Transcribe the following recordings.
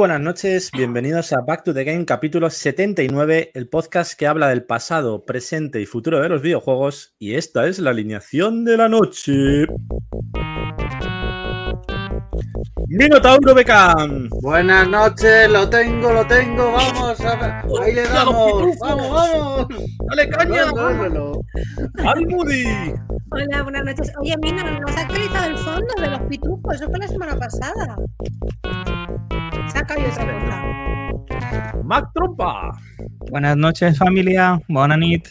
Buenas noches, bienvenidos a Back to the Game capítulo 79, el podcast que habla del pasado, presente y futuro de los videojuegos y esta es la alineación de la noche. Minotauro Beckham. Buenas noches, lo tengo, lo tengo, vamos a ver. Ahí le damos, vamos, vamos. Dale caña. Al Moody. Hola, buenas noches. Oye, Mino, ¿no has actualizado el fondo de los pitufos? Eso fue la semana pasada. Se ha caído esa cosa. Mac Trompa. Buenas noches, familia. Buenas nit.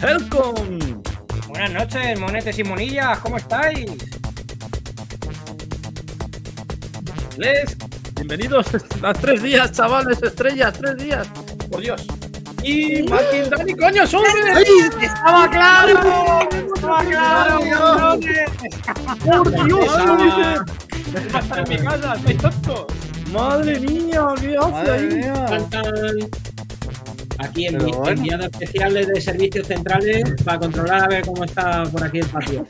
Helcom. Buenas noches, monetes y monillas, ¿cómo estáis? Les, bienvenidos a tres días, chavales, estrellas, tres días. Por Dios. Y Dani, coño, sube. ¡Estaba claro! ¡Estaba claro! Por Dios, en mi casa, estáis tontos. Madre mía, ¿qué hace ahí? Aquí Pero envi- bueno. enviados especiales de servicios centrales para controlar a ver cómo está por aquí el patio.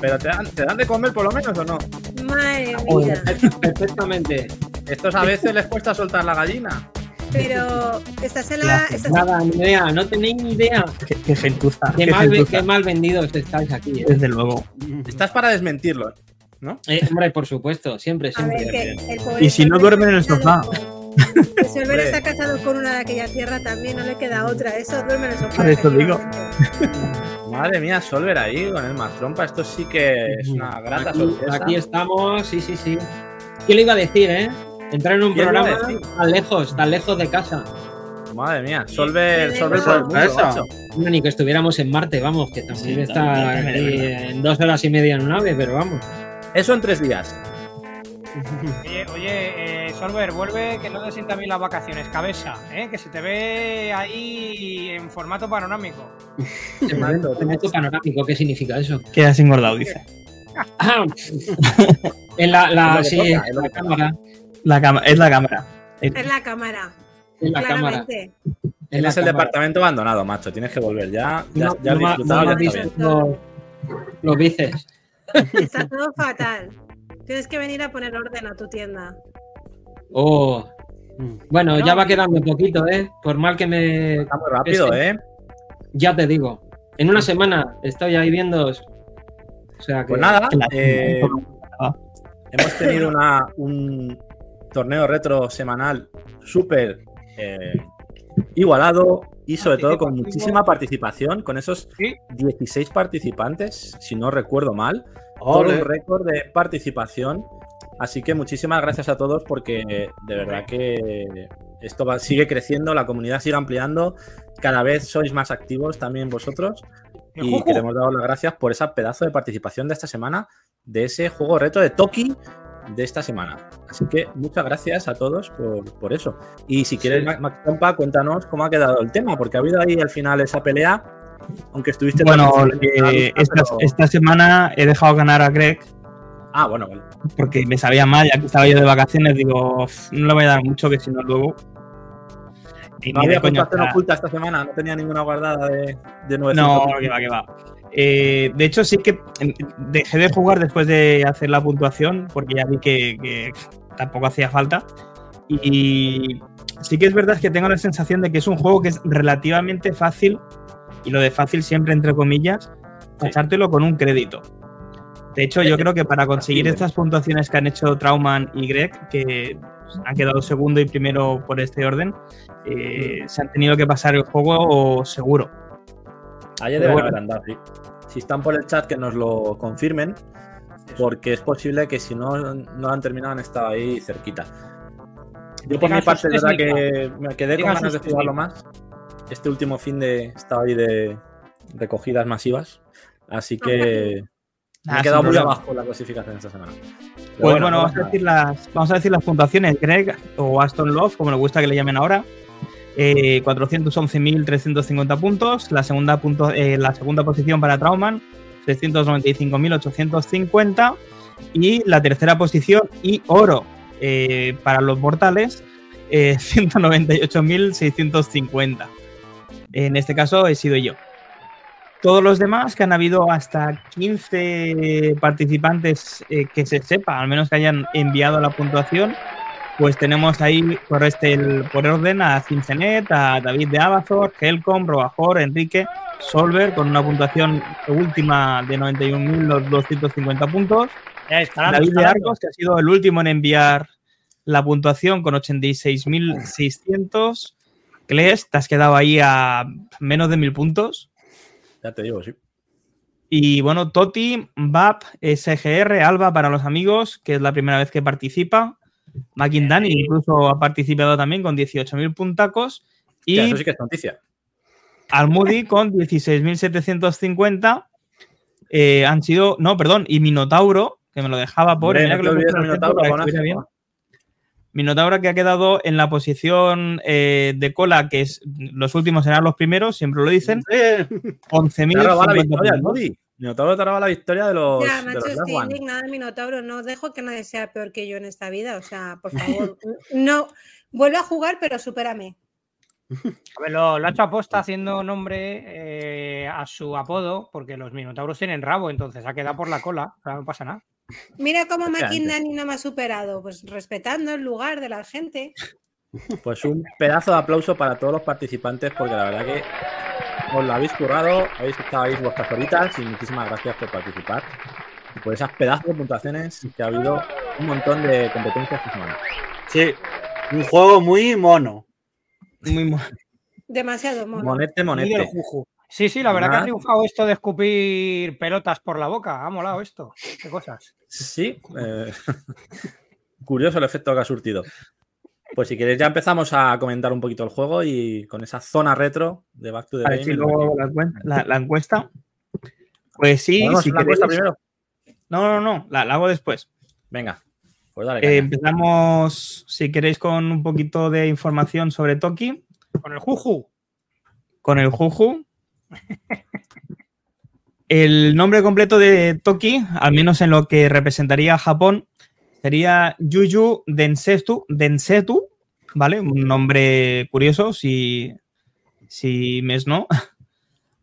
Pero te dan, te dan de comer por lo menos o no. Madre mía. Perfectamente. Estos a veces les cuesta soltar la gallina. Pero estás en la. Estás Nada, ni idea, no tenéis ni idea. Qué, qué gentuza. Qué qué mal, gentuza. qué mal vendidos estáis aquí. ¿eh? Desde luego. Estás para desmentirlo, ¿no? Eh, hombre, por supuesto, siempre, ver, siempre. el Y si no Solver duerme en el sofá. Solver Hombre. está casado con una de aquella tierra también, no le queda otra. Eso duerme en el sofá. Eso digo. Madre mía, Solver ahí con el más trompa. Esto sí que es una grata Aquí, sorpresa. aquí estamos, sí, sí, sí. ¿Quién lo iba a decir, eh? Entrar en un ¿Quién lo iba a programa tan lejos, tan lejos de casa. Madre mía, Solver, Solver macho. No, ni que estuviéramos en Marte, vamos, que también Sí, está también, aquí también. en dos horas y media en un ave, pero vamos. Eso en tres días. Oye, oye, eh, Solver, vuelve que no te sientan bien las vacaciones, cabeza, ¿eh? que se te ve ahí en formato panorámico. Formato panorámico, ¿qué significa eso? Quedas engordado, dice. Ah, en la, la, Es sí, que toca, es la que cámara. Es la cámara. Es la cámara. En la cámara. la Tienes el cámara. departamento abandonado, macho. Tienes que volver ya. Ya, No, ya has no disfrutado, no has los, los bíceps. Está todo fatal. Tienes que venir a poner orden a tu tienda. Oh. Bueno, No, ya va que- quedando poquito, ¿eh? Por mal que me. Está muy rápido, Ese- ¿eh? Ya te digo. En una semana estoy ahí viendo. O sea que. Pues nada, eh, hemos tenido una, un torneo retro semanal súper eh, igualado y sobre todo con muchísima participación, con esos Sí. 16 participantes, si no recuerdo mal. Todo un récord de participación. Así que muchísimas gracias a todos porque de verdad que esto va- sigue creciendo, la comunidad sigue ampliando, cada vez sois más activos también vosotros y queremos daros las gracias por esa pedazo de participación de esta semana, de ese juego reto de Toki de esta semana. Así que muchas gracias a todos por, por eso. Y si quieres, Sí. Trompa, cuéntanos cómo ha quedado el tema, porque ha habido ahí al final esa pelea, aunque estuviste... Bueno, eh, esta, pero- esta semana he dejado ganar a Greg Ah, bueno, vale. porque me sabía mal, ya que estaba yo de vacaciones, digo, "Uf, no le voy a dar mucho, que si no luego. Y No había coña, puntuación o sea, oculta esta semana, no tenía ninguna guardada de, de 900. No, que va, que va. Eh, de hecho, sí que eh, dejé de jugar después de hacer la puntuación, porque ya vi que, que tampoco hacía falta. Y sí que es verdad que tengo la sensación de que es un juego que es relativamente fácil, y lo de fácil siempre entre comillas, pasártelo con un crédito. De hecho, yo creo que para conseguir estas puntuaciones que han hecho Trauman y Greg, que han quedado segundo y primero por este orden, eh, se han tenido que pasar el juego seguro. Ayer deben bueno. haber andado, sí. Si están por el chat, que nos lo confirmen, porque es posible que si no, no han terminado han estado ahí cerquita. Yo por mi parte, sus verdad que me quedé con ganas de jugarlo más. Este último fin de estaba ahí de recogidas masivas, así que me Ah, he quedado muy problema. abajo en la clasificación esta semana. Pero Pues bueno, no vamos, a decir las, vamos a decir las puntuaciones. Greg o Aston Love, como le gusta que le llamen ahora, eh, 411.350 puntos. La segunda, punto, eh, la segunda posición para Trauman, 695.850. Y la tercera posición y oro eh, para los mortales, eh, 198.650. En este caso he sido yo. todos los demás, que han habido hasta 15 participantes eh, que se sepa, al menos que hayan enviado la puntuación, pues tenemos ahí por este el- por orden a Cincenet, a David de Abazor, Helcom, Robajor, Enrique, Solver, con una puntuación última de 91.250 puntos. Ya, escalando, David de. Arcos, que ha sido el último en enviar la puntuación con 86.600. Kles, te has quedado ahí a menos de mil puntos. Ya te digo, sí. Y bueno, Toti, BAP, SGR, Alba para los amigos, que es la primera vez que participa. Mackindani incluso ha participado también con 18.000 puntacos. Y Hostia, eso sí que es noticia. Almudi con 16.750. eh, han sido, no, perdón, y Minotauro, que me lo dejaba por. Hombre, mira que lo Minotauro, que bien. Minotauro que ha quedado en la posición eh, de cola, que es los últimos serán los primeros, siempre lo dicen, Sí. Te ha robado la 11.050 victoria, puntos. Modi. Minotauro robado la victoria de los, Ya, de macho, los estoy indignada de Minotauro. No dejo que nadie sea peor que yo en esta vida. O sea, por favor, no. Vuelve a jugar, pero supérame. A ver, lo, lo ha hecho aposta haciendo nombre eh, a su apodo, porque los minotauros tienen rabo, entonces ha quedado por la cola. o sea, no pasa nada. Mira cómo. McKinney no me ha superado. Pues respetando el lugar de la gente. Pues un pedazo de aplauso para todos los participantes, porque la verdad que os lo habéis currado, habéis estado ahí vuestras horitas y muchísimas gracias por participar. Y por esas pedazos de puntuaciones que ha habido un montón de competencias esta semana. Sí. Un juego muy mono. Muy mo- Demasiado mono. Monete, monete. juju. Sí, sí, la verdad que ha triunfado esto de escupir pelotas por la boca. Ha molado esto. Qué cosas. Sí. eh, curioso el efecto que ha surtido. Pues si queréis ya empezamos a comentar un poquito el juego y con esa zona retro de Back to the A ver Game. si luego la, cuen- la- la encuesta. Pues sí, ¿Podemos si la encuesta primero? No, no, no, la, la hago después. Venga, pues dale. Eh, empezamos, si queréis, con un poquito de información sobre Toki, Con el juju. con el Juju. El nombre completo de Toki, al menos en lo que representaría a Japón, sería Yuyu Densetsu, Densetu, ¿vale? Un nombre curioso, si, si mes no.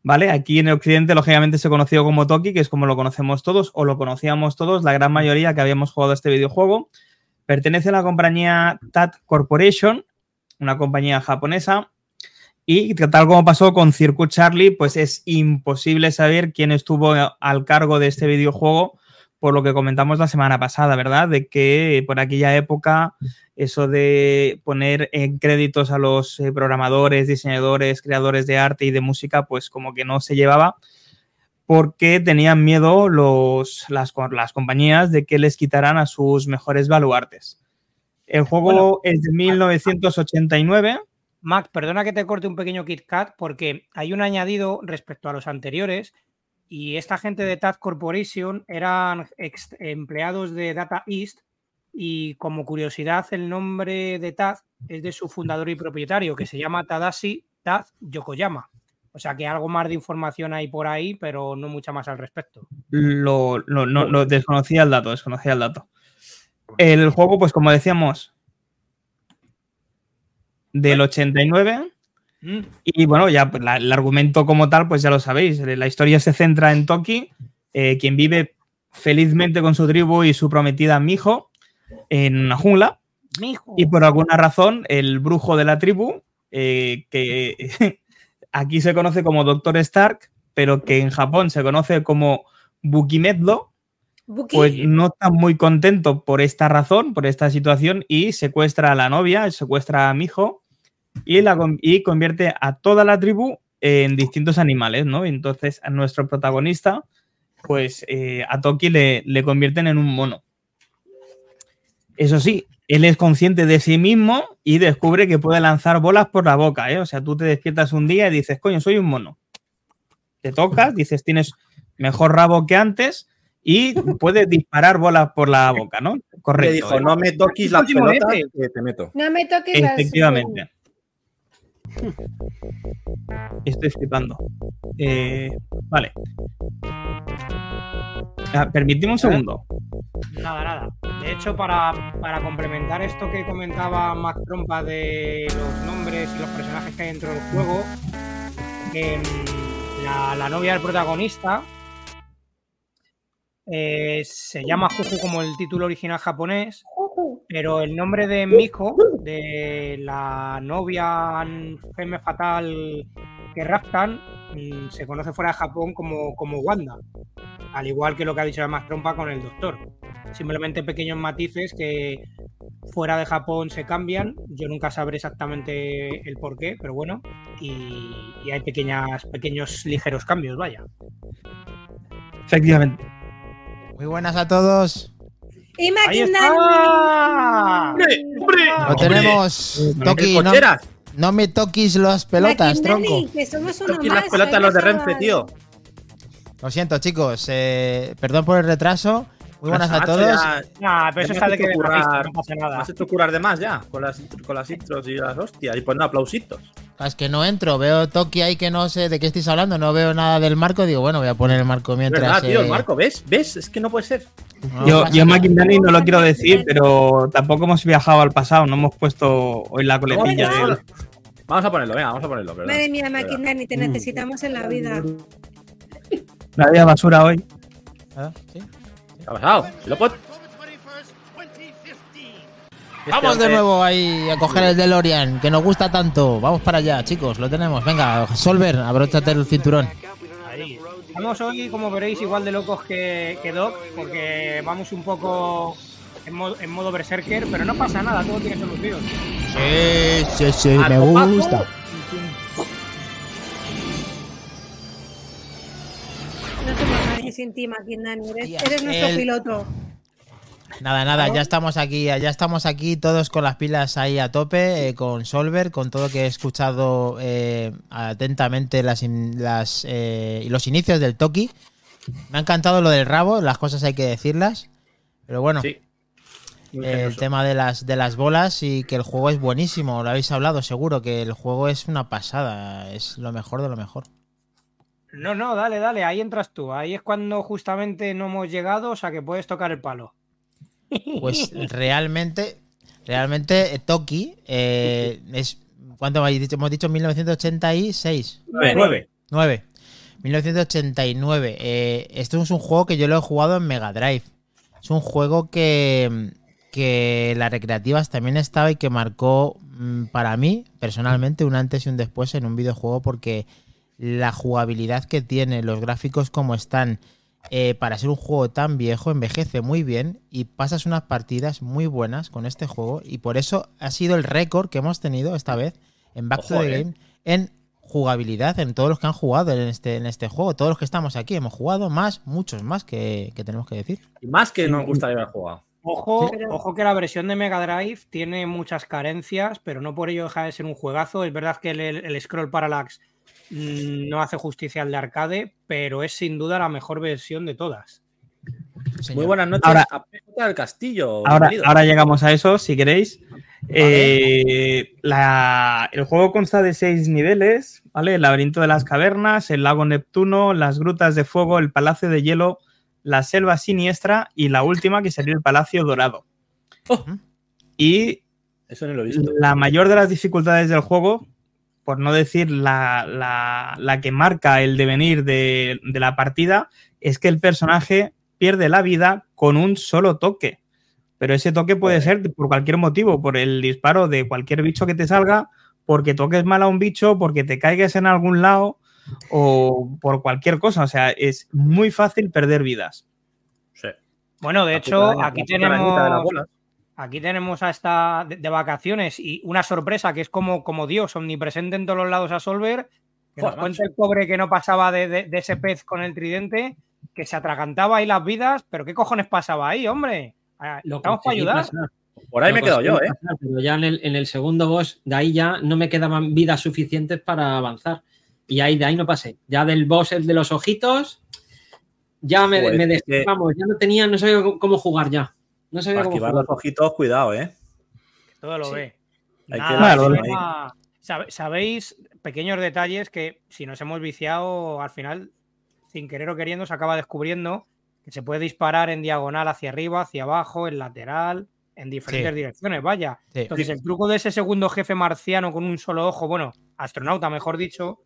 ¿Vale? Aquí en el occidente, lógicamente, se conoció como Toki, que es como lo conocemos todos, o lo conocíamos todos, la gran mayoría que habíamos jugado este videojuego. Pertenece a la compañía TAT Corporation, una compañía japonesa. Y tal como pasó con Circuit Charlie, pues es imposible saber quién estuvo al cargo de este videojuego, por lo que comentamos la semana pasada, ¿verdad? De que por aquella época eso de poner en créditos a los eh, programadores, diseñadores, creadores de arte y de música, pues como que no se llevaba porque tenían miedo los, las, las compañías de que les quitaran a sus mejores baluartes. El juego Bueno. es de 1989. Mac, perdona que te corte un pequeño Kit Kat porque hay un añadido respecto a los anteriores y esta gente de TAD Corporation eran ex- empleados de Data East y como curiosidad el nombre de TAD es de su fundador y propietario que se llama Tadashi TAD Yokoyama. O sea que algo más de información hay por ahí, pero no mucha más al respecto. Lo, lo- no, lo desconocía el dato, desconocía el dato. El juego, pues como decíamos, del 89. Y bueno, ya pues, la- el argumento como tal, pues ya lo sabéis. La historia se centra en Toki, eh, quien vive felizmente con su tribu y su prometida Mijo en una jungla. mijo. Y por alguna razón, el brujo de la tribu, eh, que aquí se conoce como Doctor Stark, pero que en Japón se conoce como Bukimedlo, Buki, pues no está muy contento por esta razón, por esta situación, y secuestra a la novia, secuestra a mi hijo y, la, y convierte a toda la tribu en distintos animales, ¿no? Entonces a nuestro protagonista, pues eh, a Toki le, le convierten en un mono. Eso sí, él es consciente de sí mismo y descubre que puede lanzar bolas por la boca, ¿eh? O sea, tú te despiertas un día y dices, coño, soy un mono. Te tocas, dices, tienes mejor rabo que antes y puedes disparar bolas por la boca, ¿no? Le Correcto. dijo, ¿eh? no me toques pelotas F. que te meto. no me toques las- Efectivamente. Estoy flipando. Eh, vale. Ah, Permitidme un segundo. Nada, nada. De hecho, para, para complementar esto que comentaba Mac Trompa de los nombres y los personajes que hay dentro del juego, em, la, la novia del protagonista eh, se llama Juju como el título original japonés, pero el nombre de Miko, de la novia femme fatal que raptan, mm, se conoce fuera de Japón como, como Wanda. Al igual que lo que ha dicho además Trompa con el doctor. Simplemente pequeños matices que fuera de Japón se cambian. Yo nunca sabré exactamente el por qué, pero bueno. Y, y hay pequeñas, pequeños ligeros cambios, vaya. Efectivamente. Muy buenas a todos. ¡Y ¡Ahí máquina! está! ¡Hombre! Lo tenemos. Toki, no, no me toquis las pelotas, tronco. Que somos uno Toqui más, las pelotas los de Renfe, tío. Lo siento, chicos. eh, perdón por el retraso. Muy buenas a todos. ya- Nah, pero eso está de que no pasa nada. has hecho curar de más ya, con las, con las intros y las hostias. Y poniendo aplausitos. Es que no entro. Veo Toki ahí que no sé de qué estáis hablando. No veo nada del marco. Digo, bueno, voy a poner el marco mientras. verdad, tío, el eh, marco, ¿ves? ¿Ves? Es que no puede ser. no Yo, yo. McInerney no lo quiero decir, pero tampoco hemos viajado al pasado. No hemos puesto hoy la coletilla Vamos, de. Vamos a ponerlo, venga, vamos a ponerlo. perdón. Madre mía. Maquinani, te necesitamos en la vida. La vida basura hoy. ¿Ah? ¿Sí? ¿Qué ha pasado? ¿Lo pot? Vamos de nuevo ahí a coger el DeLorean, que nos gusta tanto. Vamos para allá, chicos, lo tenemos. Venga, Solver, abróchate el cinturón. Ahí. Estamos hoy, como veréis, igual de locos que, que Doc, porque vamos un poco en modo, en modo berserker, pero no pasa nada, todo tiene solución. Sí, sí, sí, ¡A me gusta. Sin ti, Maquinani. Eres, Tía, eres nuestro el- piloto. Nada, nada, ya estamos aquí, ya estamos aquí todos con las pilas ahí a tope, eh, con Solver, con todo que he escuchado eh, atentamente las, las, eh, y los inicios del Toki. Me ha encantado lo del rabo, las cosas hay que decirlas. Pero bueno, Sí. Eh, el tema de las, de las bolas y que el juego es buenísimo, lo habéis hablado seguro, que el juego es una pasada, es lo mejor de lo mejor. No, no, dale, dale, ahí entras tú. Ahí es cuando justamente no hemos llegado, o sea que puedes tocar el palo. Pues realmente, realmente eh, Toki eh, es, ¿cuánto habéis dicho? Hemos dicho 1986. Nueve, nueve. 9. 1989. Eh, esto es un juego que yo lo he jugado en Mega Drive. Es un juego que, que las recreativas también estaba y que marcó mm, para mí, personalmente, un antes y un después en un videojuego porque la jugabilidad que tiene, los gráficos como están, eh, para ser un juego tan viejo, envejece muy bien y pasas unas partidas muy buenas con este juego y por eso ha sido el récord que hemos tenido esta vez en Back to the eh. Game en jugabilidad en todos los que han jugado en este, en este juego. Todos los que estamos aquí hemos jugado más, muchos más que, que tenemos que decir. Y más que nos gustaría haber jugado. Ojo, Sí. ojo que la versión de Mega Drive tiene muchas carencias, pero no por ello deja de ser un juegazo. Es verdad que el, el Scroll Parallax no hace justicia al de arcade, pero es sin duda la mejor versión de todas. Señor. Muy buenas noches Ahora- a del Castillo. Ahora, llegamos a eso, si queréis. Eh, la- el juego consta de seis niveles, ¿vale? El laberinto de las cavernas, el lago Neptuno, las grutas de fuego, el palacio de hielo, la selva siniestra y la última que sería el palacio dorado. Oh. Y Eso no lo he visto. la mayor de las dificultades del juego, por no decir la, la- la que marca el devenir de, de la partida, es que el personaje pierde la vida con un solo toque. Pero ese toque puede ser por cualquier motivo, por el disparo de cualquier bicho que te salga, porque toques mal a un bicho, porque te caigas en algún lado o por cualquier cosa. O sea, es muy fácil perder vidas. Sí. Bueno, de La hecho, aquí tenemos. Aquí tenemos a esta de, de vacaciones y una sorpresa que es como, como Dios, omnipresente en todos los lados a Solver. Que nos cuenta el pobre que no pasaba de, de- de ese pez con el tridente, que se atragantaba ahí las vidas, pero ¿qué cojones pasaba ahí, hombre? Ah, Lo Estamos para ayudar. pasar, Por ahí lo me he quedado yo, ¿eh? pasar, Pero ya en el, en el segundo boss, de ahí ya no me quedaban vidas suficientes para avanzar. Y ahí de ahí no pasé. Ya del boss, el de los ojitos, ya me, Joder, me es dejé- que- vamos, ya no tenía, no sabía cómo jugar ya. No sabía Para cómo los ojitos, cuidado, ¿eh? Todo lo Sí. ve. Hay Nada, que ahí. Sabéis pequeños detalles que si nos hemos viciado, al final, sin querer o queriendo, se acaba descubriendo que se puede disparar en diagonal hacia arriba, hacia abajo, en lateral, en diferentes Sí. direcciones, vaya. Sí. Entonces, el truco de ese segundo jefe marciano con un solo ojo, bueno, astronauta, mejor dicho,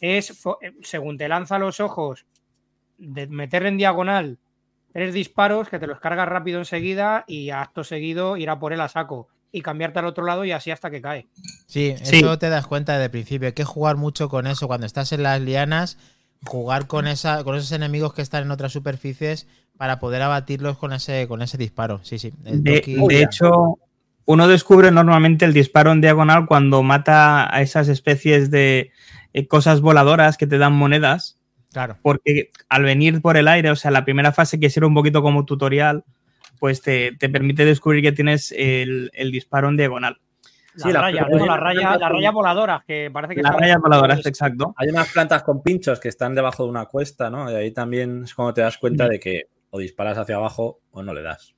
es, eh, según te lanza los ojos, de meterle en diagonal tres disparos que te los cargas rápido enseguida y acto seguido ir a por él a saco y cambiarte al otro lado y así hasta que cae. Sí, Sí. eso te das cuenta de principio. Hay que jugar mucho con eso. Cuando estás en las lianas, jugar con esa, con esos enemigos que están en otras superficies para poder abatirlos con ese, con ese disparo. Sí, sí. El de hecho, uno descubre normalmente el disparo en diagonal cuando mata a esas especies de eh, cosas voladoras que te dan monedas, Claro. porque al venir por el aire, o sea, la primera fase que sirve un poquito como tutorial, pues te, te permite descubrir que tienes el, el disparo en diagonal. La Sí, la- raya, pero- ¿no? la raya, la raya voladora, que parece que Las rayas voladoras, exacto. Hay unas plantas con pinchos que están debajo de una cuesta, ¿no? Y ahí también es cuando te das cuenta de que o disparas hacia abajo o no le das.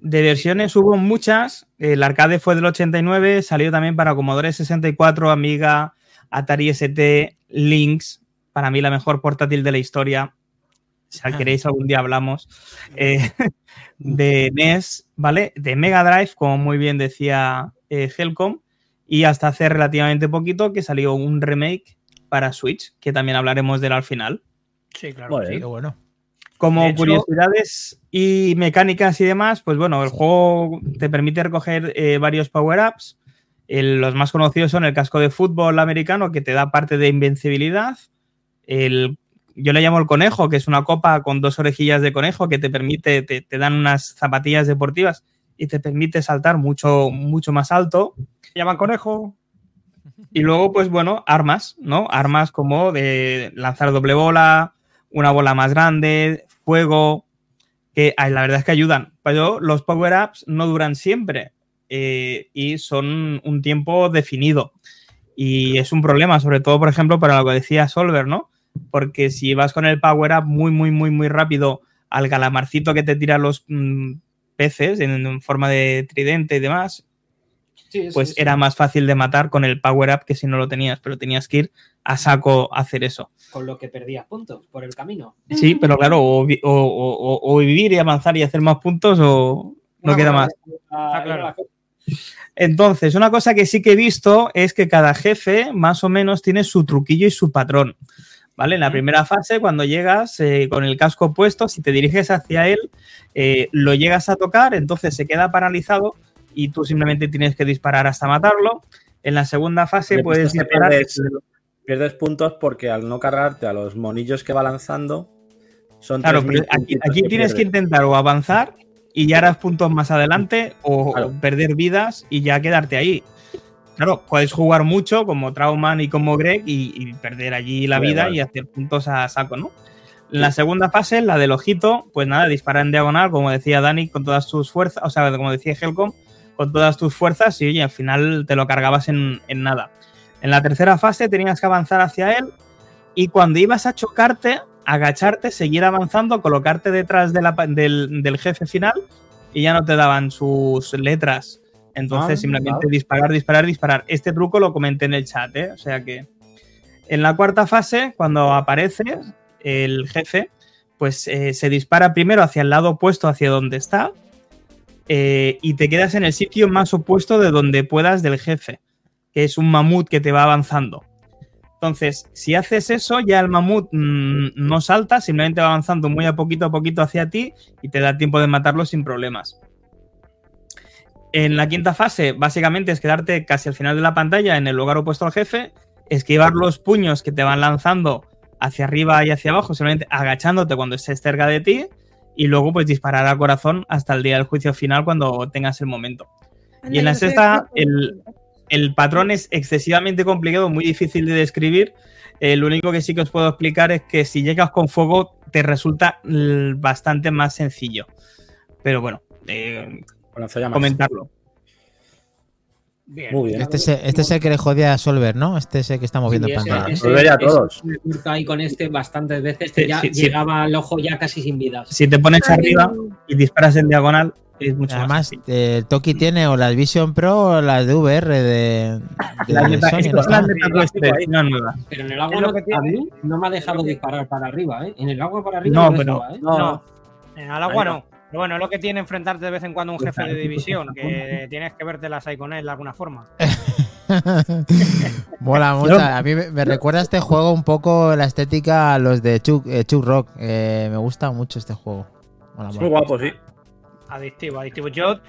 De versiones hubo muchas. El arcade fue del 89, salió también para Commodore 64, Amiga, Atari ST, Lynx. Para mí la mejor portátil de la historia. Si Ah. queréis algún día hablamos. Eh, de NES, ¿vale? De Mega Drive, como muy bien decía eh, Helcom. Y hasta hace relativamente poquito que salió un remake para Switch, que también hablaremos de él al final. Sí, claro. Sí. Qué bueno. Como hecho- curiosidades y mecánicas y demás, pues bueno, el juego te permite recoger eh, varios power-ups. Los más conocidos son el casco de fútbol americano, que te da parte de invencibilidad. El, yo le llamo el conejo, que es una copa con dos orejillas de conejo que te permite, te, te dan unas zapatillas deportivas y te permite saltar mucho, mucho más alto. Se llaman conejo. Y luego, pues bueno, armas, ¿no? Armas como de lanzar doble bola, una bola más grande, fuego, que ay, la verdad es que ayudan. Pero los power-ups no duran siempre eh, y son un tiempo definido. Y es un problema, sobre todo, por ejemplo, para lo que decía Solver, ¿no? Porque si vas con el power-up muy, muy, muy, muy rápido al calamarcito que te tira los mm, peces en, en forma de tridente y demás, Sí, sí, pues sí. era más fácil de matar con el power up que si no lo tenías, pero tenías que ir a saco a hacer eso. Con lo que perdías puntos por el camino. Sí, pero claro, o, vi- o- o- o- o vivir y avanzar y hacer más puntos o no Una queda más. claro. cosa. Entonces, una cosa que sí que he visto es que cada jefe más o menos tiene su truquillo y su patrón. ¿Vale? En la primera fase, cuando llegas eh, con el casco puesto, si te diriges hacia él, eh, lo llegas a tocar, entonces se queda paralizado y tú simplemente tienes que disparar hasta matarlo. En la segunda fase Le puedes disparar. pierdes- Pierdes puntos porque al no cargarte a los monillos que va lanzando, son Claro, 3.000 pero aquí, tienes que intentar o avanzar y ya harás puntos más adelante o Claro. perder vidas y ya quedarte ahí. Claro, puedes jugar mucho como Trauman y como Greg y, y perder allí la Da vida igual. y hacer puntos a saco, ¿no? En la segunda fase, la del ojito, pues nada, dispara en diagonal, como decía Dani, con todas tus fuerzas, o sea, como decía Helcom, con todas tus fuerzas y oye, al final te lo cargabas en, en nada. En la tercera fase tenías que avanzar hacia él y cuando ibas a chocarte, agacharte, seguir avanzando, colocarte detrás de la pa- del, del jefe final y ya no te daban sus letras. Entonces Ah, simplemente disparar, disparar, disparar. Este truco lo comenté en el chat, ¿eh? O sea que en la cuarta fase, cuando aparece el jefe, pues eh, se dispara primero hacia el lado opuesto, hacia donde está, eh, y te quedas en el sitio más opuesto de donde puedas del jefe, que es un mamut que te va avanzando. Entonces, si haces eso, ya el mamut mm, no salta, simplemente va avanzando muy a poquito a poquito hacia ti y te da tiempo de matarlo sin problemas. En la quinta fase, básicamente es quedarte casi al final de la pantalla en el lugar opuesto al jefe, esquivar los puños que te van lanzando hacia arriba y hacia abajo, simplemente agachándote cuando estés cerca de ti y luego pues disparar al corazón hasta el día del juicio final cuando tengas el momento. Y en la sexta, el, el patrón es excesivamente complicado, muy difícil de describir. Eh, lo único que sí que os puedo explicar es que si llegas con fuego te resulta bastante más sencillo. Pero bueno, eh, lanzallamas. comentarlo. Bien. Muy bien. Este es, el, este es el que le jodía a Solver, ¿no? Este es el que estamos viendo Sí, en ese- pantalla. Volveré a todos. ahí con este bastantes veces Sí, que ya sí, sí. llegaba al ojo ya casi sin vidas. Si te pones Ay, arriba y disparas en diagonal, es mucho Además, más. eh, el Toki tiene o las Vision Pro o las de VR de, de Las meta- Sony, ¿no? las 3, no nuevas. Pero en el agua no, que tiene. a mí no me ha dejado disparar para arriba, ¿eh? En el agua para arriba No, pero- dejaba, ¿eh? No, No, en el agua no. Pero bueno, es lo que tiene enfrentarte de vez en cuando a un jefe de división, que tienes que vértelas ahí con él de alguna forma. Mola mucho. A mí me, me recuerda este juego un poco la estética a los de Chuck, eh, Chuck Rock. Eh, me gusta mucho este juego. Mola, Es mola. muy guapo, sí. Adictivo, adictivo. Yo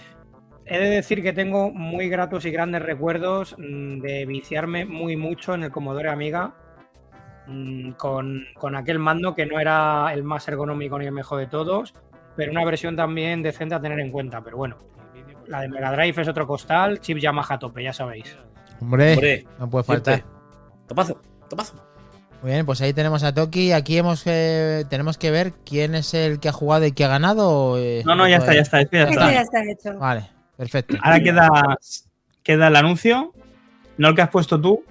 he de decir que tengo muy gratos y grandes recuerdos mm, de viciarme muy mucho en el Commodore Amiga mm, con, con aquel mando que no era el más ergonómico ni el mejor de todos, pero una versión también decente a tener en cuenta. Pero bueno, la de Mega Drive es otro costal, chip Yamaha a tope, ya sabéis. Hombre, Hombre, no puede siempre. faltar. Topazo, topazo. Muy bien, pues ahí tenemos a Toki. Aquí hemos eh, tenemos que ver quién es el que ha jugado y que ha ganado. eh, No, no, ya está, ya está. ya Esto está. ya está hecho. Vale, perfecto. Ahora queda, queda el anuncio. No el que has puesto tú.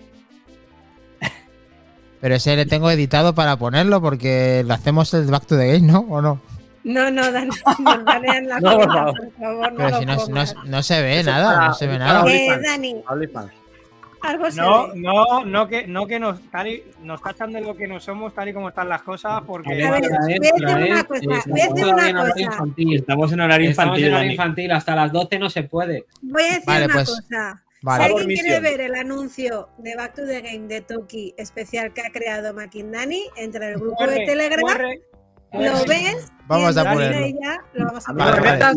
Pero ese le tengo editado para ponerlo porque lo hacemos el Back to the Game, ¿no? ¿O no? No, no, Dan, nos banean la No, por cuenta, favor. por favor, no Pero lo si no, no, no se ve Eso nada, para- no se ve nada. Eh. Dani, algo No, ve. no, no que, no que nos, tal y- nos tachan de lo que no somos tal y como están las cosas, porque A ver, voy a decir una cosa, voy a estamos decir todavía una en horario cosa. infantil. Estamos en horario Estamos infantil, en horario Dani. infantil, hasta las 12 no se puede. Voy a decir Vale, una pues, cosa. Vale. Si alguien quiere misión. ver el anuncio de Back to the Game de Toki especial que ha creado Makindani, entre el grupo de Telegram, lo ves. Vamos a ponerlo. Lo vamos a A mí, no Vale, me poner. metas,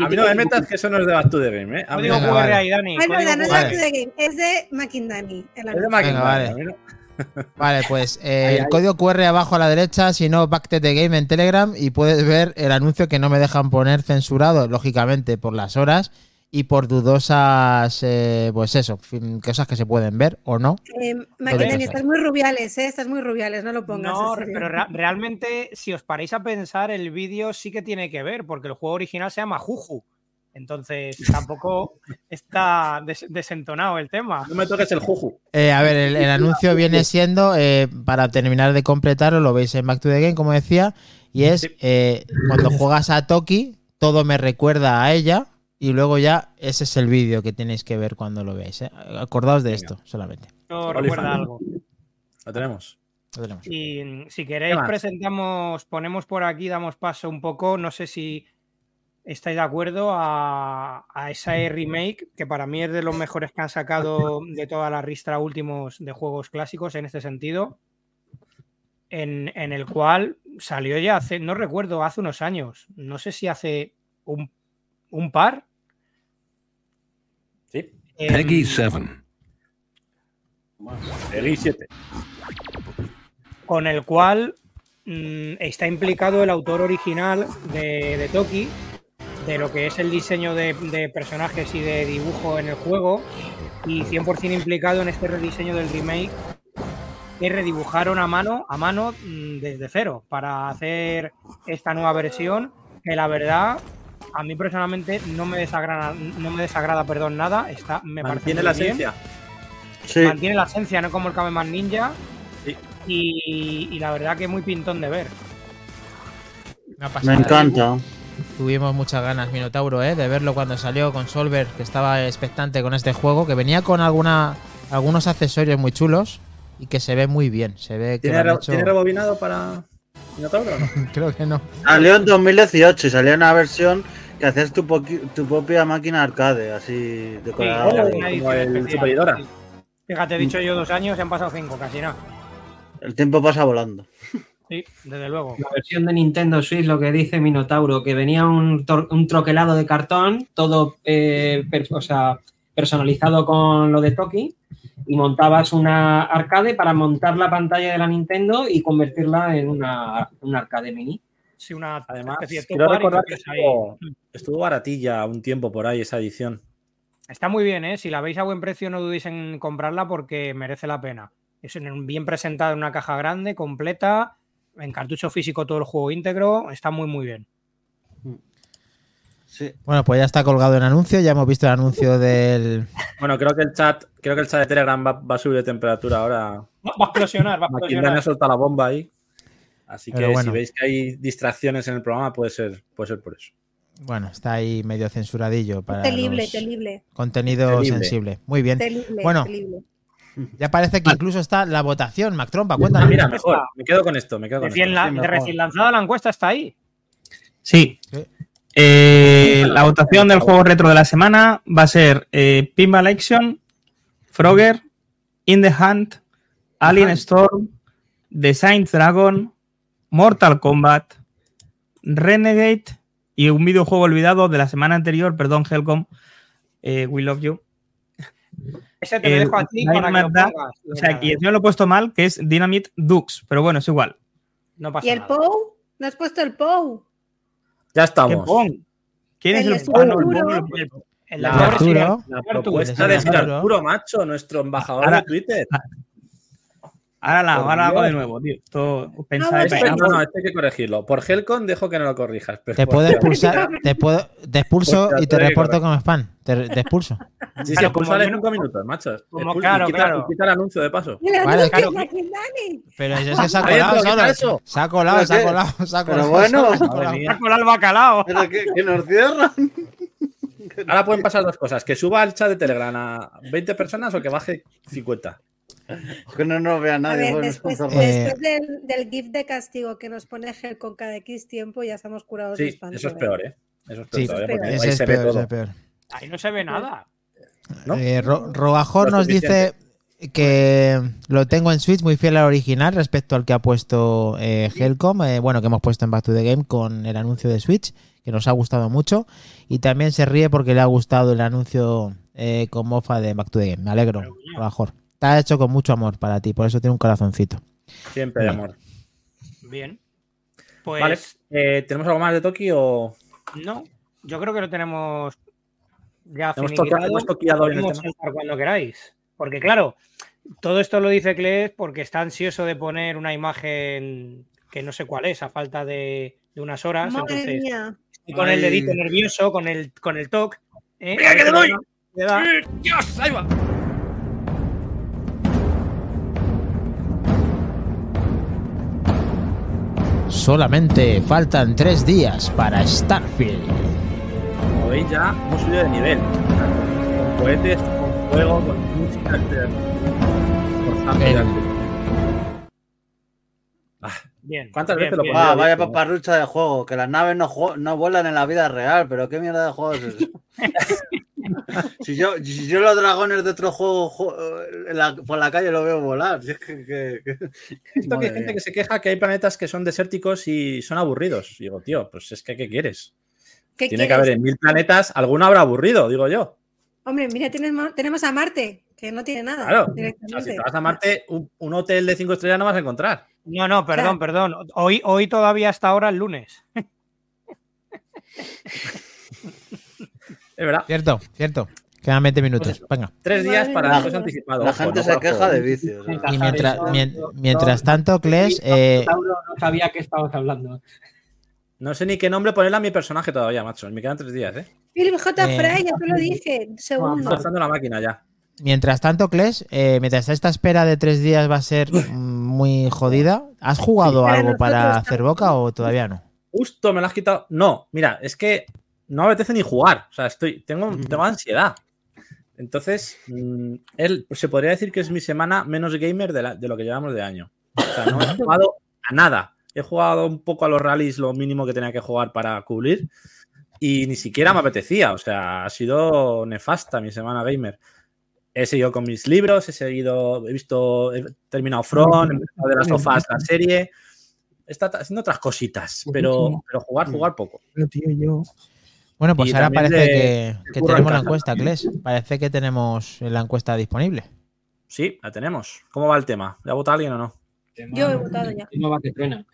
a mí no me metas que eso no es de Back to the Game, ¿eh? A mí Código Venga, QR vale. ahí, Dani. Es código verdad, no es QR. Back to the Game, es de Makindani. Es de vale. pues eh, Ahí, el ahí. código QR abajo a la derecha, si no, Back to the Game en Telegram y puedes ver el anuncio que no me dejan poner censurado, lógicamente, por las horas y por dudosas, eh, pues eso, cosas que se pueden ver o no. Eh, estás muy rubiales, ¿eh? Estás muy rubiales, no lo pongas. No, pero rea- realmente, si os paráis a pensar, el vídeo sí que tiene que ver, porque el juego original se llama Juju. Entonces, tampoco está des- desentonado el tema. No me toques el juju. Eh, a ver, el, el anuncio viene siendo, eh, para terminar de completarlo, lo veis en Back to the Game, como decía, y es eh, cuando juegas a Toki, todo me recuerda a ella, y luego ya ese es el vídeo que tenéis que ver cuando lo veáis. ¿eh? Acordaos de Venga. esto, solamente. Esto Olifant. recuerda algo. Lo tenemos. Lo tenemos. Y mm, si ¿Qué queréis, presentamos, ponemos por aquí, damos paso un poco. No sé si estáis de acuerdo a, a ese remake, que para mí es de los mejores que han sacado de toda la ristra últimos de juegos clásicos en este sentido. En, en el cual salió ya hace, no recuerdo, hace unos años. No sé si hace un, un par. Sí. en- Peggy 7. El 7. con el cual mm, está implicado el autor original de, de Toki, de lo que es el diseño de, de personajes y de dibujo en el juego, y 100% implicado en este rediseño del remake que redibujaron a mano, a mano mm, desde cero para hacer esta nueva versión, que la verdad a mí personalmente no me desagrada, no me desagrada perdón, nada, está, me parece Mantiene la bien esencia. Sí, mantiene la esencia, no como el Kamehameha Ninja. Sí. Y, y la verdad que muy pintón de ver. Una me encanta. Tuvimos muchas ganas, Minotauro, ¿eh? de verlo cuando salió con Solver, que estaba expectante con este juego, que venía con alguna, algunos accesorios muy chulos y que se ve muy bien. Se ve que ¿Tiene, lo han re- hecho- ¿Tiene rebobinado para Minotauro o no? Creo que no. Salió en 2018 y salió una versión que hacías tu, propia máquina arcade, así decorada. Sí, una edición como el Super. Fíjate, he dicho yo dos años, se han pasado cinco, casi nada. El tiempo pasa volando. Sí, desde luego. La versión de Nintendo Switch, lo que dice Minotauro, que venía un, troquelado de cartón, todo eh, o sea, personalizado con lo de Toki, y montabas una arcade para montar la pantalla de la Nintendo y convertirla en una, un arcade mini. Sí, una Además, especie de quiero recordar que estuvo, estuvo baratilla un tiempo por ahí esa edición. Está muy bien, ¿eh? Si la veis a buen precio, no dudéis en comprarla porque merece la pena. Es en- bien presentada en una caja grande, completa, en cartucho físico todo el juego íntegro. Está muy, muy bien. Sí. Bueno, pues ya está colgado el anuncio, ya hemos visto el anuncio del... Bueno, creo que el chat, creo que el chat de Telegram va, va a subir de temperatura ahora. Va a explosionar, va a explosionar. ha soltado la bomba ahí. Así que bueno. si veis que hay distracciones en el programa, puede ser, puede ser por eso. Bueno, está ahí medio censuradillo para Telible, los telible, contenido sensible. Muy bien. telible, Bueno. telible. Ya parece que incluso está la votación. Mac Trompa, cuéntanos. Mira, mejor. Me quedo con esto, me quedo con Recién, esto. la- sí, de mejor. recién lanzada la encuesta está ahí. Sí. Eh, la votación del juego retro de la semana va a ser eh, Pinball Action, Frogger, In the Hunt, Alien Storm, The Saint Dragon, Mortal Kombat, Renegade y un videojuego olvidado de la semana anterior, perdón, Helcom, eh, We Love You. Ese te lo dejo a ti para que lo pongas. O sea, y yo lo he puesto mal, que es Dynamite Dux, pero bueno, es igual. No pasa ¿Y el nada. POU? ¿No has puesto el POU? Ya ¿Qué estamos. ¿Quién es El ah, el Pon, el- el- El La- La propuesta de Arturo. Macho, nuestro embajador Ahora- de Twitter. Ahora la, Por ahora la hago de nuevo, tío. Esto No. Este- no, no, este hay que corregirlo. Por Helcon dejo que no lo corrijas. pero Te puedo expulsar, te puedo, te expulso Hostia, y te reporto como spam. Te, te expulso. Sí, sí, Claro, expulsar en cinco minutos, macho. como Expulsa- claro, y quita, claro. y quita el anuncio de paso. Vale, claro. Pero es que se ha colado solo. eso. Se ha colado, ¿Pero se ha colado, se ha Pero colado. bueno. se ha colado. el bacalao. Pero que, que nos cierran. Ahora pueden pasar dos cosas: que suba el chat de Telegram a 20 personas o que baje 50. Que no nos vea A nadie. ver, después, del, del GIF de castigo que nos pone Gel con cada X tiempo, ya estamos curados de Sí, espanto. eso es ¿eh? peor, ¿eh? Eso es peor, Sí, todavía, porque Ese ahí es se ve peor, ese todo. es peor. Ahí no se ve nada. ¿no? Eh, Ro- Robajor nos dice que lo tengo en Switch muy fiel al original respecto al que ha puesto eh, Helcom, eh, bueno, que hemos puesto en Back to the Game con el anuncio de Switch, que nos ha gustado mucho. Y también se ríe porque le ha gustado el anuncio eh, con mofa de Back to the Game. Me alegro, Robajor. Está hecho con mucho amor para ti, por eso tiene un corazoncito. Siempre de Vale. amor. Bien. Pues Vale. Eh, ¿Tenemos algo más de Toki o.? no, yo creo que lo tenemos ya Hemos toqueado- hemos toqueado hoy en el Podemos cuando queráis. Porque claro, todo esto lo dice Kles porque está ansioso de poner una imagen que no sé cuál es, a falta de, de unas horas. Madre entonces, mía. y con el dedito nervioso, con el, con el TOC. ¿eh? ¡Mira que le doy! le da. ¡Dios! ¡Ahí va! Solamente faltan tres días para Starfield. Como veis, ya hemos subido de nivel. Con cohetes, con fuego, con música. etc. Bien. Ah, Bien. ¿Cuántas bien, veces lo? Ah, vaya paparrucha de juego. Que las naves no, no vuelan en la vida real. Pero qué mierda de juego es eso. si, yo, si yo los dragones de otro juego la- por la calle lo veo volar. Si es que, que- que- Esto que hay gente que se queja que hay planetas que son desérticos y son aburridos. Digo, tío, pues es que ¿qué quieres? ¿Qué Tiene que haber en mil planetas, alguno habrá aburrido, digo yo. Hombre, mira, tenemos, tenemos a Marte, que no tiene nada. Claro. O sea, directamente. si te vas a Marte, un, un hotel de cinco estrellas no vas a encontrar. No, no, perdón, Claro. perdón. Hoy, hoy todavía hasta ahora el lunes. Es verdad. Cierto, cierto. Quedan 20 minutos. Venga. Tres días para acceso anticipado. la gente se queja de vicios. ¿no? Y mientras, mien- mientras tanto, Kles, eh, no sabía que estabas hablando. No sé ni qué nombre ponerle a mi personaje todavía, macho. Me quedan tres días, ¿eh? Philip J. Eh, Fry, ya te lo dije. Estoy Segundo. forzando la máquina ya. mientras tanto, Kles, eh, mientras esta espera de tres días va a ser muy jodida, ¿has jugado algo para hacer boca o todavía no? Justo me lo has quitado. No, mira, es que no me apetece ni jugar. O sea, estoy, tengo, tengo ansiedad. Entonces, mm, él se podría decir que es mi semana menos gamer de, la- de lo que llevamos de año. O sea, no he jugado a nada. He jugado un poco a los rallies, lo mínimo que tenía que jugar para cubrir. Y ni siquiera me apetecía. O sea, ha sido nefasta mi semana gamer. He seguido con mis libros, he seguido, he visto, he terminado Front, he empezado de las sofás la serie. Está haciendo otras cositas, pero, pero jugar, jugar poco. Bueno, pues Y ahora parece de- que, tenemos la encuesta, Kles. Parece que tenemos la encuesta disponible. Sí, la tenemos. ¿Cómo va el tema? ¿Ya ha votado alguien o no? Yo he votado ya. No va que truena.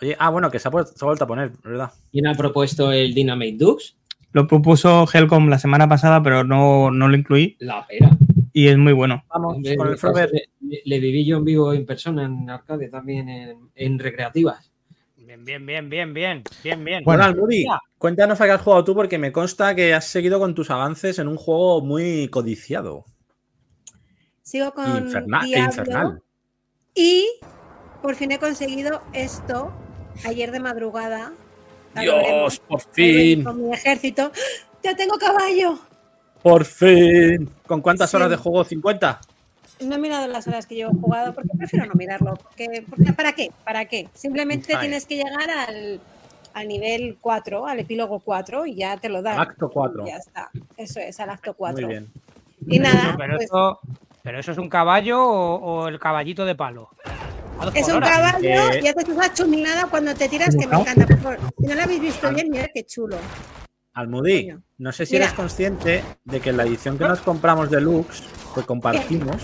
Oye, ah, bueno, que se ha, pu- se ha vuelto a poner, ¿verdad? ¿Quién ha propuesto el Dynamite Dux? Lo propuso Helcom la semana pasada, pero no, no lo incluí. La pera. Y es muy bueno. Vamos Hombre, con el Frogger. Le, le viví yo en vivo en persona en arcade también en, en recreativas. Bien, bien, bien, bien, bien, bien, bien. Bueno. Almudi, cuéntanos a qué has jugado tú, porque me consta que has seguido con tus avances en un juego muy codiciado. Sigo con Infernal, Diablo. infernal. Y por fin he conseguido esto ayer de madrugada. Dios, por fin, Con mi ejército. ¡Ya tengo caballo! por fin. ¿Con cuántas Sí. horas de juego? ¿50? No he mirado las horas que llevo jugado porque prefiero no mirarlo. Porque, porque- ¿Para qué? ¿Para qué? Simplemente tienes que llegar al, al nivel 4, al epílogo 4, y ya te lo dan. Acto 4. Ya está. Eso es, al acto Muy 4. bien. Y nada, pero, pues, eso, pero eso es un caballo o, o el caballito de palo. Es un caballo Eh, y haces una chuminada cuando te tiras que me encanta. Por favor, si no lo habéis visto bien, mirad qué chulo. Almudí, no sé si Mira. eres consciente de que en la edición que nos compramos de Lux, que compartimos,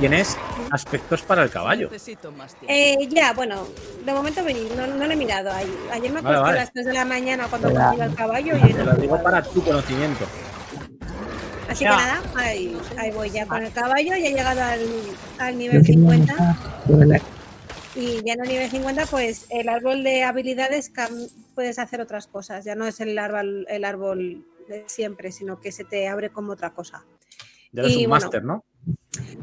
tienes aspectos para el caballo. Necesito más tiempo. Eh, ya, bueno, de momento vení, no, no lo he mirado. Ayer, ayer me acosté vale. a las 3 de la mañana cuando iba el caballo y Te lo digo para tu conocimiento. Así Ya. que nada, ahí, ahí voy ya con el caballo, ya he llegado al, al nivel 50. Y ya en el nivel 50, pues el árbol de habilidades puedes hacer otras cosas. Ya no es el árbol, el árbol de siempre, sino que se te abre como otra cosa. Ya eres Y un bueno, máster, ¿no?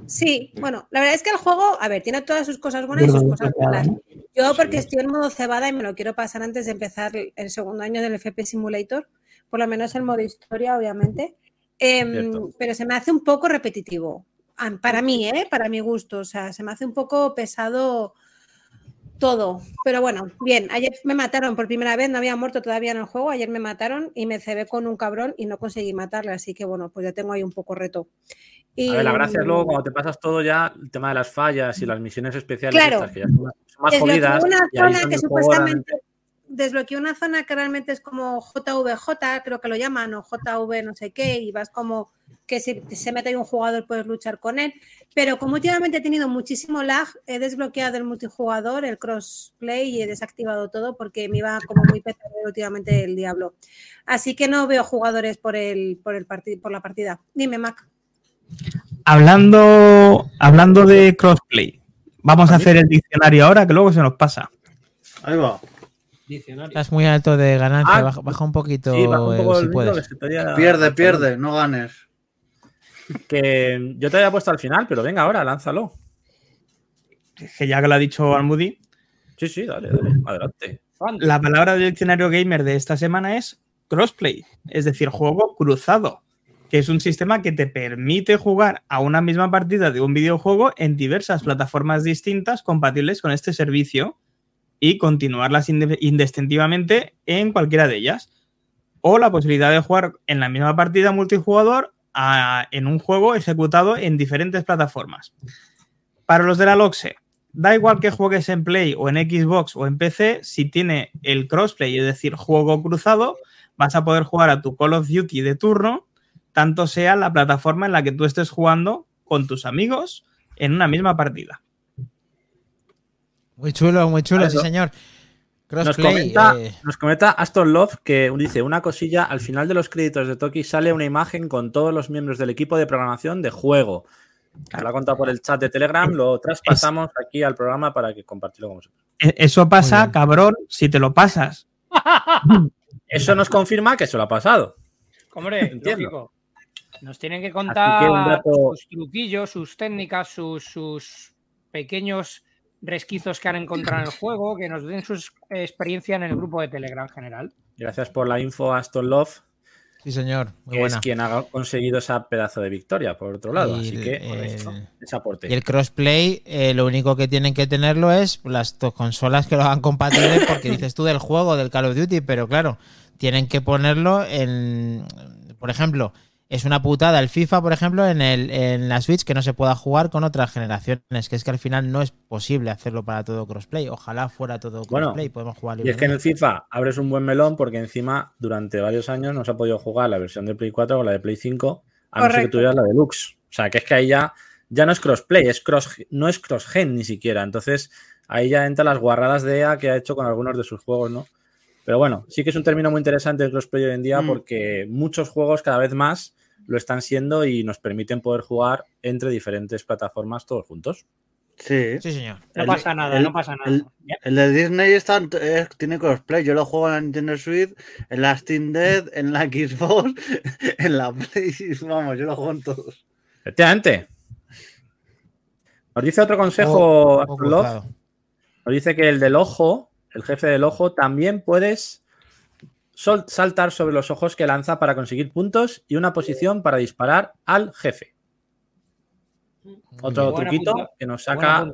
Sí, bueno, la verdad es que el juego, a ver, tiene todas sus cosas buenas y sus cosas malas. Yo porque estoy en modo cebada y me lo quiero pasar antes de empezar el segundo año del FP Simulator, por lo menos el modo historia, obviamente. Em, pero se me hace un poco repetitivo. Para mí, ¿eh? Para mi gusto. O sea, se me hace un poco pesado todo. Pero bueno, bien. Ayer me mataron por primera vez, no había muerto todavía en el juego. Ayer me mataron y me cebé con un cabrón y no conseguí matarle. Así que bueno, pues ya tengo ahí un poco reto. Y, A ver, la gracia es luego cuando te pasas todo ya, el tema de las fallas y las misiones especiales, Claro. estas que ya son más, desbloqueé jodidas. una zona que supuestamente desbloqueé una zona que realmente es como JVJ, creo que lo llaman, o JV no sé qué, y vas como que si se mete ahí un jugador puedes luchar con él. Pero como últimamente he tenido muchísimo lag, he desbloqueado el multijugador, el crossplay y he desactivado todo porque me iba como muy pesado últimamente el diablo. Así que no veo jugadores por el, por el por la partida. Dime, Mac. Hablando, hablando de crossplay, vamos a hacer el diccionario ahora que luego se nos pasa. Ahí va. Diccionario. Estás muy alto de ganancia, Ah, baja, baja un poquito Sí, baja un eh, poco si el puedes. Pierde, pierde, no ganes. Que yo te había puesto al final, pero venga ahora, lánzalo. Que ya que lo ha dicho Almudi, Sí, sí, dale, dale, adelante. la palabra del diccionario gamer de esta semana es crossplay, es decir, juego cruzado, que es un sistema que te permite jugar a una misma partida de un videojuego en diversas plataformas distintas compatibles con este servicio y continuarlas indistintivamente en cualquiera de ellas. O la posibilidad de jugar en la misma partida multijugador a- en un juego ejecutado en diferentes plataformas. Para los de la LOXE, da igual que juegues en Play o en Xbox o en PC, si tiene el crossplay, es decir, juego cruzado, vas a poder jugar a tu Call of Duty de turno, tanto sea la plataforma en la que tú estés jugando con tus amigos en una misma partida. Muy chulo, muy chulo, sí, señor. Nos Crossplay. comenta, eh, nos comenta Aston Love que dice una cosilla, al final de los créditos de Toki sale una imagen con todos los miembros del equipo de programación de juego. Lo ha contado por el chat de Telegram, lo traspasamos aquí al programa para que compartirlo con vosotros. E- Eso pasa, cabrón, si te lo pasas. Eso nos confirma que se lo ha pasado. Hombre, Entiendo. lógico. Nos tienen que contar dato- sus truquillos, sus técnicas, sus, sus pequeños resquizos que han encontrado en el juego, que nos den su experiencia en el grupo de Telegram general. Gracias por la info, Aston Love, sí, señor. Muy que buena. es quien ha conseguido esa pedazo de victoria, por otro lado. Y Así el- que, el- esto, ese aporte. Y el crossplay, eh, lo único que tienen que tenerlo es las dos consolas que lo hagan compatible, porque dices tú del juego, del Call of Duty, pero claro, tienen que ponerlo en. Por ejemplo, es una putada el FIFA, por ejemplo, en, el, en la Switch que no se pueda jugar con otras generaciones, que es que al final no es posible hacerlo para todo crossplay. Ojalá fuera todo Bueno, crossplay, podemos jugar Y es que en el. FIFA abres un buen melón porque encima durante varios años no se ha podido jugar la versión de Play 4 o la de Play 5, a no ser que tuvieras la Deluxe. O sea, que es que ahí ya, ya no es crossplay, es cross, no es cross-gen ni siquiera. Entonces, ahí ya entran las guarradas de EA que ha hecho con algunos de sus juegos, ¿no? Pero bueno, sí que es un término muy interesante el crossplay hoy en día Mm. porque muchos juegos cada vez más lo están siendo y nos permiten poder jugar entre diferentes plataformas todos juntos. Sí. Sí, señor. No El- pasa nada, el- no pasa nada. el- de Disney está, es- tiene crossplay. Yo lo juego en la Nintendo Switch, en la Steam Deck, en la Xbox, en la Play. Vamos, yo lo juego en todos. Efectivamente. Nos dice otro consejo, Love, cruzado. Nos dice que el del ojo, el jefe del ojo, también puedes sol- saltar sobre los ojos que lanza para conseguir puntos y una posición para disparar al jefe. Otro Buena truquito que nos saca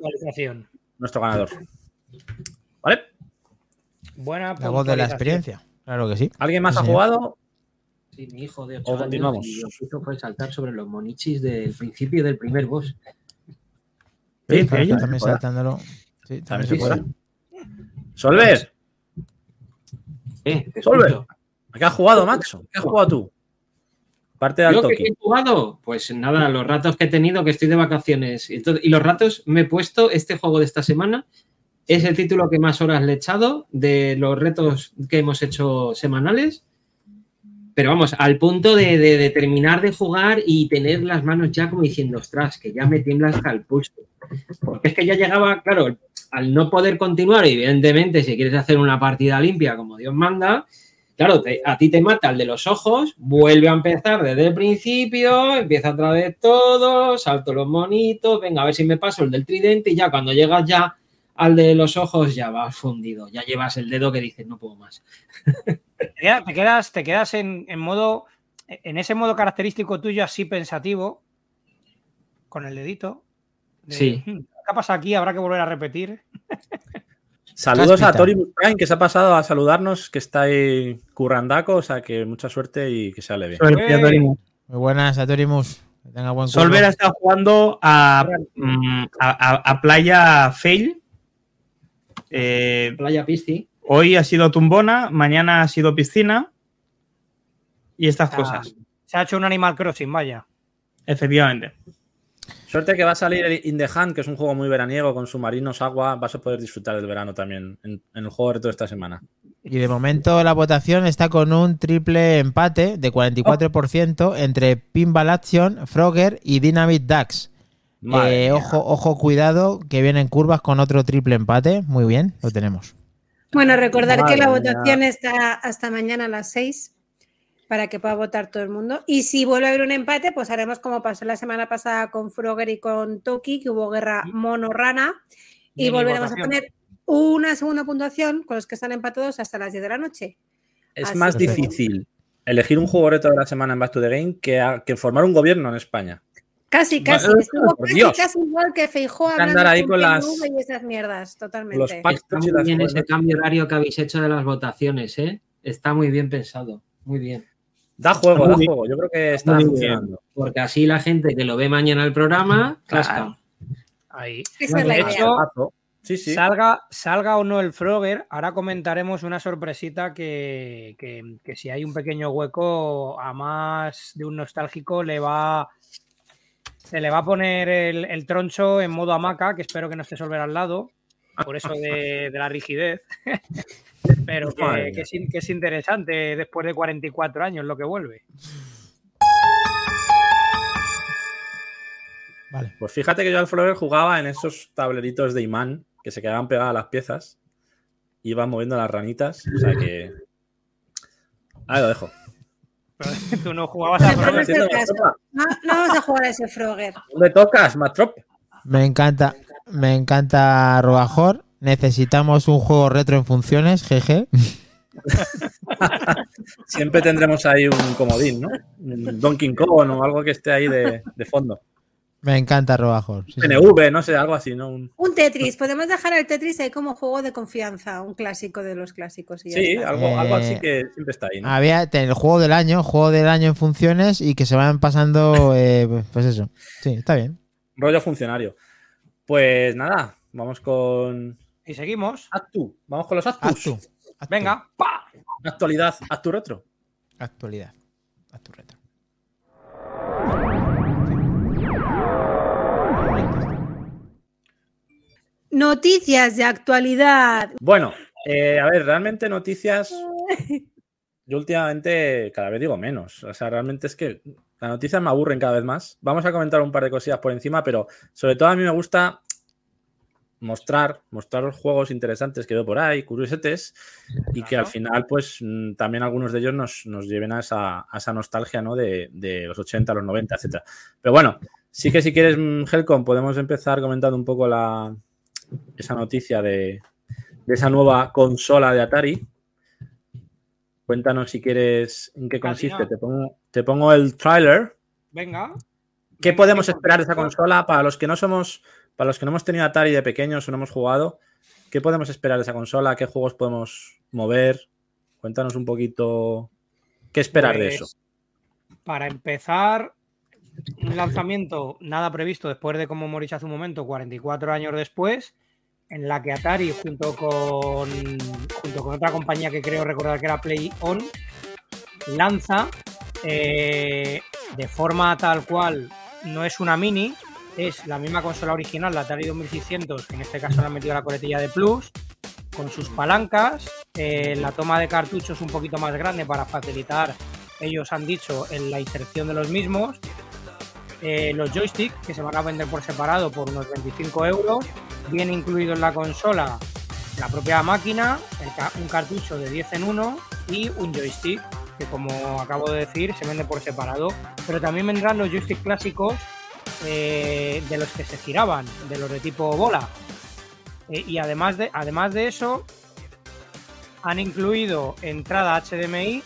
nuestro ganador. ¿Vale? Buena La voz de la experiencia. Claro que sí. ¿Alguien más Sí, ha jugado? Sí, mi hijo de O 8 años continuamos. y lo que hizo fue saltar sobre los monichis del principio del primer boss. Sí, También, sí, también saltándolo. Sí, También también se se puede. Solver, Eh, Solver. ¿a qué has jugado, macho? ¿Qué has jugado tú? Parte de ¿Yo he jugado? Pues nada, los ratos que he tenido, que estoy de vacaciones. Y, todo- y los ratos me he puesto este juego de esta semana. Es el título que más horas le he echado de los retos que hemos hecho semanales. Pero vamos, al punto de, terminar de jugar y tener las manos ya como diciendo, ostras, que ya me tiembla hasta el pulso. Porque es que ya llegaba, claro, al no poder continuar, evidentemente, si quieres hacer una partida limpia como Dios manda, Claro, a ti te mata el de los ojos, vuelve a empezar desde el principio, empieza otra vez todo, salto los monitos, venga, a ver si me paso el del tridente y ya cuando llegas ya al de los ojos ya vas fundido, ya llevas el dedo que dices no puedo más. Te queda- te quedas, te quedas en, en modo, en ese modo característico tuyo así pensativo, con el dedito. de, Sí. "Hmm, ¿Qué ha pasado aquí? Habrá que volver a repetir. Saludos a. Tori Prime, que se ha pasado a saludarnos, que está ahí currandaco, o sea que mucha suerte y que sale bien. Suerte. Torimus. Muy buenas, Atorimus. Que tenga buen curro. Solver ha estado jugando a, mm, a, a- a Playa Fail. Eh, Playa Pisti. Hoy ha sido tumbona, mañana ha sido piscina. Y estas Ah. cosas, Se ha hecho un Animal Crossing, vaya. efectivamente. Suerte que va a salir el In the Hand, que es un juego muy veraniego con submarinos, agua. Vas a poder disfrutar del verano también en, en el juego de reto de esta semana. Y de momento la votación está con un triple empate de 44% entre Pinball Action, Frogger y Dynamite Ducks. Madre Eh, ojo, ojo, cuidado, que vienen curvas con otro triple empate. Muy bien, lo tenemos. Bueno, recordar que la mía. votación está hasta mañana a las 6 para que pueda votar todo el mundo. Y si vuelve a haber un empate, pues haremos como pasó la semana pasada con Frogger y con Toki, que hubo guerra mono-rana. Y volveremos votación. a poner una segunda puntuación con los que están empatados hasta las 10 de la noche. Es Así más difícil elegir un juego reto de la semana en Back to the Game que, a- que formar un gobierno en España. Casi, casi. Estuvo por casi, Dios. casi igual que Feijó hablando andar ahí con las- y esas mierdas, totalmente. Está muy bien ese cambio horario que habéis hecho de las votaciones, ¿eh? Está muy bien pensado, muy bien. Da juego, da juego. Yo creo que está funcionando. Porque así la gente que lo ve mañana el programa. Claro. Ahí. Esa es la De idea. hecho, Pazo. Sí, sí. Salga, salga o no el Frogger, ahora comentaremos una sorpresita que, que- que si hay un pequeño hueco, a más de un nostálgico le va. Se le va a poner el, el troncho en modo hamaca, que espero que no esté Solver al lado, por eso de, de la rigidez. Pero que, es, in- que es interesante después de 44 años lo que vuelve. Vale. Pues fíjate que yo al Flower jugaba en esos tableritos de imán que se quedaban pegadas a las piezas. Iban moviendo las ranitas. O sea que. Ahí lo dejo. Tú no jugabas a no Frogger. No, no vamos a jugar a ese Frogger. ¿Dónde tocas, Matrop? Me encanta, me encanta Rogajor. Necesitamos un juego retro en funciones, jeje. Siempre tendremos ahí un comodín, ¿no? Un Donkey Kong o algo que esté ahí de, de fondo. Me encanta Rogajor. sí, sí. PNV, no sé, algo así, ¿no? Un- Un Tetris. Podemos dejar el Tetris ahí como juego de confianza, un clásico de los clásicos. Y ya Sí, algo, algo así Eh, que siempre está ahí, ¿no? Había el juego del año, juego del año en funciones y que se van pasando, eh, pues eso. Sí, está bien. Rollo funcionario. Pues nada, vamos con Y seguimos. Actu. Vamos con los Actus. haz tú. Venga, ¡pa! Actualidad, Actu Retro. Actualidad. Haz tu retro. Noticias de actualidad. Bueno, eh, a ver, realmente noticias. Yo últimamente cada vez digo menos. O sea, realmente es que las noticias me aburren cada vez más. Vamos a comentar un par de cosillas por encima, pero sobre todo a mí me gusta mostrar, mostrar los juegos interesantes que veo por ahí, curiosetes, y que al final, pues mm, también algunos de ellos nos, nos lleven a esa, a esa nostalgia, ¿no? De, de los 80, los 90, etcétera. Pero bueno, sí que si quieres, mm, Helcom, podemos empezar comentando un poco la, esa noticia de, de esa nueva consola de Atari. Cuéntanos si quieres en qué consiste. Te pongo, te pongo el trailer. Venga. ¿Qué Venga, podemos ¿qué esperar de esa consola? Para los que no somos, para los que no hemos tenido Atari de pequeños o no hemos jugado, ¿qué podemos esperar de esa consola? ¿Qué juegos podemos mover. Cuéntanos un poquito qué esperar de Pues, eso. Para empezar, un lanzamiento nada previsto después de, como hemos dicho hace un momento, 44 años después, en la que Atari, junto con, junto con otra compañía que creo recordar que era Play On, lanza eh, de forma tal cual, no es una mini, es la misma consola original, la Atari 2600, que en este caso le han metido la coletilla de Plus, con sus palancas, eh, la toma de cartuchos un poquito más grande para facilitar, ellos han dicho, en la inserción de los mismos, eh, los joysticks que se van a vender por separado por unos 25 euros, viene incluido en la consola la propia máquina, un cartucho de 10 en 1 y un joystick que como acabo de decir se vende por separado, pero también vendrán los joysticks clásicos eh, de los que se giraban, de los de tipo bola. Eh, y además de, además de eso, han incluido entrada HDMI.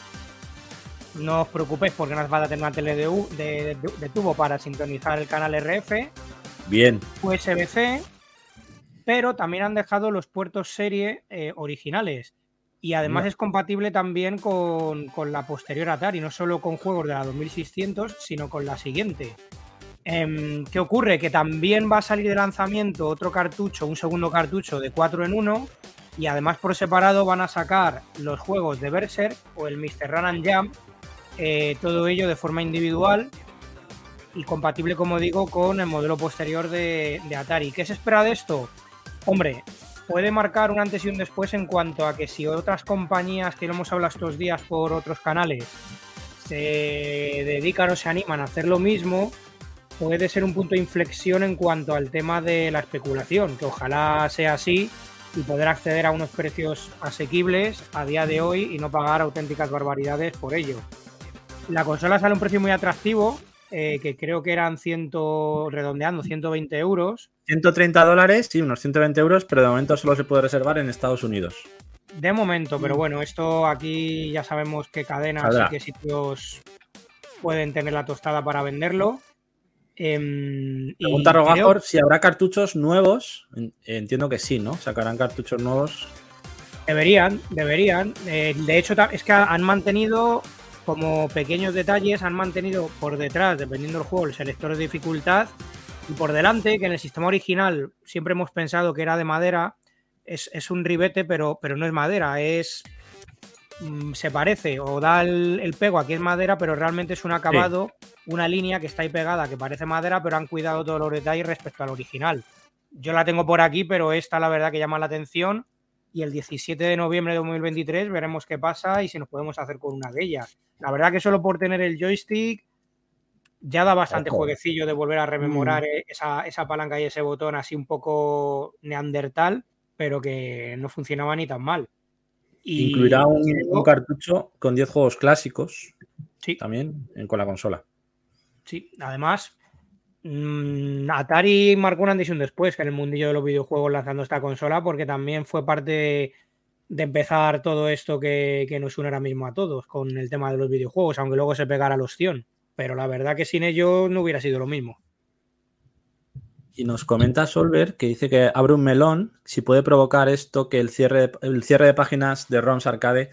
No os preocupéis porque no hace falta tener una tele de, U- de- de- de tubo para sintonizar el canal RF. Bien, USB-C, pero también han dejado los puertos serie eh, originales. Y además es compatible también con, con la posterior Atari, no solo con juegos de la 2600, sino con la siguiente. Em, ¿Qué ocurre? Que también va a salir de lanzamiento otro cartucho, un segundo cartucho de 4 en 1, y además por separado van a sacar los juegos de Berserk o el Mr. Run and Jump, eh, todo ello de forma individual y compatible, como digo, con el modelo posterior de, de Atari. ¿Qué se espera de esto? Hombre, puede marcar un antes y un después en cuanto a que si otras compañías, que lo hemos hablado estos días por otros canales, se dedican o se animan a hacer lo mismo, puede ser un punto de inflexión en cuanto al tema de la especulación, que ojalá sea así y poder acceder a unos precios asequibles a día de hoy y no pagar auténticas barbaridades por ello. La consola sale a un precio muy atractivo, eh, que creo que eran 100, redondeando, 120 euros. 130 dólares, sí, unos 120 euros, pero de momento solo se puede reservar en Estados Unidos. De momento, pero bueno, esto aquí ya sabemos qué cadenas Saldrá. y qué sitios pueden tener la tostada para venderlo. Y Pregunta creo- Rogajor si habrá cartuchos nuevos. En- Entiendo que sí, ¿no? Sacarán cartuchos nuevos. Deberían, deberían. Eh, de hecho, es que han mantenido como pequeños detalles, han mantenido por detrás, dependiendo del juego, el selector de dificultad. Y por delante, que en el sistema original siempre hemos pensado que era de madera, es, es un ribete, pero, pero no es madera, es mm, se parece o da el, el pego aquí es madera, pero realmente es un acabado, una línea que está ahí pegada que parece madera, pero han cuidado todos los detalles respecto al original. Yo la tengo por aquí, pero esta la verdad que llama la atención y el 17 de noviembre de 2023 veremos qué pasa y si nos podemos hacer con una de ellas. La verdad que solo por tener el joystick ya da bastante Ojo. jueguecillo de volver a rememorar eh, esa, esa palanca y ese botón así un poco neandertal, pero que no funcionaba ni tan mal. Y Incluirá un, cartucho con 10 juegos clásicos Sí. también en- con la consola. Sí, además, mm, Atari marcó un antes y un después en el mundillo de los videojuegos lanzando esta consola, porque también fue parte de empezar todo esto que, que nos une ahora mismo a todos con el tema de los videojuegos, aunque luego se pegara la opción. Pero la verdad que sin ello no hubiera sido lo mismo. Y nos comenta Solver que dice que abre un melón si puede provocar esto que el cierre de, el cierre de páginas de ROMs arcade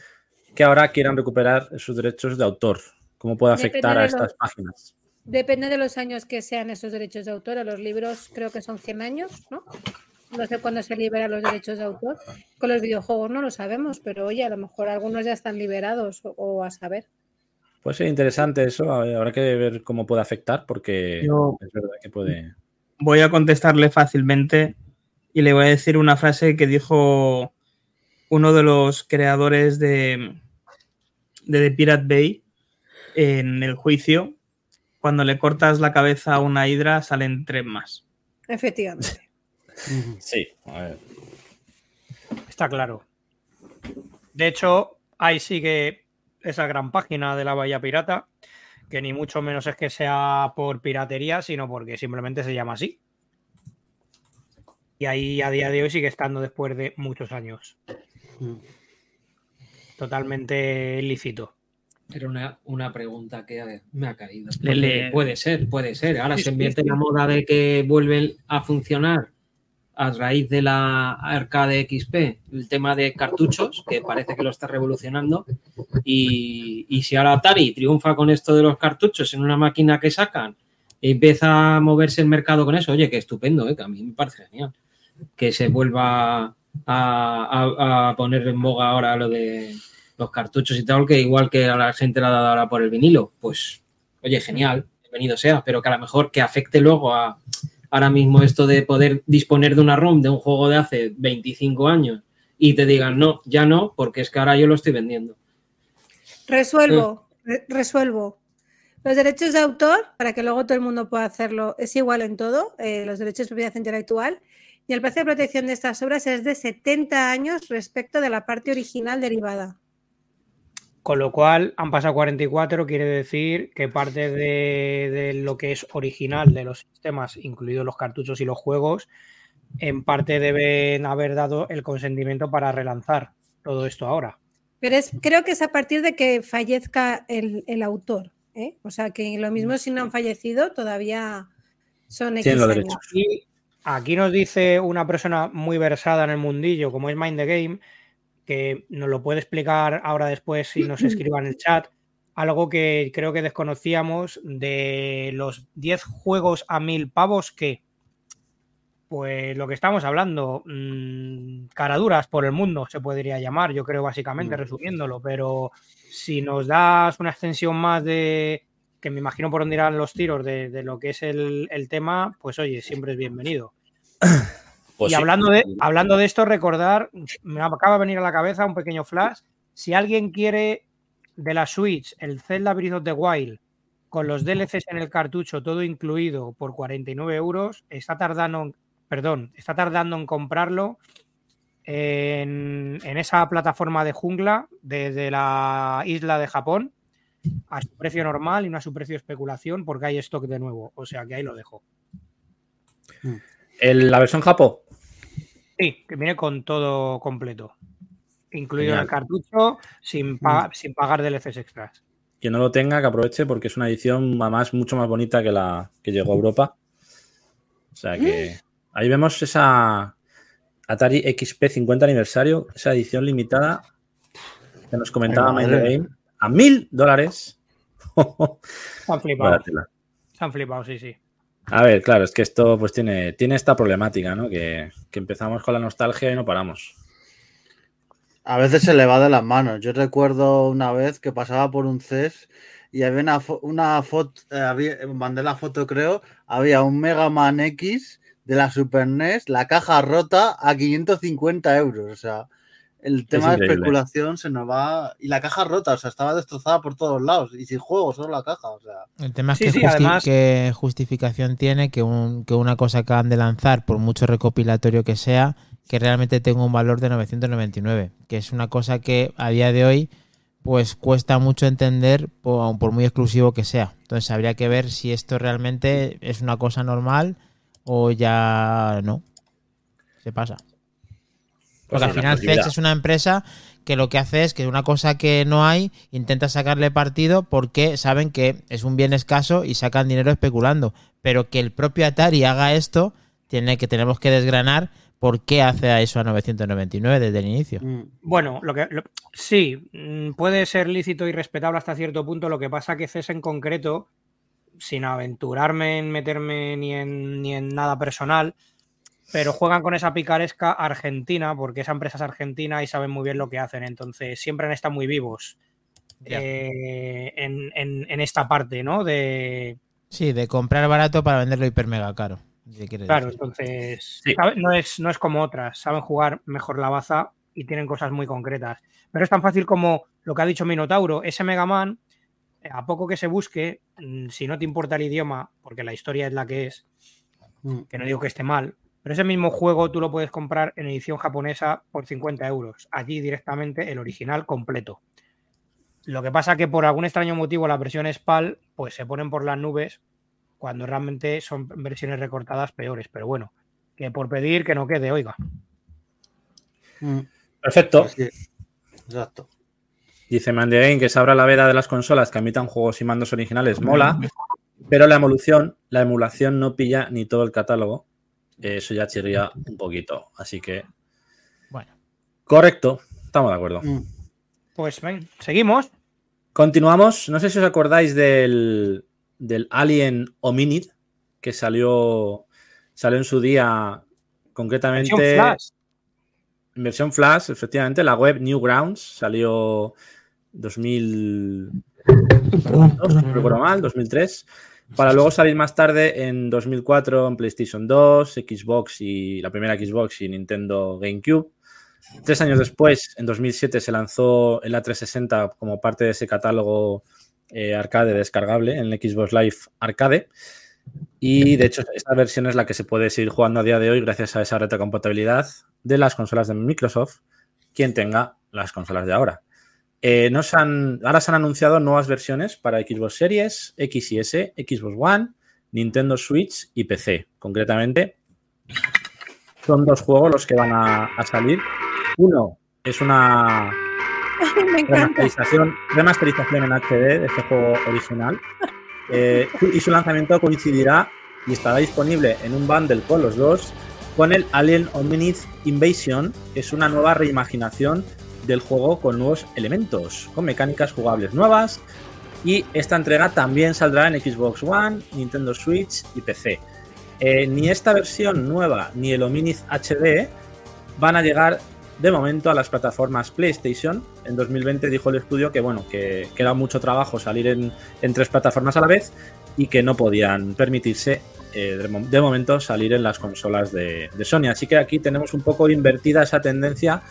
que ahora quieran recuperar sus derechos de autor. ¿Cómo puede Depende afectar a estas los- páginas? Depende de los años que sean esos derechos de autor. Los libros creo que son 100 años, ¿no? No sé cuándo se liberan los derechos de autor. Con los videojuegos no lo sabemos, pero oye, a lo mejor algunos ya están liberados o, o a saber. Puede ser interesante eso, a habrá que ver cómo puede afectar porque Yo- es verdad que puede... voy a contestarle fácilmente y le voy a decir una frase que dijo uno de los creadores de, de The Pirate Bay en el juicio. Cuando le cortas la cabeza a una hidra salen tres más. Efectivamente. Sí, a ver. Está claro. De hecho, ahí sigue esa gran página de la Bahía Pirata, que ni mucho menos es que sea por piratería, sino porque simplemente se llama así. Y ahí a día de hoy sigue estando después de muchos años. Totalmente lícito. Era una, una pregunta que me ha caído. Le- Puede ser, puede ser. Ahora se invierte la moda de que vuelven a funcionar a raíz de la arcade XP, el tema de cartuchos, que parece que lo está revolucionando. Y, y si ahora Atari triunfa con esto de los cartuchos en una máquina que sacan y empieza a moverse el mercado con eso, oye, que estupendo, ¿eh? que a mí me parece genial. Que se vuelva a, a- a poner en boga ahora lo de los cartuchos y tal, que igual que a la gente la ha dado ahora por el vinilo, pues, oye, genial, bienvenido sea, pero que a lo mejor que afecte luego a ahora mismo esto de poder disponer de una ROM de un juego de hace 25 años y te digan, no, ya no, porque es que ahora yo lo estoy vendiendo. Resuelvo, re- resuelvo. Los derechos de autor, para que luego todo el mundo pueda hacerlo, es igual en todo, eh, los derechos de propiedad intelectual, y el precio de protección de estas obras es de 70 años respecto de la parte original derivada. Con lo cual han pasado 44, quiere decir que parte de, de lo que es original de los sistemas, incluidos los cartuchos y los juegos, en parte deben haber dado el consentimiento para relanzar todo esto ahora. Pero es, creo que es a partir de que fallezca el, el autor. ¿eh? O sea que lo mismo si no han fallecido, todavía son X años. Y aquí nos dice una persona muy versada en el mundillo, como es Mind the Game, que nos lo puede explicar ahora después si nos escriba en el chat, algo que creo que desconocíamos de los 10 juegos a mil pavos que, pues lo que estamos hablando, mmm, caraduras por el mundo se podría llamar, yo creo básicamente, Mm. resumiéndolo, pero si nos das una extensión más de, que me imagino por dónde irán los tiros de, de lo que es el, el tema, pues oye, siempre es bienvenido. Pues y sí. hablando de, hablando de esto, recordar, me acaba de venir a la cabeza un pequeño flash. Si alguien quiere de la Switch el Zelda Breath of the Wild con los DLCs en el cartucho, todo incluido por 49 euros, está tardando, en- perdón, está tardando en comprarlo en, en esa plataforma de jungla desde la isla de Japón a su precio normal y no a su precio especulación porque hay stock de nuevo. O sea que ahí lo dejo. El- la versión Japo. Sí, que viene con todo completo. Incluido en el Genial. cartucho, sin, pa- sin pagar DLCs extras. Quien no lo tenga, que aproveche porque es una edición además mucho más bonita que la que llegó a Europa. O sea que ahí vemos esa Atari XP 50 aniversario, esa edición limitada que nos comentaba Mind. Game, a mil dólares. Se han flipado. Se han flipado, sí, sí. A ver, claro, es que esto pues tiene, tiene esta problemática, ¿no? Que, que empezamos con la nostalgia y no paramos. A veces se le va de las manos. Yo recuerdo una vez que pasaba por un CES y había una, una foto, eh, mandé la foto creo, había un Mega Man X de la Super NES, la caja rota a 550 euros. O sea, el tema de especulación se nos va... Y la caja rota, o sea, estaba destrozada por todos lados. Y sin juego, solo la caja, o sea... El tema es Sí, que, sí, justi- además- qué justificación tiene que, un- que una cosa acaban de lanzar, por mucho recopilatorio que sea, que realmente tenga un valor de 999, que es una cosa que a día de hoy pues cuesta mucho entender por, por muy exclusivo que sea. Entonces habría que ver si esto realmente es una cosa normal o ya no. Se pasa. Porque Pues al sí, final. Fetch es una empresa que lo que hace es que una cosa que no hay, intenta sacarle partido porque saben que es un bien escaso y sacan dinero especulando. Pero que el propio Atari haga esto, tiene que tenemos que desgranar por qué hace eso a 999 desde el inicio. mm. Bueno, lo que lo- sí, mm, puede ser lícito y respetable hasta cierto punto. Lo que pasa que CES en concreto, sin aventurarme en meterme ni en, ni en nada personal, pero juegan con esa picaresca argentina, porque esa empresa es argentina y saben muy bien lo que hacen. Entonces, siempre han estado muy vivos eh, en, en- en esta parte, ¿no? De, Sí, de comprar barato para venderlo hiper mega caro. si Claro, decir. entonces Sí. no, es, no es como otras, saben jugar mejor la baza y tienen cosas muy concretas. Pero es tan fácil como lo que ha dicho Minotauro, ese Mega Man, eh, a poco que se busque, mm, si no te importa el idioma, porque la historia es la que es, Mm. que no digo que esté mal, pero ese mismo juego tú lo puedes comprar en edición japonesa por 50 euros, allí directamente el original completo. Lo que pasa que por algún extraño motivo las versiones PAL pues se ponen por las nubes cuando realmente son versiones recortadas peores, pero bueno, que por pedir que no quede, oiga. Mm. Perfecto. Sí, Exacto. Dice Mandegain que se abra la veda de las consolas que emitan juegos y mandos originales. Mola, pero la emulación, la emulación no pilla ni todo el catálogo. Eso ya chirría un poquito. Así que, Bueno, correcto, estamos de acuerdo. Mm. Pues ven, seguimos. Continuamos. No sé si os acordáis del, del Alien Hominid que salió, salió en su día, concretamente. Versión Flash. En versión Flash, efectivamente, la web Newgrounds salió 2000. Perdón, no, no recuerdo mal, 2003. Para luego salir más tarde en 2004 en PlayStation 2, Xbox y la primera Xbox y Nintendo GameCube. Tres años después, en 2007, se lanzó en la 360 como parte de ese catálogo eh, arcade descargable en el Xbox Live Arcade. Y de hecho, esta versión es la que se puede seguir jugando a día de hoy gracias a esa retrocompatibilidad de las consolas de Microsoft, quien tenga las consolas de ahora. Eh, han- ahora se han anunciado nuevas versiones para Xbox Series, X y S, Xbox One, Nintendo Switch y PC. Concretamente, son dos juegos los que van a, a salir. Uno es una remasterización, remasterización en HD de este juego original. Eh, y su lanzamiento coincidirá y estará disponible en un bundle con los dos con el Alien Hominid Invasion, que es una nueva reimaginación del juego con nuevos elementos, con mecánicas jugables nuevas. Y esta entrega también saldrá en Xbox One, Nintendo Switch y PC. Eh, ni esta versión nueva ni el Hominid HD van a llegar de momento a las plataformas PlayStation. En 2020 dijo el estudio que bueno, que, era mucho trabajo salir en, tres plataformas a la vez y que no podían permitirse eh, de, mo- de momento salir en las consolas de Sony. Así que aquí tenemos un poco invertida esa tendencia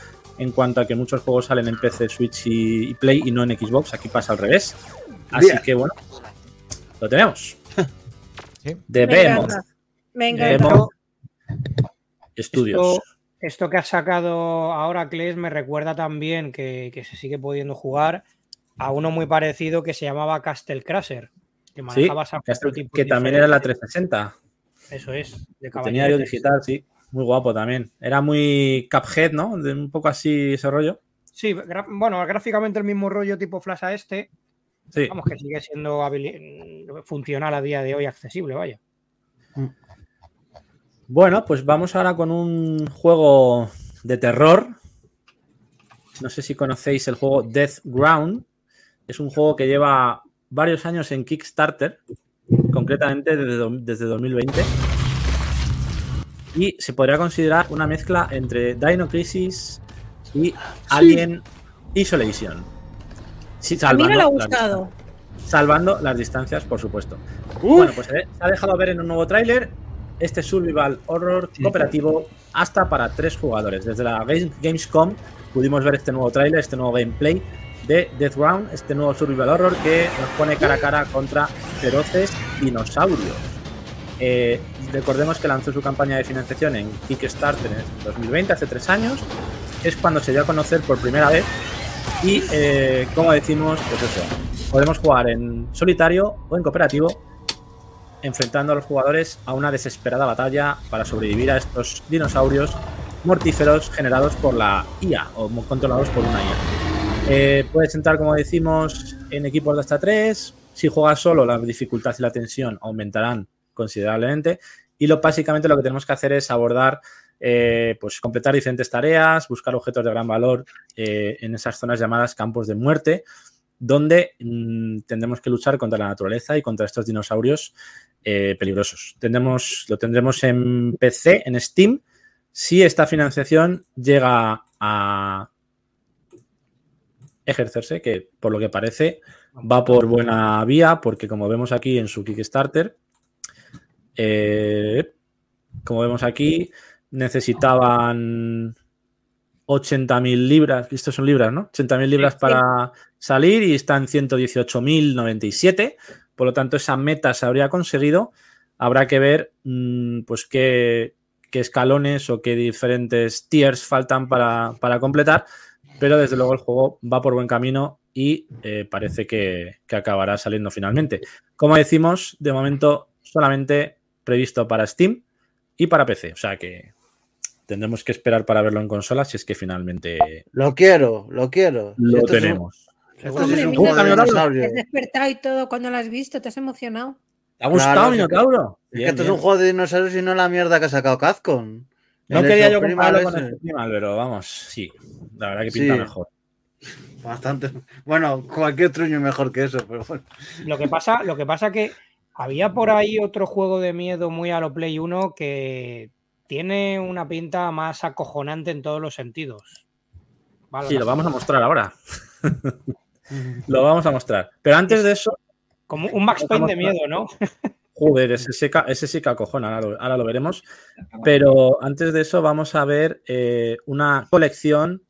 en cuanto a que muchos juegos salen en PC, Switch y, y Play y no en Xbox. Aquí pasa al revés. Así Bien. que bueno, lo tenemos. Sí. De Me Behemoth encanta. Me De encanta. Behemoth Studios. Esto, esto que ha sacado ahora Kles me recuerda también que, que se sigue pudiendo jugar a uno muy parecido que se llamaba Castle Crasher. Que Sí, manejabas a que, también era la diferentes. 360. Eso es, de Tenía yo digital, sí. Muy guapo también. Era muy Cuphead, ¿no? De un poco así ese rollo. Sí, bueno, gráficamente el mismo rollo tipo Flash a este, Sí. vamos que sigue siendo funcional a día de hoy, accesible, vaya. Bueno, pues vamos ahora con un juego de terror. No sé si conocéis el juego Death Ground. Es un juego que lleva varios años en Kickstarter, concretamente desde, desde 2020. Y se podría considerar una mezcla entre Dino Crisis y Alien Isolation. Sí, A mí no le ha las- gustado. salvando las distancias, por supuesto. Bueno, pues eh, se ha dejado ver en un nuevo tráiler este survival horror cooperativo hasta para tres jugadores. Desde la Games- Gamescom pudimos ver este nuevo tráiler, este nuevo gameplay de Death Ground, este nuevo survival horror que nos pone cara a cara contra feroces dinosaurios. Eh, recordemos que lanzó su campaña de financiación en Kickstarter en 2020, hace tres años. Es cuando se dio a conocer por primera vez y, eh, como decimos, pues podemos jugar en solitario o en cooperativo, enfrentando a los jugadores a una desesperada batalla para sobrevivir a estos dinosaurios mortíferos generados por la IA o controlados por una IA. Eh, puedes entrar, como decimos, en equipos de hasta tres. Si juegas solo, la dificultad y la tensión aumentarán considerablemente. Y lo, básicamente lo que tenemos que hacer es abordar, eh, pues completar diferentes tareas, buscar objetos de gran valor eh, en esas zonas llamadas campos de muerte, donde mm, tendremos que luchar contra la naturaleza y contra estos dinosaurios eh, peligrosos. Tendremos, lo tendremos en PC, en Steam, si esta financiación llega a ejercerse, que por lo que parece va por buena vía, porque como vemos aquí en su Kickstarter, eh, como vemos aquí, necesitaban 80.000 libras, estos son libras, ¿no? 80.000 libras para salir y están 118.097, por lo tanto esa meta se habría conseguido. Habrá que ver mm, pues qué, qué escalones o qué diferentes tiers faltan para, para completar, pero desde luego el juego va por buen camino y eh, parece que, que acabará saliendo finalmente. Como decimos, de momento solamente previsto para Steam y para PC, o sea que tendremos que esperar para verlo en consola si es que finalmente Lo quiero, lo quiero. lo Esto es un- tenemos. Hombre, es un mira, juego de Búscame, dinosaurio. Te has despertado y todo cuando lo has visto, te has emocionado. ¿Te ha gustado, Claro. Minotauro? Es Bien, que esto es un juego de dinosaurios y no la mierda que ha sacado Capcom. No El quería yo compararlo con ese. el Primal, pero vamos, sí. La verdad que pinta Sí. mejor. Bastante. Bueno, cualquier truño es mejor que eso, pero bueno. Lo que pasa, lo que pasa que había por ahí otro juego de miedo muy a lo Play 1 que tiene una pinta más acojonante en todos los sentidos. Vale, Sí, lo vamos a mostrar ahora. Lo vamos a mostrar. Pero antes de eso, Como un Max Payne de miedo, ¿no? joder, ese, sí ca- ese sí que acojona, ahora lo, ahora lo veremos. Pero antes de eso, vamos a ver eh, una colección.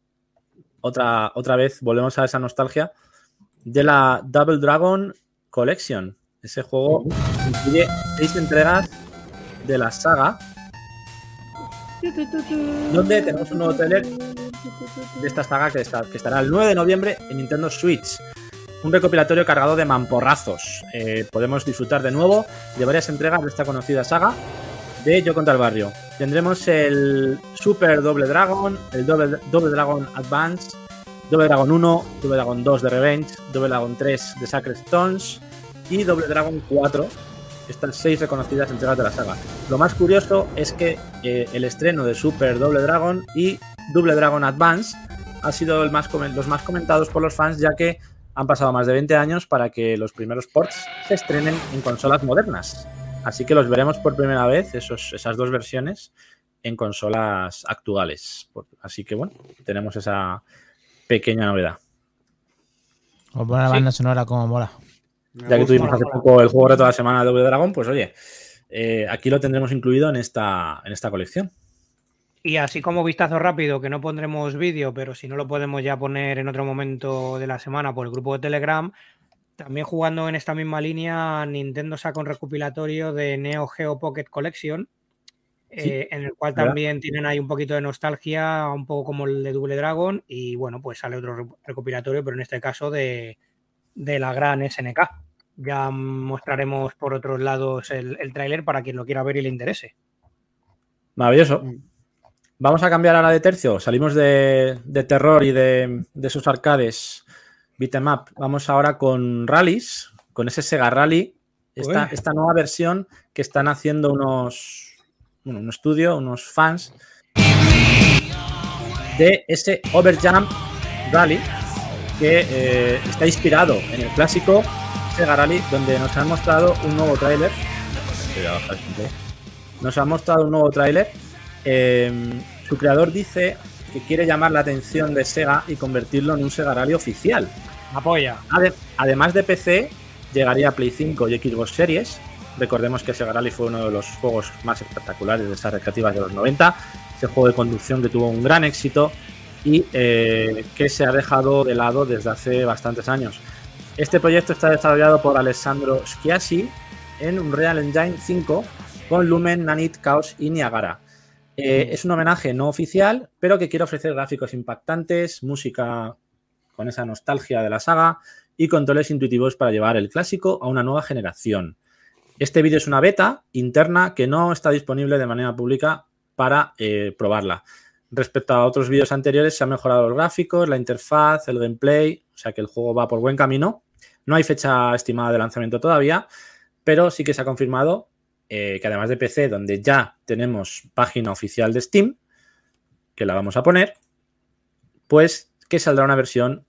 Otra, otra vez, volvemos a esa nostalgia. De la Double Dragon Collection. Ese juego incluye seis entregas de la saga. Donde tenemos un nuevo trailer de esta saga que, está- que estará el 9 de noviembre en Nintendo Switch. Un recopilatorio cargado de mamporrazos. Eh, podemos disfrutar de nuevo de varias entregas de esta conocida saga de Yo contra el Barrio. Tendremos el Super Doble Dragon, el Doble, Doble Dragon Advance, Doble Dragon 1, Doble Dragon 2 de Revenge, Doble Dragon 3 de Sacred Stones y Doble Dragon 4. Estas seis reconocidas entregas de la saga. Lo más curioso es que eh, el estreno de Super Doble Dragon y Double Dragon Advance ha sido el más los más comentados por los fans, ya que han pasado más de 20 años para que los primeros ports se estrenen en consolas modernas. Así que los veremos por primera vez, esos, esas dos versiones, en consolas actuales. Así que bueno, tenemos esa pequeña novedad. O buena Sí. banda sonora como mola. Me Ya que tuvimos hace poco el juego reto de la semana de Double Dragon, pues oye, eh, aquí lo tendremos incluido en esta, en esta colección. Y así como vistazo rápido, que no pondremos vídeo, pero si no lo podemos ya poner en otro momento de la semana por el grupo de Telegram, también jugando en esta misma línea, Nintendo saca un recopilatorio de Neo Geo Pocket Collection, eh, en el cual ¿verdad? también tienen ahí un poquito de nostalgia, un poco como el de Double Dragon, y bueno, pues sale otro re- recopilatorio, pero en este caso de, de la gran SNK. Ya mostraremos por otros lados el, el tráiler para quien lo quiera ver y le interese. Maravilloso. Mm. Vamos a cambiar ahora de tercio. Salimos de, de terror y de, de esos arcades beat'em up. Vamos ahora con rallies, con ese Sega Rally. Esta, esta nueva versión que están haciendo unos, bueno, un estudio, unos fans de ese Overjump Rally que eh, está inspirado en el clásico Sega Rally, donde nos han mostrado un nuevo tráiler. Poco. Nos han mostrado un nuevo tráiler. Eh, su creador dice que quiere llamar la atención de Sega y convertirlo en un Sega Rally oficial. Apoya. Ade- además de PC, llegaría a Play 5 y Xbox Series. Recordemos que Sega Rally fue uno de los juegos más espectaculares de esas recreativas de los 90. Ese juego de conducción que tuvo un gran éxito y eh, que se ha dejado de lado desde hace bastantes años. Este proyecto está desarrollado por Alessandro Schiasi en Unreal Engine 5 con Lumen, Nanit, Chaos y Niagara. Eh, es un homenaje no oficial, pero que quiere ofrecer gráficos impactantes, música con esa nostalgia de la saga y controles intuitivos para llevar el clásico a una nueva generación. Este vídeo es una beta interna que no está disponible de manera pública para eh, probarla. Respecto a otros vídeos anteriores, se han mejorado los gráficos, la interfaz, el gameplay, o sea que el juego va por buen camino. No hay fecha estimada de lanzamiento todavía, pero sí que se ha confirmado eh, que además de PC, donde ya tenemos página oficial de Steam, que la vamos a poner, pues que saldrá una versión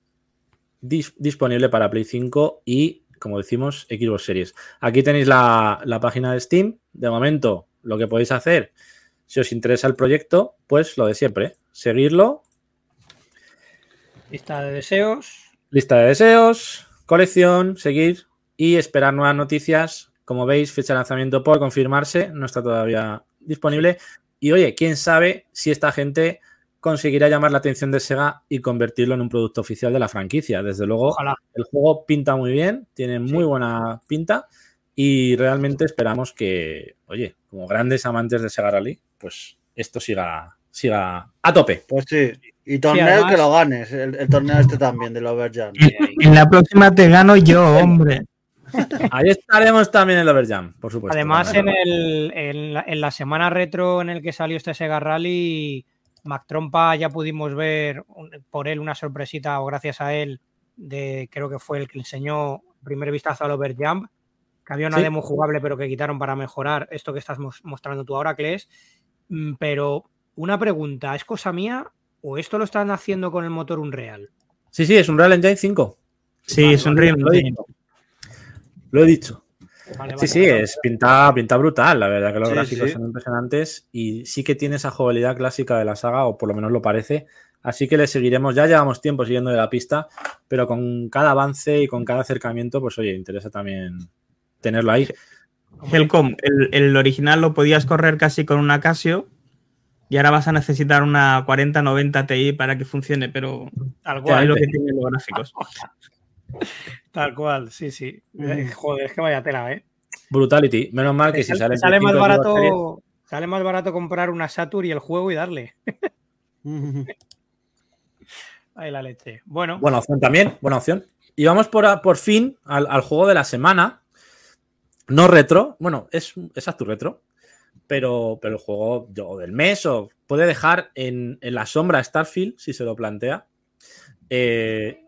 dis- disponible para Play 5 y, como decimos, Xbox Series. Aquí tenéis la, la página de Steam. De momento, lo que podéis hacer, si os interesa el proyecto, pues lo de siempre, seguirlo, Lista de deseos. lista de deseos, colección, seguir y esperar nuevas noticias. Como veis, fecha de lanzamiento por confirmarse, no está todavía disponible. Y oye, quién sabe si esta gente conseguirá llamar la atención de Sega y convertirlo en un producto oficial de la franquicia. Desde luego, Ojalá. el juego pinta muy bien, tiene Sí. muy buena pinta y realmente esperamos que, oye, como grandes amantes de Sega Rally, pues esto siga, siga a tope. Pues sí. Y torneo además- que lo ganes. El, el torneo este también, del Overjump. En la próxima te gano yo, hombre. Ahí estaremos también en el Overjam, por supuesto. Además, en, el, en, la, en la semana retro en el que salió este Sega Rally, Mac Trompa ya pudimos ver un- por él una sorpresita, o gracias a él, de creo que fue el que enseñó primer vistazo al Overjump. que había una Sí. demo jugable pero que quitaron para mejorar esto que estás mos- mostrando tú ahora, Kles. Mm, Pero una pregunta, ¿es cosa mía o esto lo están haciendo con el motor Unreal? Sí, sí, es un Real Engine 5. Sí, Vale, es un Lo he Real dicho. Lo he dicho. Vale, Sí, vale, sí, vale. es pinta, pinta brutal, la verdad que los Sí, gráficos sí. son impresionantes y sí que tiene esa jugabilidad clásica de la saga, o por lo menos lo parece. Así que le seguiremos, ya llevamos tiempo siguiendo de la pista, pero con cada avance y con cada acercamiento, pues oye, interesa también tenerlo ahí. Helcom, el, el original lo podías correr casi con una Casio y ahora vas a necesitar una 4090 Ti para que funcione, pero Tal es cual, lo que tienen los gráficos. tal cual, sí, sí. Eh, Joder, es que vaya tela, ¿eh? Brutality. Menos mal que si sale, sale, más 5 y Xbox Series, barato, sale más barato comprar una Saturn y el juego y darle. Ahí la leche. Bueno, Buena opción también, buena opción. Y vamos por, por fin al, al juego de la semana. No retro, bueno, es exacto retro, pero, pero el juego yo, del mes o puede dejar en, en la sombra Starfield si se lo plantea. Eh,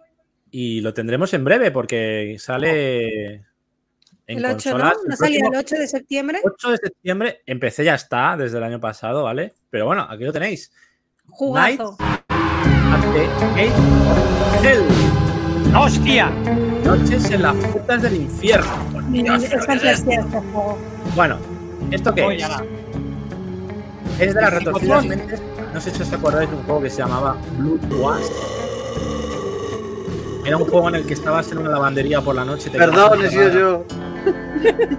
y lo tendremos en breve porque sale en El 8, ¿no? consolas ¿No salía próximo el 8 de septiembre? 8 de septiembre. Empecé ya está desde el año pasado, ¿vale? Pero bueno, aquí lo tenéis. Jugazo. ¡Hostia! Noches en las puertas del infierno. Dios, Es fantasía juego. Bueno, ¿esto qué es? Es de las ¿Es retorcidas mentes. No sé si os acordáis de un juego que se llamaba Blue Wasp. Era un juego en el que estabas en una lavandería por la noche. te Perdón, he sido yo.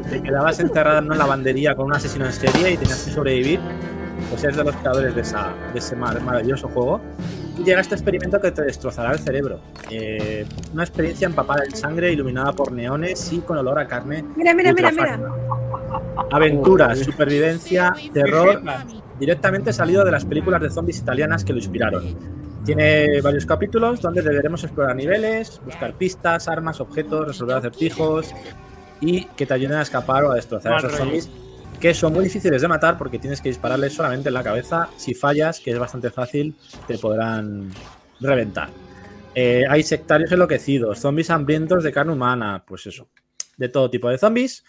Te quedabas enterrado en una lavandería con un asesino en serie y tenías que sobrevivir. Pues eres de los creadores de, esa, de ese mar- maravilloso juego. Y llega este experimento que te destrozará el cerebro. Eh, una experiencia empapada en sangre, iluminada por neones y con olor a carne Mira, mira, mira, mira. Aventura, supervivencia, terror, directamente salido de las películas de zombies italianas que lo inspiraron. Tiene varios capítulos donde deberemos explorar niveles, buscar pistas, armas, objetos, resolver acertijos y que te ayuden a escapar o a destrozar a esos rollo. zombies que son muy difíciles de matar porque tienes que dispararles solamente en la cabeza. Si fallas, que es bastante fácil, te podrán reventar. Eh, hay sectarios enloquecidos, zombies hambrientos de carne humana, pues eso, de todo tipo de zombies.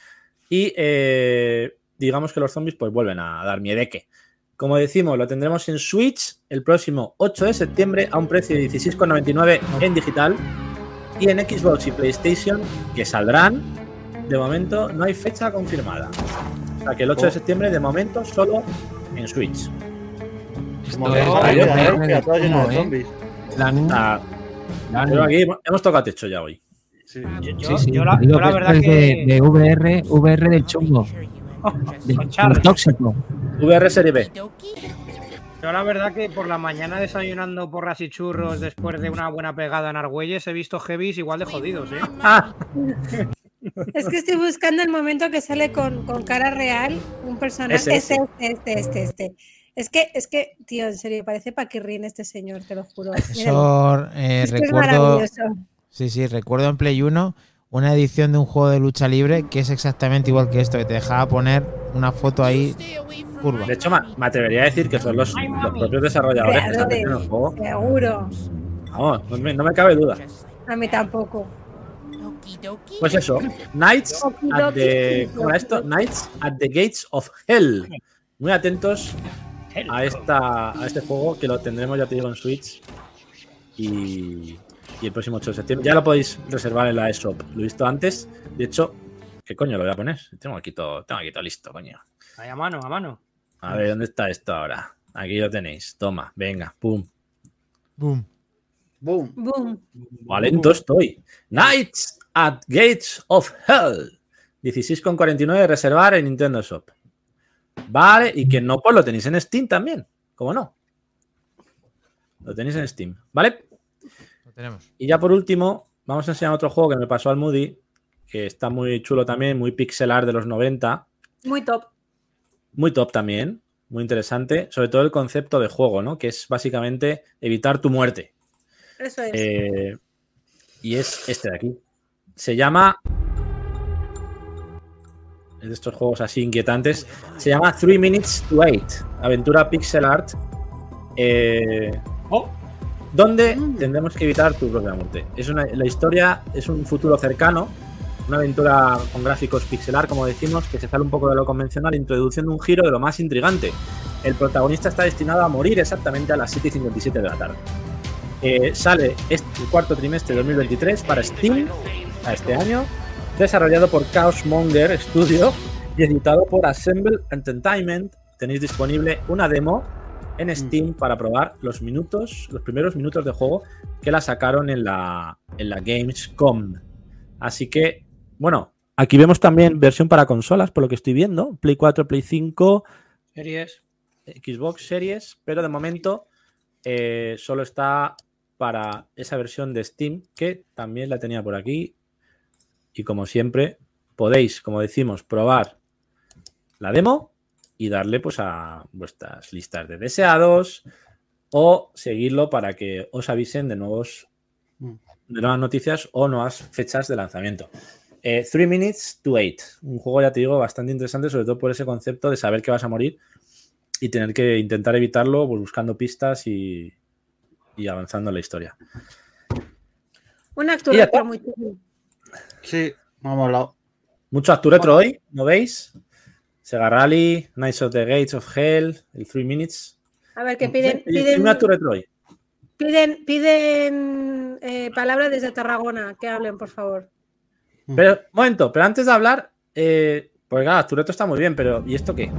Y eh, digamos que los zombies pues vuelven a dar miedeque. Como decimos, lo tendremos en Switch el próximo 8 de septiembre a un precio de 16,99 en digital. Y en Xbox y PlayStation, que saldrán, de momento no hay fecha confirmada. Sea que el 8 de septiembre, de momento, solo en Switch. Esto es ¿eh? Ah, aquí hemos tocado techo ya hoy. Sí. Yo, Sí, sí, yo la, yo verdad es que. de, de VR, VR del chungo, de- del tóxico. VR Serie B. Yo la verdad que por la mañana desayunando porras y churros después de una buena pegada en Argüelles he visto heavies igual de jodidos, ¿eh? Es que estoy buscando el momento que sale con, con cara real un personaje. Este, este, este, este, este. Es que, es que, tío, en serio, parece Paquirrín este señor, te lo juro. Eh, Es recuerdo. maravilloso. Sí, sí, recuerdo en Play 1 una edición de un juego de lucha libre que es exactamente igual que esto, que te dejaba poner una foto ahí curva. de hecho, me, me atrevería a decir que son los, los propios desarrolladores que están el juego. Seguro. Vamos, no me, no me cabe duda. A mí tampoco. Pues eso, Knights at the, ¿cómo era esto? Knights at the Gates of Hell. Muy atentos a, esta, a este juego que lo tendremos, ya te digo, en Switch. Y, y el próximo 8 de septiembre. Ya lo podéis reservar en la eShop. Lo he visto antes. De hecho, ¿qué coño lo voy a poner? Tengo aquí todo, tengo aquí todo listo, coño. Ahí a mano, a mano. A ver, ¿dónde está esto ahora? Aquí lo tenéis. Toma, venga, pum. Boom. Boom. Boom. Valento estoy. Knights at Gates of Hell. 16,49 reservar en Nintendo Shop. Vale, y que no, pues lo tenéis en Steam también. ¿Cómo no? Lo tenéis en Steam, ¿vale? Lo tenemos. Y ya por último, vamos a enseñar otro juego que me pasó al Moody, que está muy chulo también, muy pixelar de los 90. Muy top. Muy top también, muy interesante. Sobre todo el concepto de juego, ¿no? Que es básicamente evitar tu muerte. Eso es. Eh, y es este de aquí. Se llama. Es de estos juegos así inquietantes. Se llama Three Minutes to Eight. Aventura pixel art. eh, Oh, donde tendremos que evitar tu propia muerte. Es una, la historia es un futuro cercano Una aventura con gráficos pixelar, como decimos, que se sale un poco de lo convencional, introduciendo un giro de lo más intrigante. El protagonista está destinado a morir exactamente a las 7 y 57 de la tarde. Eh, sale este el cuarto trimestre de 2023 para Steam a este año, desarrollado por Chaos Monger Studio y editado por Assemble Entertainment. Tenéis disponible una demo en Steam para probar los minutos, los primeros minutos de juego que la sacaron en la, en la Gamescom. Así que, bueno, aquí vemos también versión para consolas, por lo que estoy viendo. Play 4, Play 5, Series. Xbox Series, pero de momento eh, solo está para esa versión de Steam, que también la tenía por aquí. Y como siempre, podéis, como decimos, probar la demo y darle pues a vuestras listas de deseados o seguirlo para que os avisen de nuevos de nuevas noticias o nuevas fechas de lanzamiento. 3 Minutes to 8, un juego ya te digo bastante interesante, sobre todo por ese concepto de saber que vas a morir y tener que intentar evitarlo pues, buscando pistas y, y avanzando en la historia. Un Y ya actor está. muy chulo. Sí, me ha molado. Mucho Actu Retro hoy, ¿no veis? Sega Rally, Knights of the Gates of Hell, el 3 Minutes. A ver, que piden, piden, un Actu Retro hoy. piden, piden eh, palabras desde Tarragona, que hablen, por favor. Pero, momento, pero antes de hablar, eh, pues claro, Actu Retro está muy bien, pero ¿y esto qué?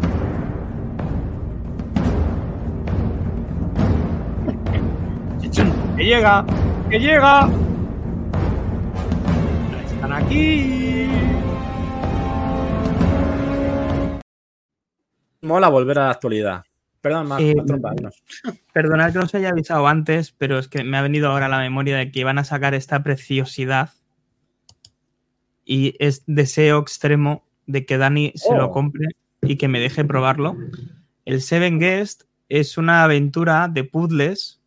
¡Que llega! ¡Que llega! ¡Están aquí! Mola volver a la actualidad. Perdón, más, Eh. Perdonad que no os haya avisado antes, pero es que me ha venido ahora a la memoria de que iban a sacar esta preciosidad. Y es deseo extremo de que Dani se Oh. lo compre y que me deje probarlo. El Seven Guest es una aventura de puzzles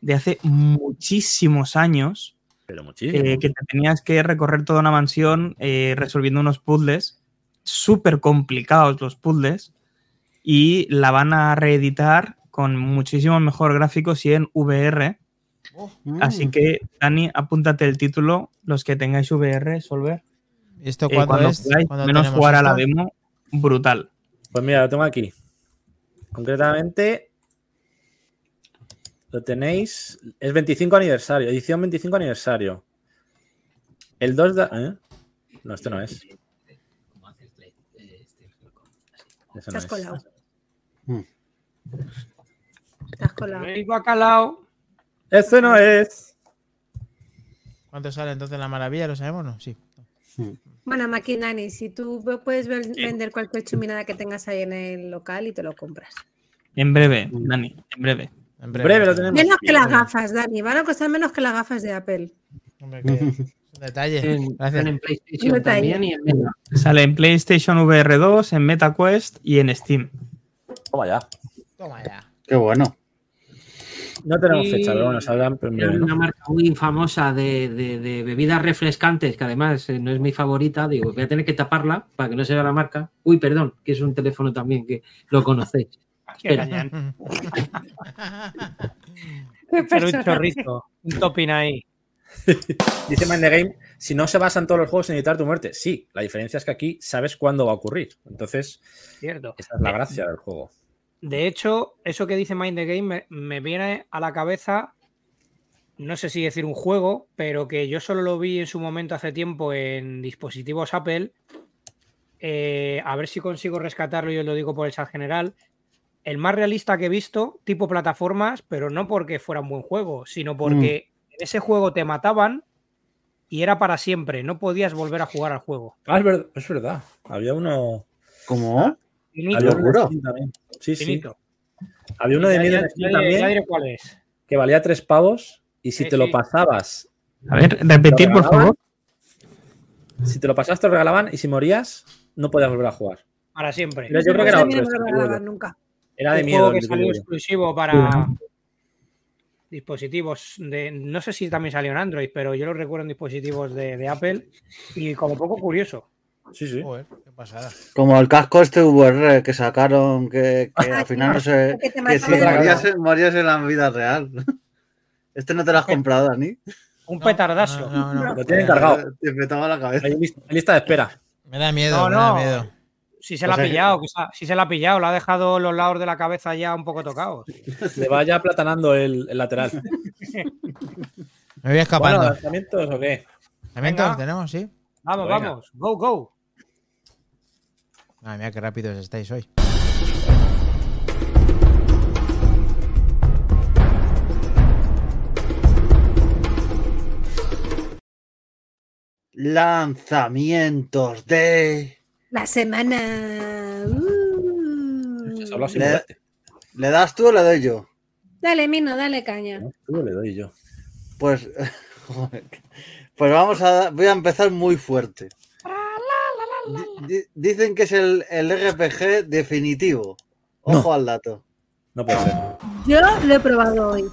de hace muchísimos años Pero muchísimo. eh, que te tenías que recorrer toda una mansión eh, resolviendo unos puzzles, súper complicados los puzzles, y la van a reeditar con muchísimos mejor gráficos y en VR. Así Mm. que, Dani, apúntate el título, los que tengáis VR, Solver. ¿Esto Eh, cuando es? podáis, ¿Cuándo menos jugar a la demo, brutal. Pues mira, lo tengo aquí. Concretamente, lo tenéis. Es 25 aniversario, edición 25 aniversario. El 2 de. ¿eh? No, este no es. No Estás es. colado. Mm. Estás colado. El bacalao. Este no es. ¿Cuánto sale entonces la maravilla? ¿Lo sabemos o no? Sí. Bueno, Maquinani, si tú puedes ven- vender cualquier chuminada que tengas ahí en el local y te lo compras. En breve, Dani, en breve. En Breve lo sí. tenemos. Menos que las gafas, Dani. Van a costar menos que las gafas de Apple. Hombre, que- detalle. En, Gracias. en PlayStation detalle. también y en Meta. Sale en PlayStation VR 2, en MetaQuest y en Steam. Toma ya. Toma ya. Qué bueno. No tenemos Y- fecha, pero bueno, saldrán Es ¿no? una marca muy famosa de, de- de bebidas refrescantes, que además eh, no es mi favorita. Digo, voy a tener que taparla para que no se vea la marca. Uy, perdón, que es un teléfono también que lo conocéis. Qué Pero un chorrito. Un topping ahí. Dice Mind the Game, si no se basan todos los juegos en editar tu muerte. Sí, la diferencia es que aquí sabes cuándo va a ocurrir. Entonces, Cierto. esa es la gracia del juego. De hecho, eso que dice Mind the Game me, me viene a la cabeza, no sé si decir un juego, pero que yo solo lo vi en su momento hace tiempo en dispositivos Apple. Eh, a ver si consigo rescatarlo y os lo digo por el chat general. El más realista que he visto, tipo plataformas, pero no porque fuera un buen juego, sino porque en ese juego te mataban y era para siempre, no podías volver a jugar al juego. Ah, es verdad. Es verdad. Había uno. ¿Cómo? Finito. Sí, sí. finito. Había uno de miedo también diré cuál es. que valía tres pavos. Y si Sí, te lo sí. pasabas, A ver, repetir, ¿Lo por favor. si te lo pasabas, te lo regalaban. Y si morías, no podías volver a jugar. Para siempre. Mira, yo creo que era otro. este, nunca. Era de un miedo. juego que salió exclusivo para dispositivos de. No sé si también salió en Android, pero yo lo recuerdo en dispositivos de, de Apple. Y como poco curioso. Sí, sí. Joder, qué pasada. Como el casco este VR que sacaron, que, que al final no sé. Que te Que si morías, en- morías en la vida real. Este no te lo has comprado, Dani. Un No, petardazo. No, no, no. Lo tienen cargado. Te petaba la cabeza. Hay lista, hay lista de espera. Me da miedo, No, me da no. miedo. Si se la ha pillado, quizá- si se la ha pillado, le ha dejado los lados de la cabeza ya un poco tocados. Le vaya aplatanando el, el lateral. Me voy Bueno, escapando. ¿lanzamientos o qué? ¿También venga. todos tenemos? Sí. Vamos, Venga. vamos. Go, go. Madre mía, qué rápidos estáis hoy. Lanzamientos de. La semana. Uh. Le- moverte. ¿Le das tú o le doy yo? Dale, Mino, dale caña. ¿no? Tú le doy yo. Pues. Pues vamos a. Voy a empezar muy fuerte. Di- di- Dicen que es el, el RPG definitivo. Ojo al dato. No puede ser. Yo lo he probado hoy.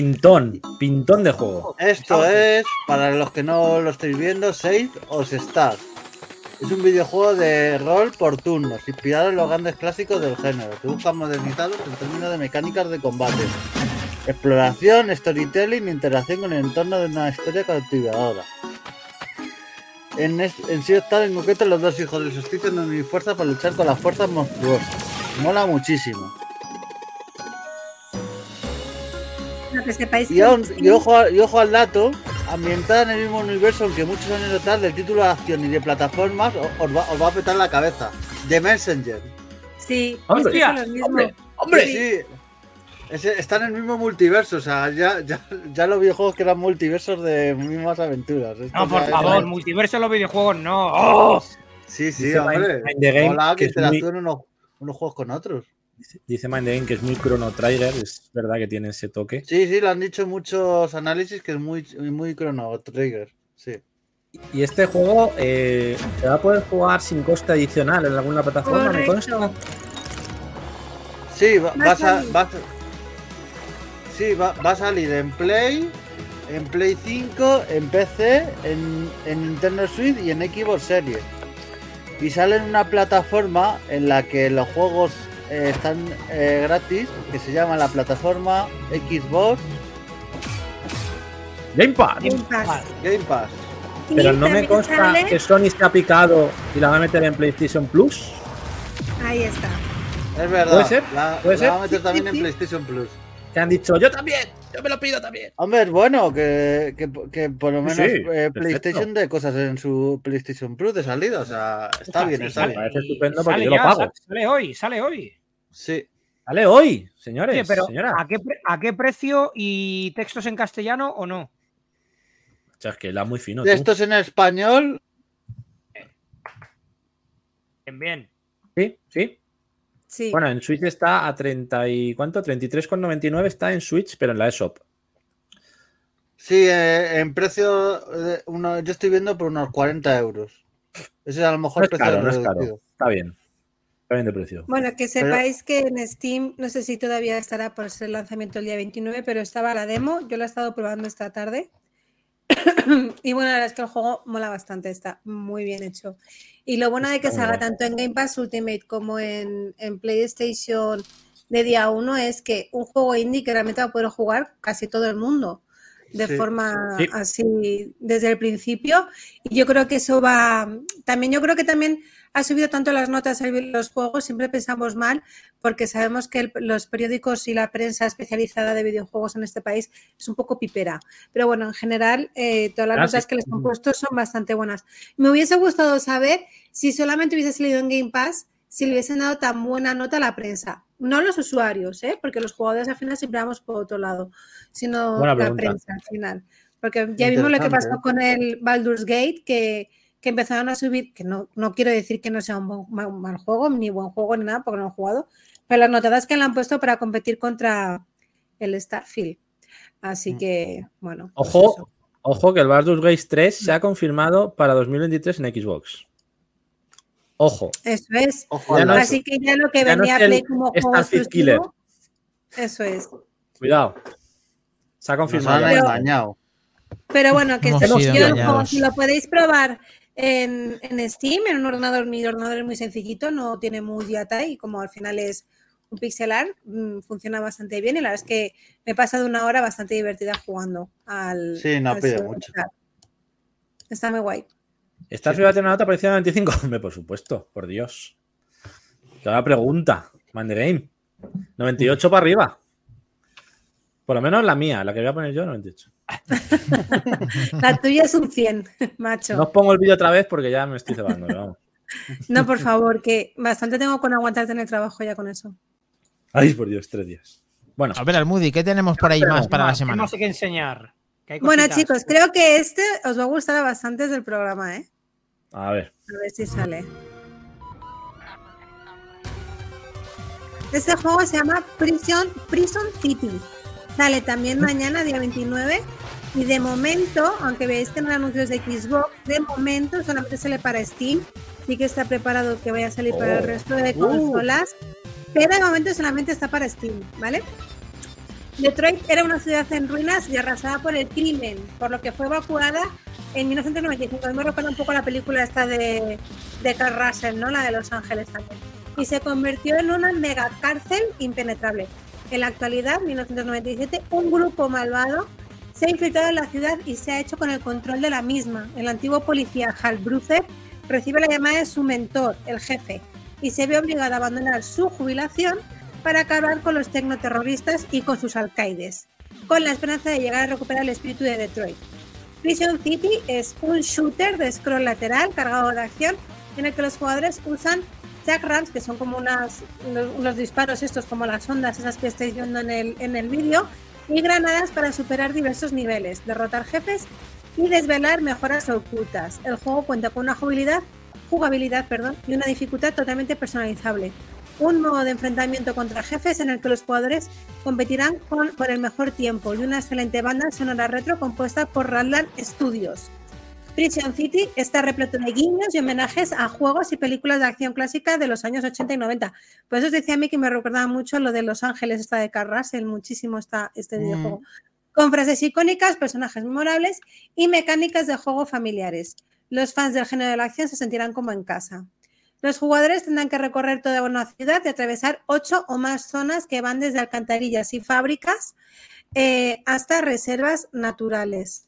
Pintón. Pintón de juego. Esto es, para los que no lo estáis viendo, Save os Stars. Es un videojuego de rol por turnos, inspirado en los grandes clásicos del género, que buscan modernizarlos en términos de mecánicas de combate, exploración, storytelling e interacción con el entorno de una historia cautivadora. En, es- en Sea of Stars, en concreto, los dos hijos del solsticio no unir fuerzas para luchar con las fuerzas monstruosas. Mola muchísimo. Que sepáis Y, que- aún- y ojo, a- y ojo al dato, ambientada en el mismo universo, aunque muchos años detrás del título de acción y de plataformas, os va, os va a petar la cabeza. The Messenger. Sí, Hombre, hostia, lo mismo. hombre, ¡Hombre! Sí, ese- está en el mismo multiverso, o sea, ya, ya, ya los videojuegos que eran multiversos de mismas aventuras. Esto No, por ya es- favor, multiverso en los videojuegos no. ¡Oh! Sí, sí, hombre. Game Mola que muy- unos juegos con otros. Dice- Dice Mind the Game que es muy Chrono Trigger. Es verdad que tiene ese toque. Sí, sí, lo han dicho muchos análisis que es muy, muy Chrono Trigger. Sí. Y este juego eh, se va a poder jugar sin coste adicional en alguna plataforma, me consta. Correcto. Sí, va, a a, sa- salir. va a- sí, va, va a salir en Play, en Play 5, en PC, en, en Nintendo Switch y en Xbox Series. Y sale en una plataforma en la que los juegos eh, están eh, gratis, que se llama la plataforma Xbox. Game Pass. Game Pass. Pero Y no me consta sale- que Sony se ha picado y la va a meter en PlayStation Plus. Ahí está. Es verdad. ¿Puede ser? La, ¿Puede la ser? va a meter Sí, también sí, en sí. PlayStation Plus. Que han dicho, yo también, yo me lo pido también. Hombre, es bueno que, que, que por lo menos Sí, eh. PlayStation de cosas en su PlayStation Plus de salida. O sea, está bien, Sí, está sale. bien. parece estupendo porque sale yo lo pago. sa- Sale hoy, sale hoy. Sí. Vale, hoy, señores, pero señora. ¿a qué, ¿a qué precio y textos en castellano o no? O sea, es que la muy fino. Estos en español, Bien, bien. Sí, sí. Sí. Bueno, en Switch está a 30 y ¿cuánto? 33,99 está en Switch, pero en la eShop. sí, eh, en precio, eh, uno, yo estoy viendo por unos 40 euros. Ese es a lo mejor No es precio caro, no es reducido. caro. Está bien. Está bien de precio. Bueno, que sepáis que en Steam, no sé si todavía estará por ser el lanzamiento el día 29, pero estaba la demo, yo la he estado probando esta tarde. y bueno, la verdad es que el juego mola bastante, está muy bien hecho. Y lo bueno de que salga tanto en Game Pass Ultimate como en, en PlayStation de día 1 es que un juego indie que realmente va a poder jugar casi todo el mundo de Sí. forma Sí. así desde el principio. Y yo creo que eso va. También, yo creo que también ha subido tanto las notas en los juegos, siempre pensamos mal, porque sabemos que el- los periódicos y la prensa especializada de videojuegos en este país es un poco pipera. Pero bueno, en general, eh, todas las Ah, notas que les han puesto son bastante buenas. Me hubiese gustado saber si solamente hubiese salido en Game Pass, si le hubiesen dado tan buena nota a la prensa. No los usuarios, ¿eh? porque los jugadores al final siempre vamos por otro lado, sino Buena la pregunta. prensa al final. Porque ya vimos lo que pasó Interesante. con el Baldur's Gate, que, que empezaron a subir, que no, no quiero decir que no sea un, mal juego, ni buen juego, ni nada, porque no he jugado, pero las notadas que le han puesto para competir contra el Starfield. Así Mm. que, bueno. pues Ojo, eso. ojo que el Baldur's Gate 3 se ha confirmado para 2023 en Xbox. Ojo. Eso es. Ojo no. Así que ya lo que ya no venía el Play como juego Starfield exclusivo, Eso es. Cuidado. Se ha Nos confirmado. han Pero- engañado. Pero bueno, que este juego, si lo podéis probar en, en Steam, en un ordenador, mi ordenador es muy sencillito, no tiene muy yata y como al final es un un pixel art, mm, funciona bastante bien y la verdad es que me he pasado una hora bastante divertida jugando al. Sí, no al pide mucho. Está muy guay. ¿Estás arriba de una nota por encima de 95? Hombre, por supuesto, por Dios. La pregunta, Mandergame. 98 para arriba. Por lo menos la mía, la que voy a poner yo, 98. La tuya es un 100, macho. No os pongo el vídeo otra vez porque ya me estoy cebando, vamos. No, por favor, que bastante tengo con aguantarte en el trabajo ya con eso. Ay, por Dios, tres días. Bueno, A ver, Almudi, ¿qué tenemos por ahí más para la ¿Qué semana? más hay que enseñar? Que hay Bueno, chicos, creo que este os va a gustar bastante del programa, ¿eh? a ver. A ver si sale. Este juego se llama Prison, Prison City. Sale también mañana, día 29. Y de momento, aunque veáis que no hay anuncios de Xbox, de momento solamente sale para Steam. Sí que está preparado que vaya a salir para el Oh. resto de Uh. consolas. Pero de momento solamente está para Steam, ¿vale? Detroit era una ciudad en ruinas y arrasada por el crimen, por lo que fue evacuada en 1995. A mí me recuerda un poco la película esta de, de Carl Russell, ¿no? La de Los Ángeles también. Y se convirtió en una mega cárcel impenetrable. En la actualidad, 1997, un grupo malvado se ha infiltrado en la ciudad y se ha hecho con el control de la misma. El antiguo policía Hal Bruther recibe la llamada de su mentor, el jefe, y se ve obligado a abandonar su jubilación para acabar con los tecnoterroristas y con sus alcaides, con la esperanza de llegar a recuperar el espíritu de Detroit. Prison City es un shooter de scroll lateral cargado de acción en el que los jugadores usan Jack Rams, que son como unas, los, disparos estos, como las ondas esas que estáis viendo en el, en el vídeo, y granadas para superar diversos niveles, derrotar jefes y desvelar mejoras ocultas. El juego cuenta con una jugabilidad, jugabilidad perdón, y una dificultad totalmente personalizable. Un modo de enfrentamiento contra jefes en el que los jugadores competirán con, por el mejor tiempo y una excelente banda sonora retro compuesta por Radland Studios. Prison City está repleto de guiños y homenajes a juegos y películas de acción clásica de los años 80 y 90. Por eso os decía a mí que me recordaba mucho lo de Los Ángeles, esta de Carl Russell, muchísimo está este videojuego. Con frases icónicas, personajes memorables y mecánicas de juego familiares. Los fans del género de la acción se sentirán como en casa. Los jugadores tendrán que recorrer toda una ciudad y atravesar ocho o más zonas que van desde alcantarillas y fábricas eh, hasta reservas naturales.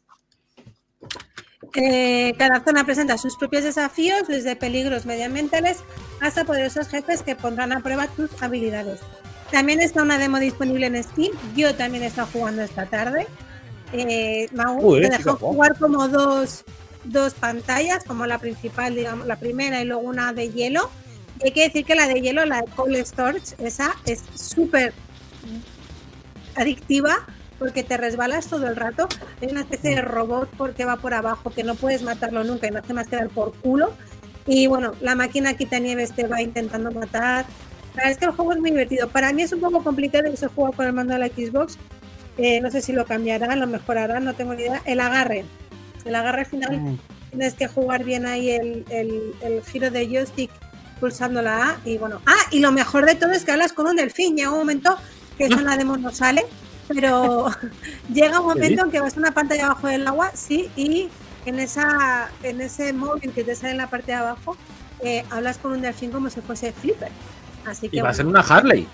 Eh, cada zona presenta sus propios desafíos, desde peligros medioambientales hasta poderosos jefes que pondrán a prueba tus habilidades. También está una demo disponible en Steam. Yo también he estado jugando esta tarde. Eh, me ha- Uy, dejó jugar como dos, dos pantallas, como la principal, digamos, la primera y luego una de hielo. Y hay que decir que la de hielo, la de Cold Storage, esa es súper adictiva porque te resbalas todo el rato. Hay una especie de robot porque va por abajo que no puedes matarlo nunca y no hace más que dar por culo. Y bueno, la máquina quitanieves te va intentando matar. La verdad es que el juego es muy divertido. Para mí es un poco complicado y se juega con el mando de la Xbox. Eh, no sé si lo cambiarán, lo mejorarán, no tengo ni idea. El agarre. El agarre final Mm. tienes que jugar bien ahí el, el- el giro de joystick pulsando la A. Y bueno, ah, y lo mejor de todo es que hablas con un delfín. Llega un momento que eso en la demo no sale, pero llega un momento en que vas a una pantalla abajo del agua, sí, y en, esa, en ese móvil que te sale en la parte de abajo, eh, hablas con un delfín como si fuese Flipper. Así que Y va a ser una Harley.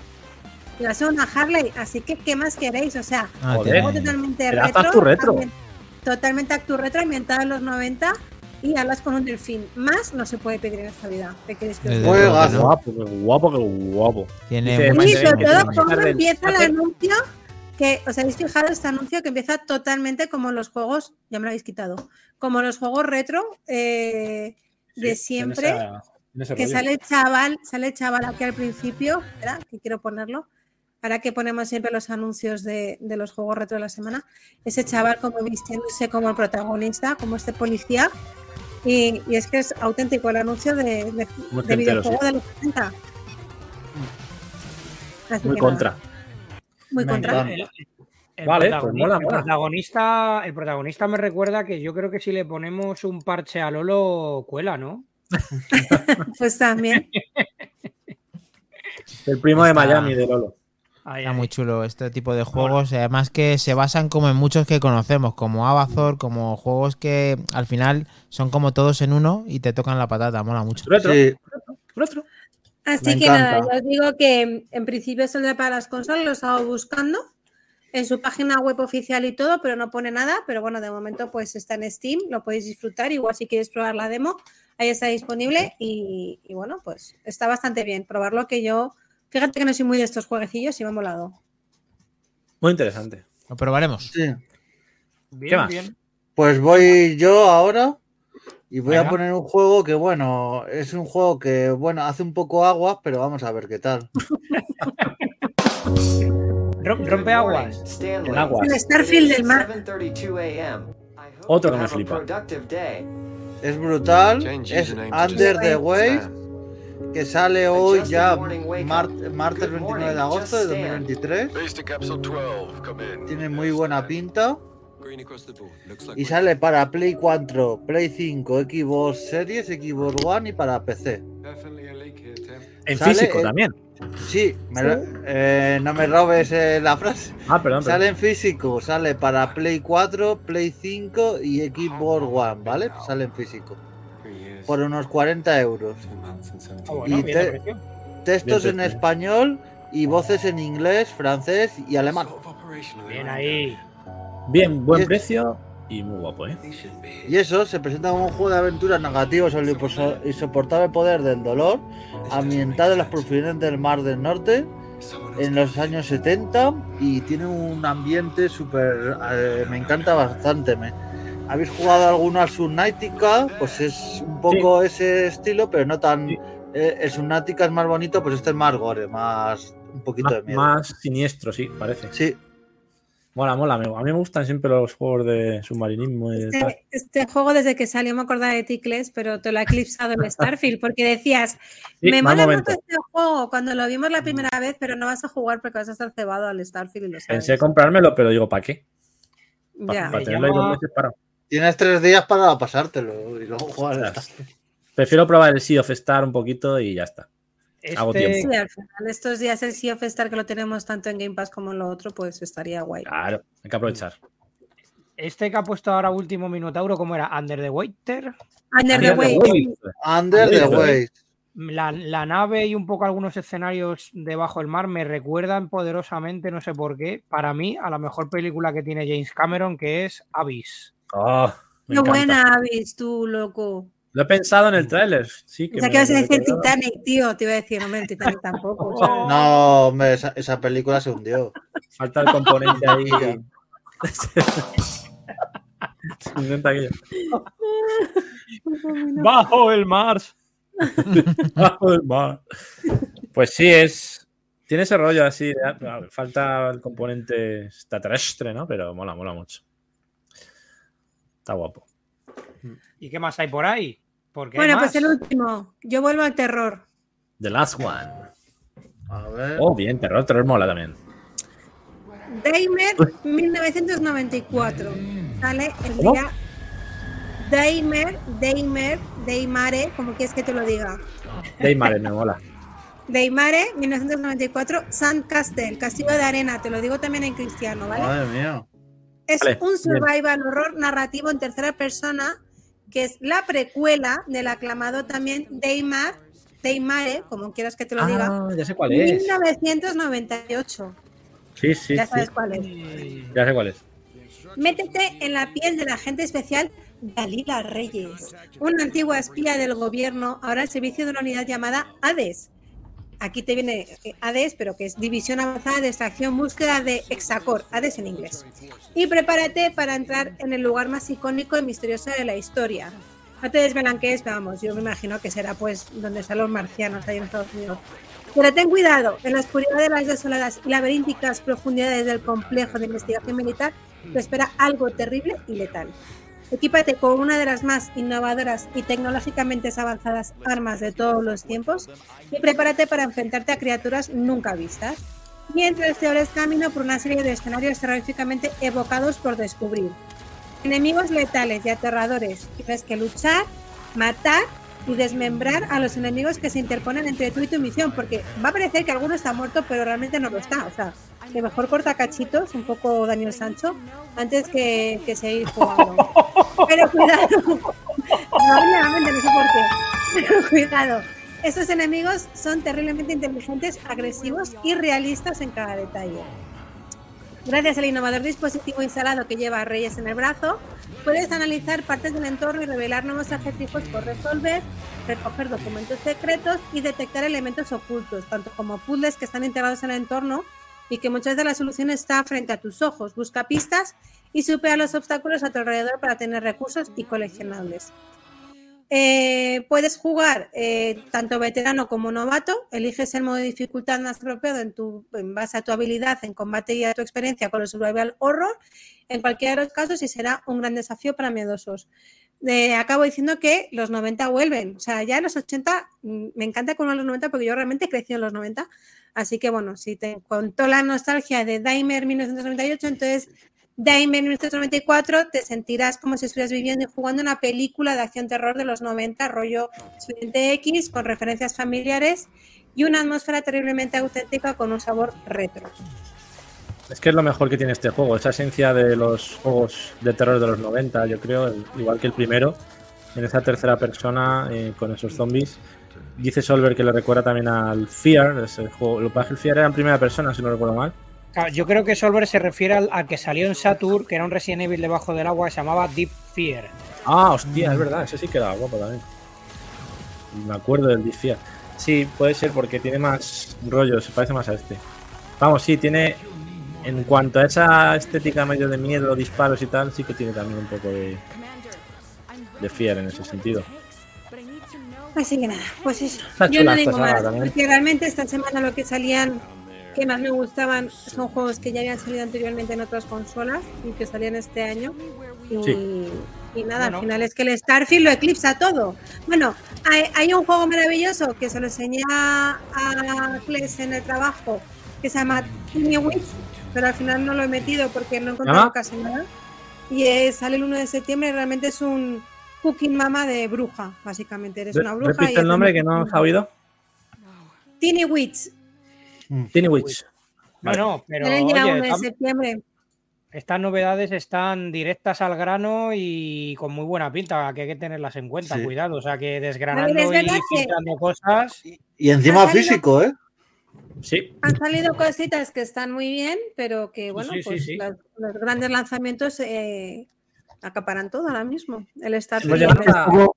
y va a ser una Harley, así que ¿qué más queréis? O sea, Ah, totalmente retro, totalmente actu retro, ambientado en los 90 y hablas con un delfín. Más no se puede pedir en esta vida. ¿Qué queréis que os diga? Guapo, qué guapo, qué guapo. Tiene Mandarín, sobre todo cómo empieza el anuncio, que os habéis fijado este anuncio que empieza totalmente como los juegos, ya me lo habéis quitado, como los juegos retro eh, de siempre, en esa- en ese que rollo. sale el chaval, sale el chaval aquí al principio, espera, que quiero ponerlo, ahora que ponemos siempre los anuncios de, de los juegos retro de la semana, ese chaval como vistiéndose como el protagonista, como este policía, y, y es que es auténtico el anuncio de, de, de videojuego sí. de los 70. Así Muy nada, contra. Muy Me contra. encanta. El, Vale, pues mola, el mola. protagonista, el protagonista me recuerda que yo creo que si le ponemos un parche a Lolo, cuela, ¿no? Pues también. El primo de Miami, de Lolo. Ahí, Está ahí. muy chulo este tipo de juegos, además que se basan como en muchos que conocemos, como Abazor, como juegos que al final son como todos en uno y te tocan la patata, mola mucho. Retro, Sí, retro. Así Me que nada, ya os digo que en principio saldrá para las consolas, lo he estado buscando en su página web oficial y todo, pero no pone nada. Pero bueno, de momento pues está en Steam, lo podéis disfrutar. Igual si quieres probar la demo, ahí está disponible. Y, y bueno, pues está bastante bien probarlo que yo, fíjate que no soy muy de estos jueguecillos y me ha molado. Muy interesante. Lo probaremos. Sí. Bien, más? bien. Pues voy yo ahora y voy a poner un juego que, bueno, es un juego que, bueno, hace un poco agua, pero vamos a ver qué tal. Rom- rompe aguas. En aguas. El Starfield del mar. 7:32 a.m. I hope Otro que me flipa. Es brutal, es Under the Wave, que sale hoy ya mar- martes Good 29 morning, de agosto de just stand. 2023. Basic episode 12, come in. Tiene muy buena pinta Y sale para Play 4, Play 5, Xbox Series, Xbox One y para PC. En Sale físico también. Sí, me eh, no me robes eh, la frase. Ah, perdón. perdón. Sale en físico, sale para Play 4, Play 5 y Xbox One, ¿vale? Sale en físico. Por unos 40 euros. two months and 17 Ah, bueno, Y te-. Textos Bien, en bien. español y voces en inglés, francés y alemán. Bien ahí. Bien, buen precio y muy guapo, ¿eh? Y eso se presenta como un juego de aventuras negativo sobre el insopo- insoportable poder del dolor, ambientado en las profundidades del Mar del Norte en los años 70 y tiene un ambiente súper... eh, me encanta bastante. Me, ¿Habéis jugado alguno al Subnautica? Pues es un poco ese estilo, pero no tan... Sí. eh, el Subnautica es más bonito, pues este es más gore, más... un poquito de Más, miedo. más siniestro, sí, parece. Sí, Mola, mola. A mí me gustan siempre los juegos de submarinismo y de tal. Este, este juego desde que salió me acordaba de Ticles, pero te lo ha eclipsado el Starfield, porque decías, Sí, me mola mucho este juego cuando lo vimos la primera vez, pero no vas a jugar porque vas a estar cebado al Starfield y lo sabes. Pensé comprármelo, pero digo, ¿para qué? Para, Ya. Me tenerlo ahí dos meses parado. tienes tres días para pasártelo y luego jugar. Prefiero probar el Sea of Star un poquito y ya está. Hago Este, tiempo. Sí, al final, estos días el Sea of Star que lo tenemos tanto en Game Pass como en lo otro, pues estaría guay. Claro, hay que aprovechar. este que ha puesto ahora último Minotauro, ¿cómo era? Under the Water. Under the Way. uy, Under the Under the Waves. La, la nave y un poco algunos escenarios debajo del mar me recuerdan poderosamente, no sé por qué, para mí, a la mejor película que tiene James Cameron, que es Abyss. oh, Qué encanta. buena avis tú, loco. Lo he pensado en el tráiler. Sí, que O sea, que vas a decir. Titanic, tío. Te iba a decir, hombre, el Titanic tampoco. ¿sabes? No, hombre, esa, esa película se hundió. Falta el componente ahí. Se inventa aquello. ¡Bajo el mar! Bajo el mar. Pues sí, es. Tiene ese rollo así. de- Falta el componente extraterrestre, ¿no? Pero mola, mola mucho. Está guapo. ¿Y qué más hay por ahí? Porque Bueno, pues el último. Yo vuelvo al terror. The Last One. A ver. Oh, bien, terror, terror mola también. Daimer 1994. Sale el ¿Cómo? día Daimer, Daimer, Daimare, como quieres que te lo diga. Daymare, me mola. Daimare 1994, Sandcastle, Castillo de Arena, te lo digo también en cristiano, ¿vale? Madre mía. Es Vale, un survival horror narrativo en tercera persona, que es la precuela del aclamado también Daymar, Daimare, como quieras que te lo diga, Ah, ya sé cuál es. 1998. Sí, sí, ya sí. sabes cuál es. Ya sé cuál es. Métete en la piel del agente especial Dalila Reyes, una antigua espía del gobierno, ahora al servicio de una unidad llamada ADES. Aquí te viene eh, ADES, pero que es División Avanzada de Extracción Búsqueda de Exacor, ADES en inglés. Y prepárate para entrar en el lugar más icónico y misterioso de la historia. No te desvelan qué es, vamos, yo me imagino que será pues donde están los marcianos ahí en Estados Unidos. Pero ten cuidado, en la oscuridad de las desoladas y laberínticas profundidades del complejo de investigación militar te espera algo terrible y letal. Equípate con una de las más innovadoras y tecnológicamente avanzadas armas de todos los tiempos y prepárate para enfrentarte a criaturas nunca vistas. Mientras te abres camino por una serie de escenarios terroríficamente evocados por descubrir. Enemigos letales y aterradores. Tienes que luchar, matar y desmembrar a los enemigos que se interponen entre tú y tu misión, porque va a parecer que alguno está muerto, pero realmente no lo está. O sea, que mejor corta cachitos, un poco Daniel Sancho, antes que, que seguir jugando. Pero cuidado, no, no sé por qué, pero cuidado. Estos enemigos son terriblemente inteligentes, agresivos y realistas en cada detalle. Gracias al innovador dispositivo instalado que lleva a Reyes en el brazo, puedes analizar partes del entorno y revelar nuevos acertijos por resolver, recoger documentos secretos y detectar elementos ocultos, tanto como puzzles que están integrados en el entorno y que muchas de la solución está frente a tus ojos. Busca pistas y supera los obstáculos a tu alrededor para tener recursos y coleccionables. Eh, puedes jugar eh, tanto veterano como novato, eliges el modo de dificultad más apropiado en, tu, en base a tu habilidad en combate y a tu experiencia con el survival horror, en cualquiera de los casos y será un gran desafío para miedosos. Eh, acabo diciendo que los 90 vuelven, o sea, ya en los 80 mm, me encanta con los 90 porque yo realmente crecí en los 90, así que bueno, si te contó la nostalgia de Daimer 1998, entonces Daimer 1994 te sentirás como si estuvieras viviendo y jugando una película de acción terror de los 90, rollo Expediente X, con referencias familiares y una atmósfera terriblemente auténtica con un sabor retro. Es que es lo mejor que tiene este juego, esa esencia de los juegos de terror de los 90, yo creo, igual que el primero, en esa tercera persona eh, con esos zombies. Dice Solver que le recuerda también al Fear, ese juego. Lo que el Fear era en primera persona, si no recuerdo mal. Yo creo que Solver se refiere al, al que salió en Saturn, que era un Resident Evil debajo del agua que se llamaba Deep Fear. Ah, hostia, es verdad, ese sí que era guapo también. Me acuerdo del Deep Fear. Sí, puede ser porque tiene más rollo, se parece más a este. Vamos, sí, tiene. En cuanto a esa estética medio de miedo, disparos y tal, sí que tiene también un poco de. de Fear en ese sentido. Así que nada, pues eso. Yo no digo más, también. porque realmente esta semana lo que salían que más me gustaban son juegos que ya habían salido anteriormente en otras consolas y que salían este año. Y, Sí. y nada, Bueno. al final es que el Starfield lo eclipsa todo. Bueno, hay, hay un juego maravilloso que se lo enseñé a a Kles en el trabajo que se llama Tiny Witch, pero al final no lo he metido porque no he encontrado ¿Llama? casi nada. Y eh, sale el 1 de septiembre y realmente es un cooking mama de bruja, básicamente. Eres una bruja. y Repite el haces nombre que no os ha oído. Tiny Witch. Tiene Witch. No, pero oye, 1 de tam- septiembre. estas novedades están directas al grano y con muy buena pinta, que hay que tenerlas en cuenta, Sí. cuidado. O sea, que ver, desgranando es y filtrando cosas. Y encima físico, ¿eh? Sí, Han salido cositas que están muy bien, pero que bueno, sí, sí, pues sí. los grandes lanzamientos eh, acaparan todo ahora mismo. El Starfield. Este juego,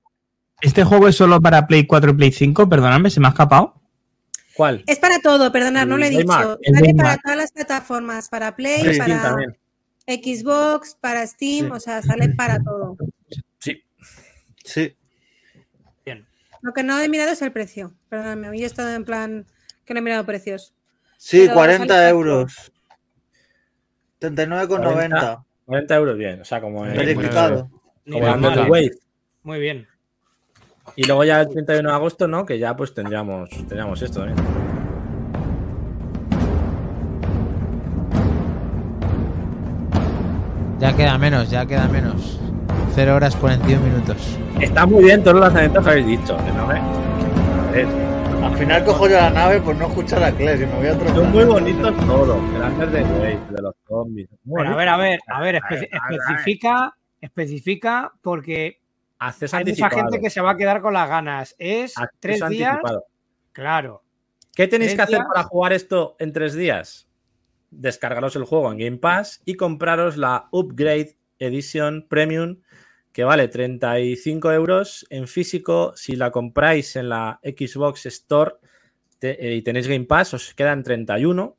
este juego es solo para Play 4 y Play 5, perdonadme, se me ha escapado. ¿Cuál? Es para todo, perdonad, no lo he dicho. Sale para todas las plataformas, para Play, para también. Xbox, para Steam, Sí. o sea, sale para todo. Sí. Sí. Lo que no he mirado es el precio. Perdóname, yo he estado en plan que no he mirado precios. Sí, Pero 40 sale- euros. 39,90. 40 euros bien, o sea, como en, Verificado. Como el Wave. Muy bien. Y luego ya el 31 de agosto, ¿no? Que ya pues tendríamos, tendríamos esto también. Ya queda menos, ya queda menos. 0 horas 41 minutos. Está muy bien todos los lanzamientos que habéis dicho, que no me- A ver, Al final cojo yo la nave por no escuchar a Claire y me voy a otro. son muy bonitos todos. Grandes de Wave, de los zombies. Pero a ver, a ver, a ver, espe- especifica, especifica porque Acceso hay mucha gente que se va a quedar con las ganas. Es Acceso tres días, claro. ¿Qué tenéis que hacer días. para jugar esto en tres días? Descargaros el juego en Game Pass y compraros la Upgrade Edition Premium que vale 35 euros en físico. Si la compráis en la Xbox Store te- eh, y tenéis Game Pass, os quedan 31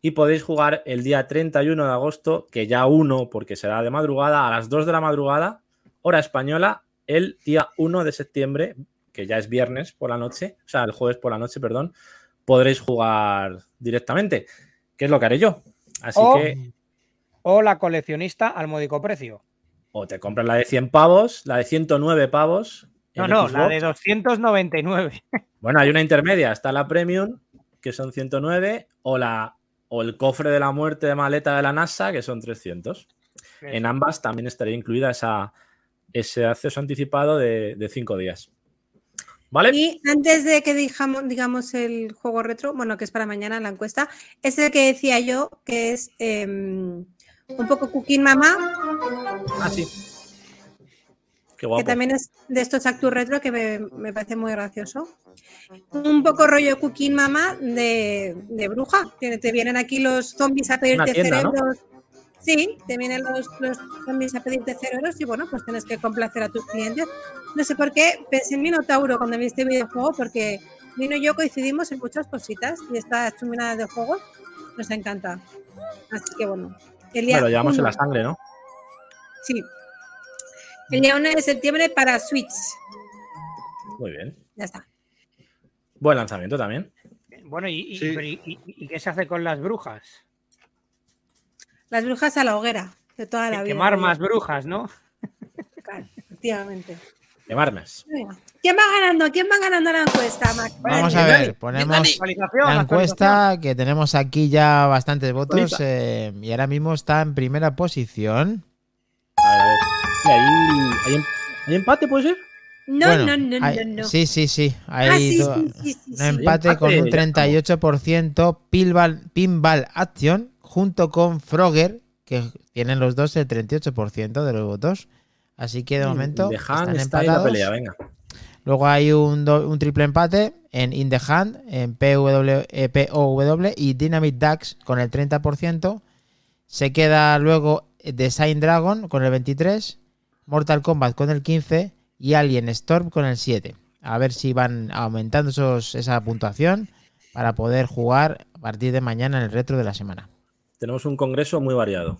y podéis jugar el día 31 de agosto, que ya uno, porque será de madrugada, a las 2 de la madrugada, hora española, el día 1 de septiembre, que ya es viernes por la noche, o sea, el jueves por la noche, perdón, podréis jugar directamente, que es lo que haré yo. Así O- que O la coleccionista al módico precio. o te compras la de 100 pavos, la de 109 pavos. No, no, Xbox. la de 299. Bueno, hay una intermedia, está la Premium, que son 109, o, la, o el cofre de la muerte de maleta de la NASA, que son 300. En ambas también estaría incluida esa, ese acceso anticipado de 5 días. ¿Vale? Y antes de que dijamos, digamos el juego retro, bueno, que es para mañana la encuesta, es el que decía yo, que es em, un poco Cooking Mama, Ah, sí. Qué guapo. que también es de estos Actus Retro que me, me parece muy gracioso. Un poco rollo Cooking Mama de, de bruja, que te vienen aquí los zombies a pedirte tienda, ¿no? Sí, te vienen los, los zombies a pedirte cerebros y bueno, pues tienes que complacer a tus clientes. No sé por qué pensé en Minotauro cuando vi este videojuego, porque Mino y yo coincidimos en muchas cositas y esta chuminada de juegos nos encanta. Así que bueno. El día Bueno, lo llevamos en la sangre, ¿no? Sí. El día 1 de septiembre para Switch. Muy bien. Ya está. Buen lanzamiento también. Bueno, ¿y, y- Sí. pero y- y- y qué se hace con las brujas? Las brujas a la hoguera de toda la vida. Quemar más brujas, ¿no? Claro, efectivamente. Quemarmes. Venga. ¿Quién va ganando? ¿Quién va ganando la encuesta, Mac? Vamos a ver, ponemos la encuesta que tenemos aquí ya bastantes votos eh, y ahora mismo está en primera posición. A ver, a ver. Y ahí, ¿hay, em- ¿hay empate, puede ser? No, Bueno, no, no, hay- no, no. Sí, sí, sí. Hay Ah, sí, sí, sí, sí, un empate con un Empate, ya 38% Pinball, Pinball Action junto con Frogger, que tienen los dos el 38% de los votos. Así que de momento The están Hand está en la pelea, venga. Luego hay un, do- un triple empate en In the Hand, en PW, eh, POW y Dynamite Dax con el 30%. Se queda luego Design Dragon con el 23%, Mortal Kombat con el 15% y Alien Storm con el 7%. A ver si van aumentando esos, esa puntuación para poder jugar a partir de mañana en el retro de la semana. Tenemos un congreso muy variado.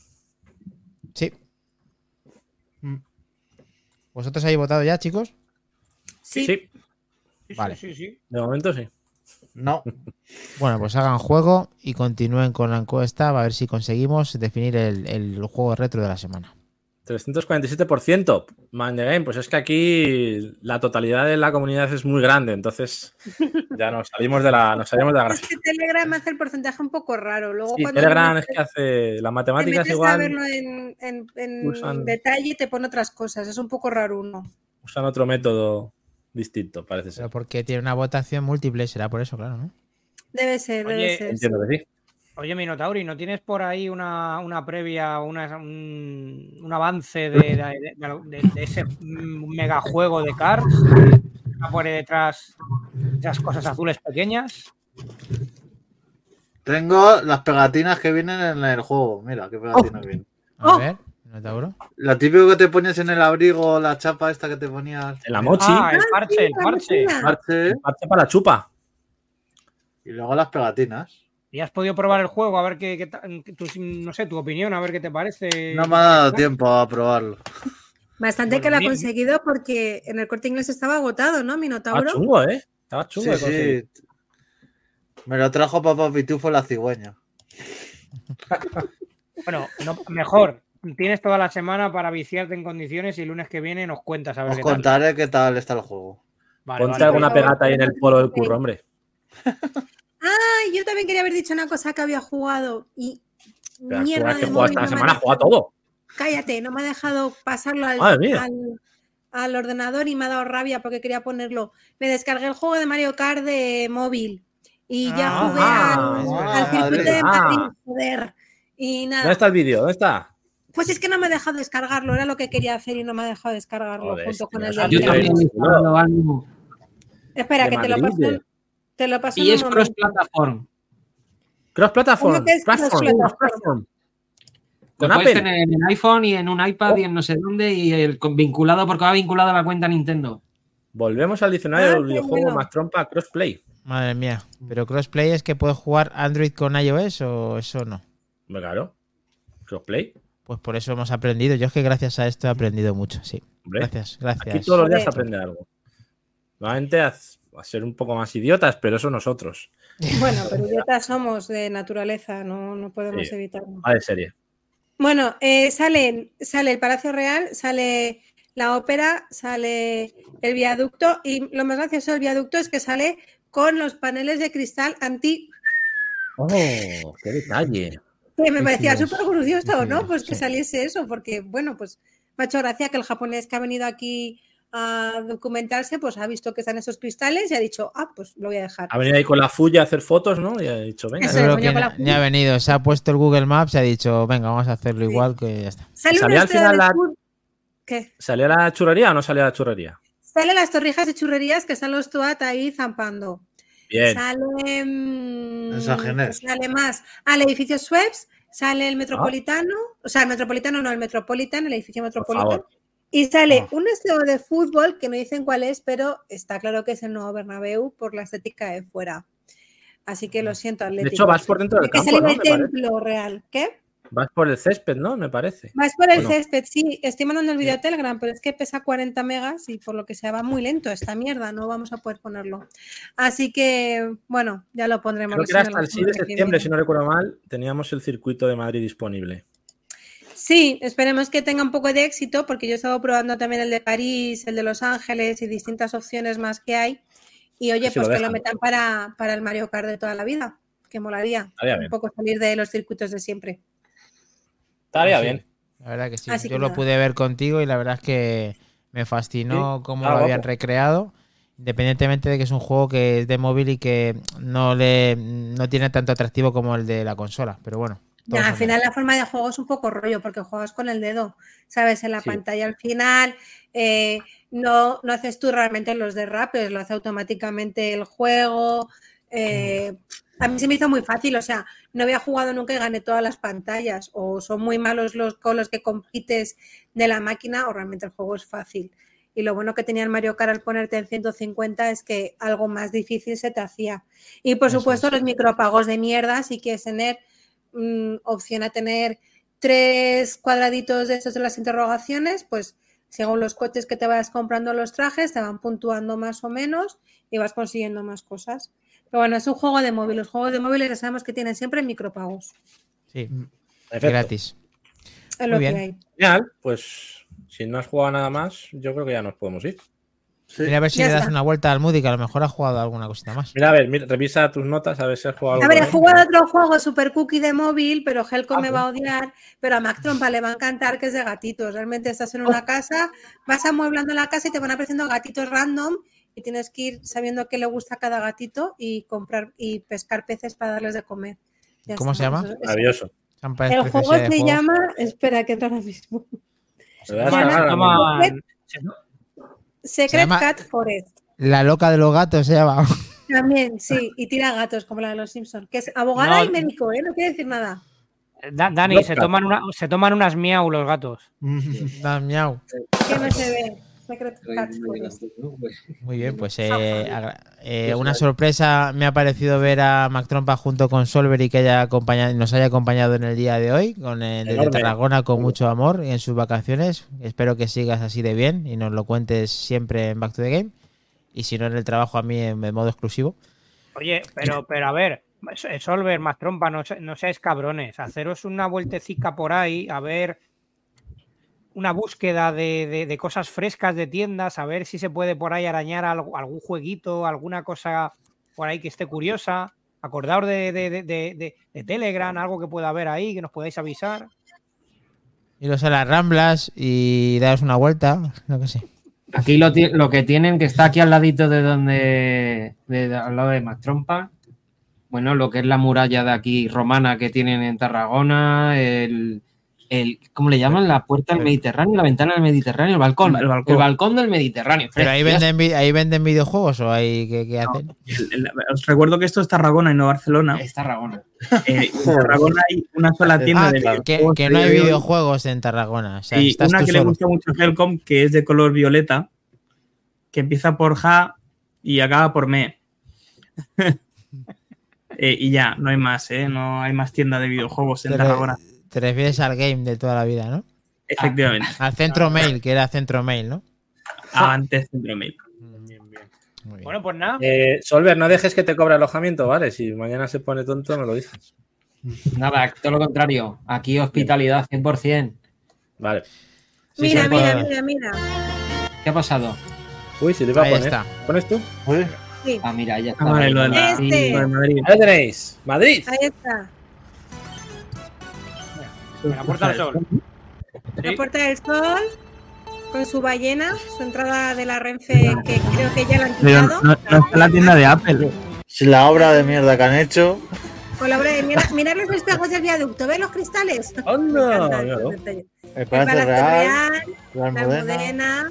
Sí. ¿Vosotros habéis votado ya, chicos? Sí. Sí, Sí, Vale. sí, sí. de momento sí. No. Bueno, pues hagan juego y continúen con la encuesta a ver si conseguimos definir el, el juego retro de la semana. 347%. Mind the Game, pues es que aquí la totalidad de la comunidad es muy grande, entonces ya nos salimos de la, nos salimos de la Es gráfica. que Telegram hace el porcentaje un poco raro. Luego Sí, cuando Telegram te es que hace las te matemáticas metes a igual, verlo en, en- en usan- detalle y te pone otras cosas. Es un poco raro uno. usan otro método distinto, parece ser. Pero porque tiene una votación múltiple, será por eso, claro, ¿no? Debe ser, debe ser. Entiendo que sí. Oye, Minotauri, ¿no tienes por ahí una, una previa, una- un, un avance de, de- de- de- de ese megajuego de Cars? Por ahí detrás esas cosas azules pequeñas. Tengo las pegatinas que vienen en el juego. Mira, qué pegatinas vienen. A Oh. ver, Minotauro. La típico que te ponías en el abrigo, la chapa esta que te ponías. En la mochi, Ah, el parche, el la parche. Parche, parte para la chupa. y luego las pegatinas. ¿Y has podido probar el juego? A ver qué, qué tu, no sé, tu opinión, a ver qué te parece. No me ha dado tiempo a probarlo. Bastante Bueno, que lo ha conseguido porque en el corte inglés estaba agotado, ¿no? Estaba Minotauro. chungo, ¿eh? Estaba chungo. Sí. Me lo trajo papá Pitufo la cigüeña. Bueno, no- mejor. Tienes toda la semana para viciarte en condiciones y el lunes que viene nos cuentas a ver Os qué tal. contaré qué tal está el juego. Vale, Ponte vale, alguna vale. pegata ahí en el polo del curro, hombre. Ay, yo también quería haber dicho una cosa que había jugado y Pero mierda de móvil, esta no semana, juega dejado- todo. Cállate, no me ha dejado pasarlo al, ordenador y me ha dado rabia porque quería ponerlo. Me descargué el juego de Mario Kart de móvil y ya Ah, jugué ah, al, circuito de Ah. Madrid, joder. Y ¿Dónde nada, está el vídeo? ¿Dónde está? pues es que no me ha dejado descargarlo, era lo que quería hacer y no me ha dejado descargarlo Joder, junto con el ánimo. Espera, de que te lo paso. Madrid. Te lo paso Y en es un cross momento. platform. Cross platform. ¿Cómo que es Platform, cross-platform? platform. Lo Con puedes Apple. tener en el iPhone y en un iPad y en no sé dónde y el, vinculado porque va vinculado a la cuenta Nintendo. Volvemos al diccionario Ah, del videojuego más trompa crossplay. Madre mía. ¿Pero crossplay es que puedes jugar Android con iOS o eso no? Claro. Crossplay. Pues por eso hemos aprendido. Yo es que gracias a esto he aprendido mucho, sí. Hombre, Gracias, aquí gracias. todos los días aprende algo. Nuevamente a, a ser un poco más idiotas, pero eso nosotros. Bueno, pero idiotas somos de naturaleza, no, no podemos Sí. evitarlo. Va de serie. Bueno, eh, salen, sale el Palacio Real, sale la ópera, sale el viaducto y lo más gracioso del viaducto es que sale con los paneles de cristal anti... ¡Oh! ¡Qué detalle! Que me parecía súper curioso, ¿no? Pues que saliese eso, porque bueno, pues me ha hecho gracia que el japonés que ha venido aquí a documentarse, pues ha visto que están esos cristales y ha dicho, ah, pues lo voy a dejar. Ha venido ahí con la fuya a hacer fotos, ¿no? Y ha dicho, venga. Eso ni- ni ha venido, se ha puesto el Google Maps y ha dicho, venga, vamos a hacerlo igual que ya está. Sale una al final la-. ¿Salió la churrería o no salió la churrería? Salen las torrijas de churrerías que están los Tuat ahí zampando. Bien. Sale. mm, Esa Ginés. Sale más. Al edificio Sweps, sale el Metropolitano. O sea, el Metropolitano no, el Metropolitan, el edificio Por Metropolitan. favor. Y sale Ah. un estadio de fútbol que no dicen cuál es, pero está claro que es el nuevo Bernabéu por la estética de fuera. Así que lo siento, De hecho, vas por dentro del campo, sale ¿no? parece. templo real. ¿Qué? Vas por el césped, ¿no? Me parece. Vas por el césped, sí. Estoy mandando el video a Telegram, pero es que pesa 40 megas y por lo que sea va muy lento esta mierda. No vamos a poder ponerlo. Así que, bueno, ya lo pondremos. Creo que era hasta el 6 de septiembre, si no recuerdo mal, teníamos el circuito de Madrid disponible. Sí, esperemos que tenga un poco de éxito, porque yo he estado probando también el de París, el de Los Ángeles y distintas opciones más que hay. Y oye, Así pues lo que lo metan para, para el Mario Kart de toda la vida, que molaría. Estaría Un bien. poco salir de los circuitos de siempre. Estaría Sí. bien. La verdad que sí. Así Yo que lo nada. pude ver contigo y la verdad es que me fascinó cómo Ah, lo habían guapo. recreado. Independientemente de que es un juego que es de móvil y que no le no tiene tanto atractivo como el de la consola. Pero bueno. Al final la forma de juego es un poco rollo porque juegas con el dedo, ¿sabes? En la Sí. pantalla al final eh, no, no haces tú realmente los derrapes, lo hace automáticamente el juego. eh, a mí se me hizo muy fácil, o sea, no había jugado nunca y gané todas las pantallas o son muy malos los con los que compites de la máquina o realmente el juego es fácil. Y lo bueno que tenía el Mario Kart al ponerte en 150 es que algo más difícil se te hacía. Y por Eso supuesto es. los micropagos de mierda, si quieres tener mm, opción a tener tres cuadraditos de estos de las interrogaciones, pues según los coches que te vayas comprando los trajes, te van puntuando más o menos y vas consiguiendo más cosas. Pero bueno, es un juego de móvil. Los juegos de móviles ya sabemos que tienen siempre micropagos. Sí, Perfecto. gratis. Es lo Muy que bien. hay. Genial, pues si no has jugado nada más, yo creo que ya nos podemos ir. Sí. Mira a ver si Ya le das está. una vuelta al Moody, que a lo mejor ha jugado alguna cosita más. Mira, a ver, mira, revisa tus notas, a ver si has jugado algo. A ver, he jugado otro juego super cookie de móvil, pero Helcom Ah, me va a odiar, pero a Mac Trompa le va a encantar que es de gatitos. Realmente estás en una casa, vas amueblando la casa y te van apareciendo gatitos random y tienes que ir sabiendo qué le gusta a cada gatito y comprar y pescar peces para darles de comer. Ya ¿Cómo se llama? Maravilloso. El juego se llama, espera que entra ahora mismo. A llama- ganar ahora mismo. Toman- Secret llama- Cat Forest. La loca de los gatos se llama. También, sí, y tira gatos como la de los Simpsons, que es abogada No. y médico, ¿eh? No quiere decir nada. Da- Dani, se toman, una- se toman unas miau los gatos. Da miau. Que no se ve. Secret Forest. Muy bien, pues eh, eh, una sorpresa me ha parecido ver a Mac Trompa junto con Solver y que haya acompañado, nos haya acompañado en el día de hoy, con el desde Enorme. Tarragona con mucho amor en sus vacaciones. Espero que sigas así de bien y nos lo cuentes siempre en Back to the Game. Y si no en el trabajo a mí en, en modo exclusivo. Oye, pero, pero a ver, Solver, más trompa, no, no seáis cabrones. Haceros una vueltecica por ahí, a ver una búsqueda de, de- de cosas frescas de tiendas, a ver si se puede por ahí arañar algo- algún jueguito, alguna cosa por ahí que esté curiosa. Acordaos de, de- de- de- de- de Telegram, algo que pueda haber ahí, que nos podáis avisar. Iros a las Ramblas y daros una vuelta, no que sé. Aquí lo, lo que tienen, que está aquí al ladito de donde, de- de- al lado de Mastrompa, bueno, lo que es la muralla de aquí romana que tienen en Tarragona, el, el ¿cómo le llaman? La puerta del Mediterráneo, la ventana del Mediterráneo, el balcón, El balcón. el balcón del Mediterráneo. ¿Pero ahí venden, ahí venden videojuegos o ahí qué, qué hacen? El- el- os recuerdo que esto es Tarragona y no Barcelona. Es Tarragona. Eh, en Tarragona hay una sola tienda Ah, de que, videojuegos que no hay de videojuegos en Tarragona. O sea, Y estás una tú que le gusta mucho a Helcom, que es de color violeta, que empieza por Ja y acaba por Me. Eh, y ya, no hay más, ¿eh? No hay más tienda de videojuegos en Tarragona. Te refieres al game de toda la vida, ¿no? Efectivamente. Al centro mail, que era centro mail, ¿no? Antes Centro Mail. Muy bien. Bueno, pues nada. Eh, Solver, no dejes que te cobre alojamiento, ¿vale? Si mañana se pone tonto, me lo dices. Nada, todo lo contrario. Aquí hospitalidad 100%. Vale. Sí, mira, se mira, mira, mira. ¿Qué ha pasado? Uy, si te iba a poner. está. ¿Pones tú? Sí, Ah, mira, ya está. Ah, vale, lo de la- Este. lo de Madrid. Ahí tenéis. Madrid. ahí está. La Puerta del Sol. La. Puerta del Sol con su ballena, su entrada de la Renfe, que creo que ya la han quitado. no, no está la tienda de Apple. si la obra de mierda que han hecho. Con la obra de mira, mirad los espejos del viaducto, ¿ves los cristales? Anda, claro. El parece Palacio real. Real, La Almudena.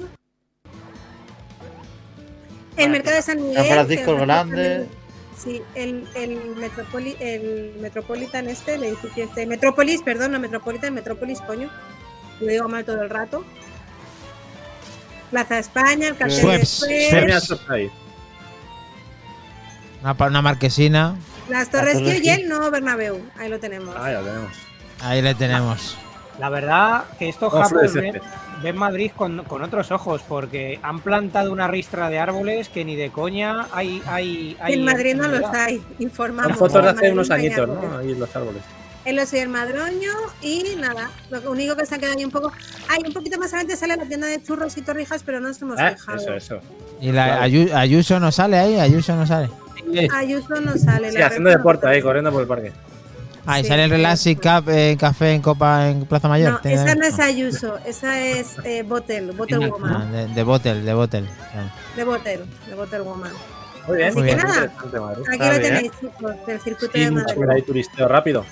El mercado de San Miguel. San Francisco que el Grande. Sí, el, el, Metropoli, el Metropolitan este, el edificio este. Metrópolis, perdón, no Metropolitan, Metrópolis, coño. Lo digo mal todo el rato. Plaza España, el cartel de Schweppes. Una, una marquesina. las Torres Gil y el nuevo Bernabéu. Ahí lo tenemos. Ah, ya lo tenemos. Ahí le tenemos. La verdad que estos Vamos ven Madrid con, con otros ojos, porque han plantado una ristra de árboles que ni de coña hay. hay, hay en Madrid no los hay, informamos. Son fotos de hace Madrid unos añitos. ¿no? Ahí en los árboles. En los el Madroño y nada, lo único que se ha quedado ahí un poco. Hay un poquito más adelante sale la tienda de churros y torrijas, pero no nos hemos fijado. Eso, eso. Y la Ayuso no sale ahí, Ayuso no sale. Ayuso no sale. Sí, la haciendo deporte ahí, corriendo por el parque. Ah, y Sí, sale el Relaxing eso. Cup en café en Copa en Plaza Mayor. No, esa no es Ayuso, esa es eh, Botel, Botel Venga, Ah, Woman. de, de Botel, de Botel. Claro. De Botel, de Botel Woman. Muy bien, Así Muy que bien. nada, aquí Está lo tenéis, chicos, del circuito Sí, de Madrid. Ahí turisteo rápido.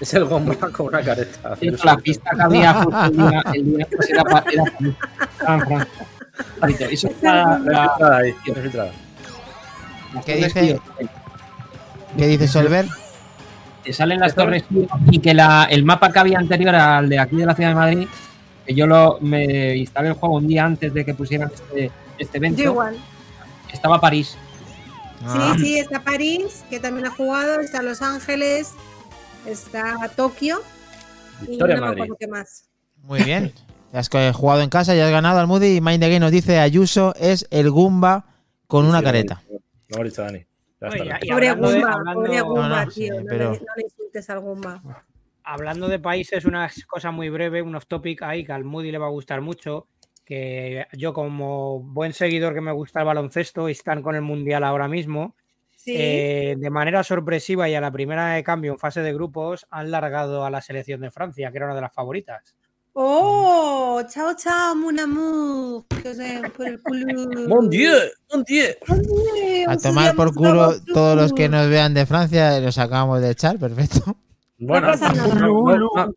Es el gomba con una careta. Sí, la pista que había justo el día, el día era para. Era. Ahorita, Eso es la, la, filtrada. las ¿Qué dice? ¿Qué dice Solver? Te salen las Torres y que la, el mapa que había anterior al de aquí de la ciudad de Madrid, que yo lo, me instalé el juego un día antes de que pusieran este, este evento, Yo igual. estaba París. Ah, Sí, sí, está París, que también ha jugado, está Los Ángeles, está Tokio y Victoria no me Madrid. acuerdo qué más. Muy bien. Ya has jugado en casa, ya has ganado al Moody y Mind the Game nos dice Ayuso es el Gumba con una Sí, careta. Lo hemos dicho, Dani. Pobre Gumba, Gumba, tío, sí, no, pero- le, no le insultes al Gumba. Hablando de países, una cosa muy breve, un off topic ahí que al Moody le va a gustar mucho. Que yo, como buen seguidor que me gusta el baloncesto, y están con el mundial ahora mismo. Sí, eh, de manera sorpresiva y a la primera de cambio en fase de grupos, han largado a la selección de Francia, que era una de las favoritas. ¡Oh! ¡Chao, chao, mon amour! Que os den por el culo. ¡Mon Dieu! ¡Mon Dieu! A tomar por culo todos. los que nos vean de Francia, los acabamos de echar, perfecto. Bueno, No pasa nada. no, no, no.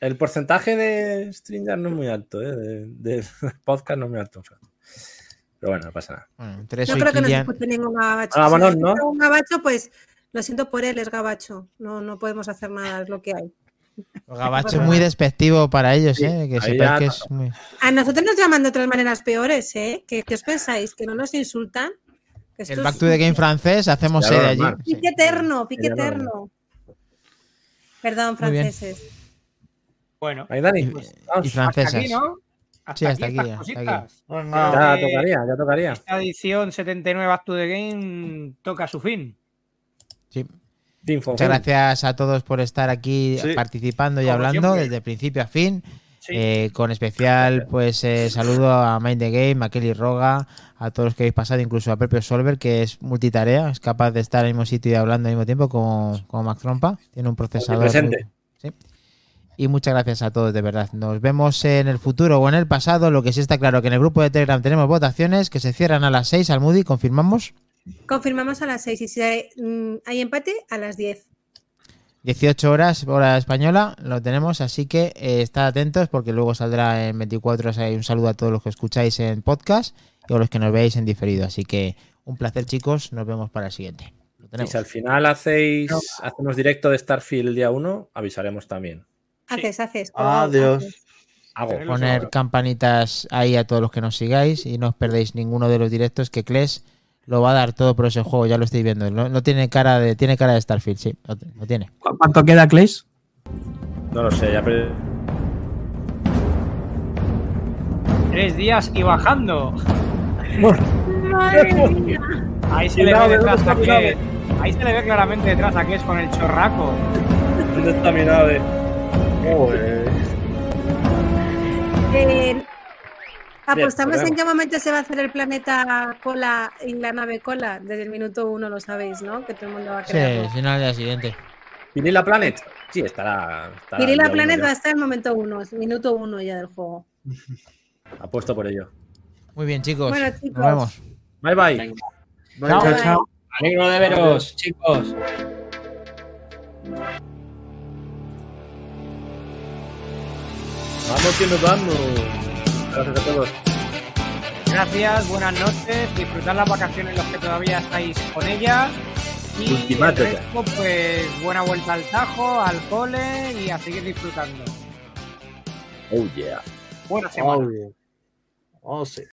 el porcentaje de Stringer no es muy alto, ¿eh? De, de podcast no es muy alto. Fran. Pero bueno, no pasa nada. Bueno, No creo que nos escuche ningún gabacho. Ah, vámonos, si ¿no? un gabacho, pues lo siento por él, es gabacho. No, no podemos hacer nada, es lo que hay. Los gabachos es muy despectivo para ellos, Sí, ¿eh? Que sepáis ya- que es muy... A nosotros nos llaman de otras maneras peores, ¿eh? ¿Qué, qué os pensáis? ¿Que no nos insultan? Que esto El es Back to the Game francés, hacemos sede allí. Pique eterno, pique eterno. Perdón, franceses. Bueno, Ahí, Dani. Y, hasta francesas. aquí, ¿no? Hasta Sí, hasta aquí, hasta. Pues Ya. Eh, tocaría, ya tocaría. Esta edición 79 Back to the Game toca su fin. Sí. Muchas gracias a todos por estar aquí Sí. participando y Como hablando siempre. desde principio a fin. Sí. Eh, con especial pues eh, saludo a Mind the Game, a Kelly Roga, a todos los que habéis pasado, incluso a propio Solver, que es multitarea, es capaz de estar en el mismo sitio y hablando al mismo tiempo como, como Mac Trompa. Tiene un procesador. presente. muy- sí. Y muchas gracias a todos, de verdad. Nos vemos en el futuro o en el pasado. Lo que sí está claro que en el grupo de Telegram tenemos votaciones que se cierran a las 6 al Moody, ¿confirmamos? Confirmamos a las 6 y si hay, mm, hay empate, a las 10. 18 horas, hora española, lo tenemos, así que eh, estad atentos porque luego saldrá en 24 horas. Hay un saludo a todos los que escucháis en podcast y a los que nos veáis en diferido. Así que un placer, chicos. Nos vemos para el siguiente. Lo Y tenemos. si al final hacéis, hacemos directo de Starfield el día 1, avisaremos también. Haces, haces. Adiós. haces. Hago. Poner campanitas ahí a todos los que nos sigáis y no os perdéis ninguno de los directos que Kles lo va a dar todo por ese juego, ya lo estáis viendo. No, no tiene cara de tiene cara de Starfield, sí, lo, lo tiene. ¿Cu- ¿Cuánto queda, Clays? No lo sé, ya perdí. Tres días y bajando. Madre mía. Ahí se le ve detrás a. Ahí se le ve claramente detrás a es con el chorraco. ¿Dónde está mi nave? Joder. Eh, apostamos en qué momento se va a hacer el planeta cola y la nave cola. Desde el minuto uno lo sabéis, ¿no? Que todo el mundo va a Sí, creerlo. si no al día siguiente. ¿Pirila Planet? Sí, estará. estará día Planet va a estar en el momento uno, minuto uno ya del juego. Apuesto por ello. Muy bien, chicos. Bueno, Nos chicos. vemos. Bye bye. Venga. Chao, Bye. chao. Alegro de veros, chicos. Vamos que nos vamos. Gracias a todos. Gracias, buenas noches, disfrutad las vacaciones los que todavía estáis con ellas. Y el resto, pues buena vuelta al tajo, al cole y a seguir disfrutando. Oh yeah. Buena semana. Oh, yeah. Oh, sí.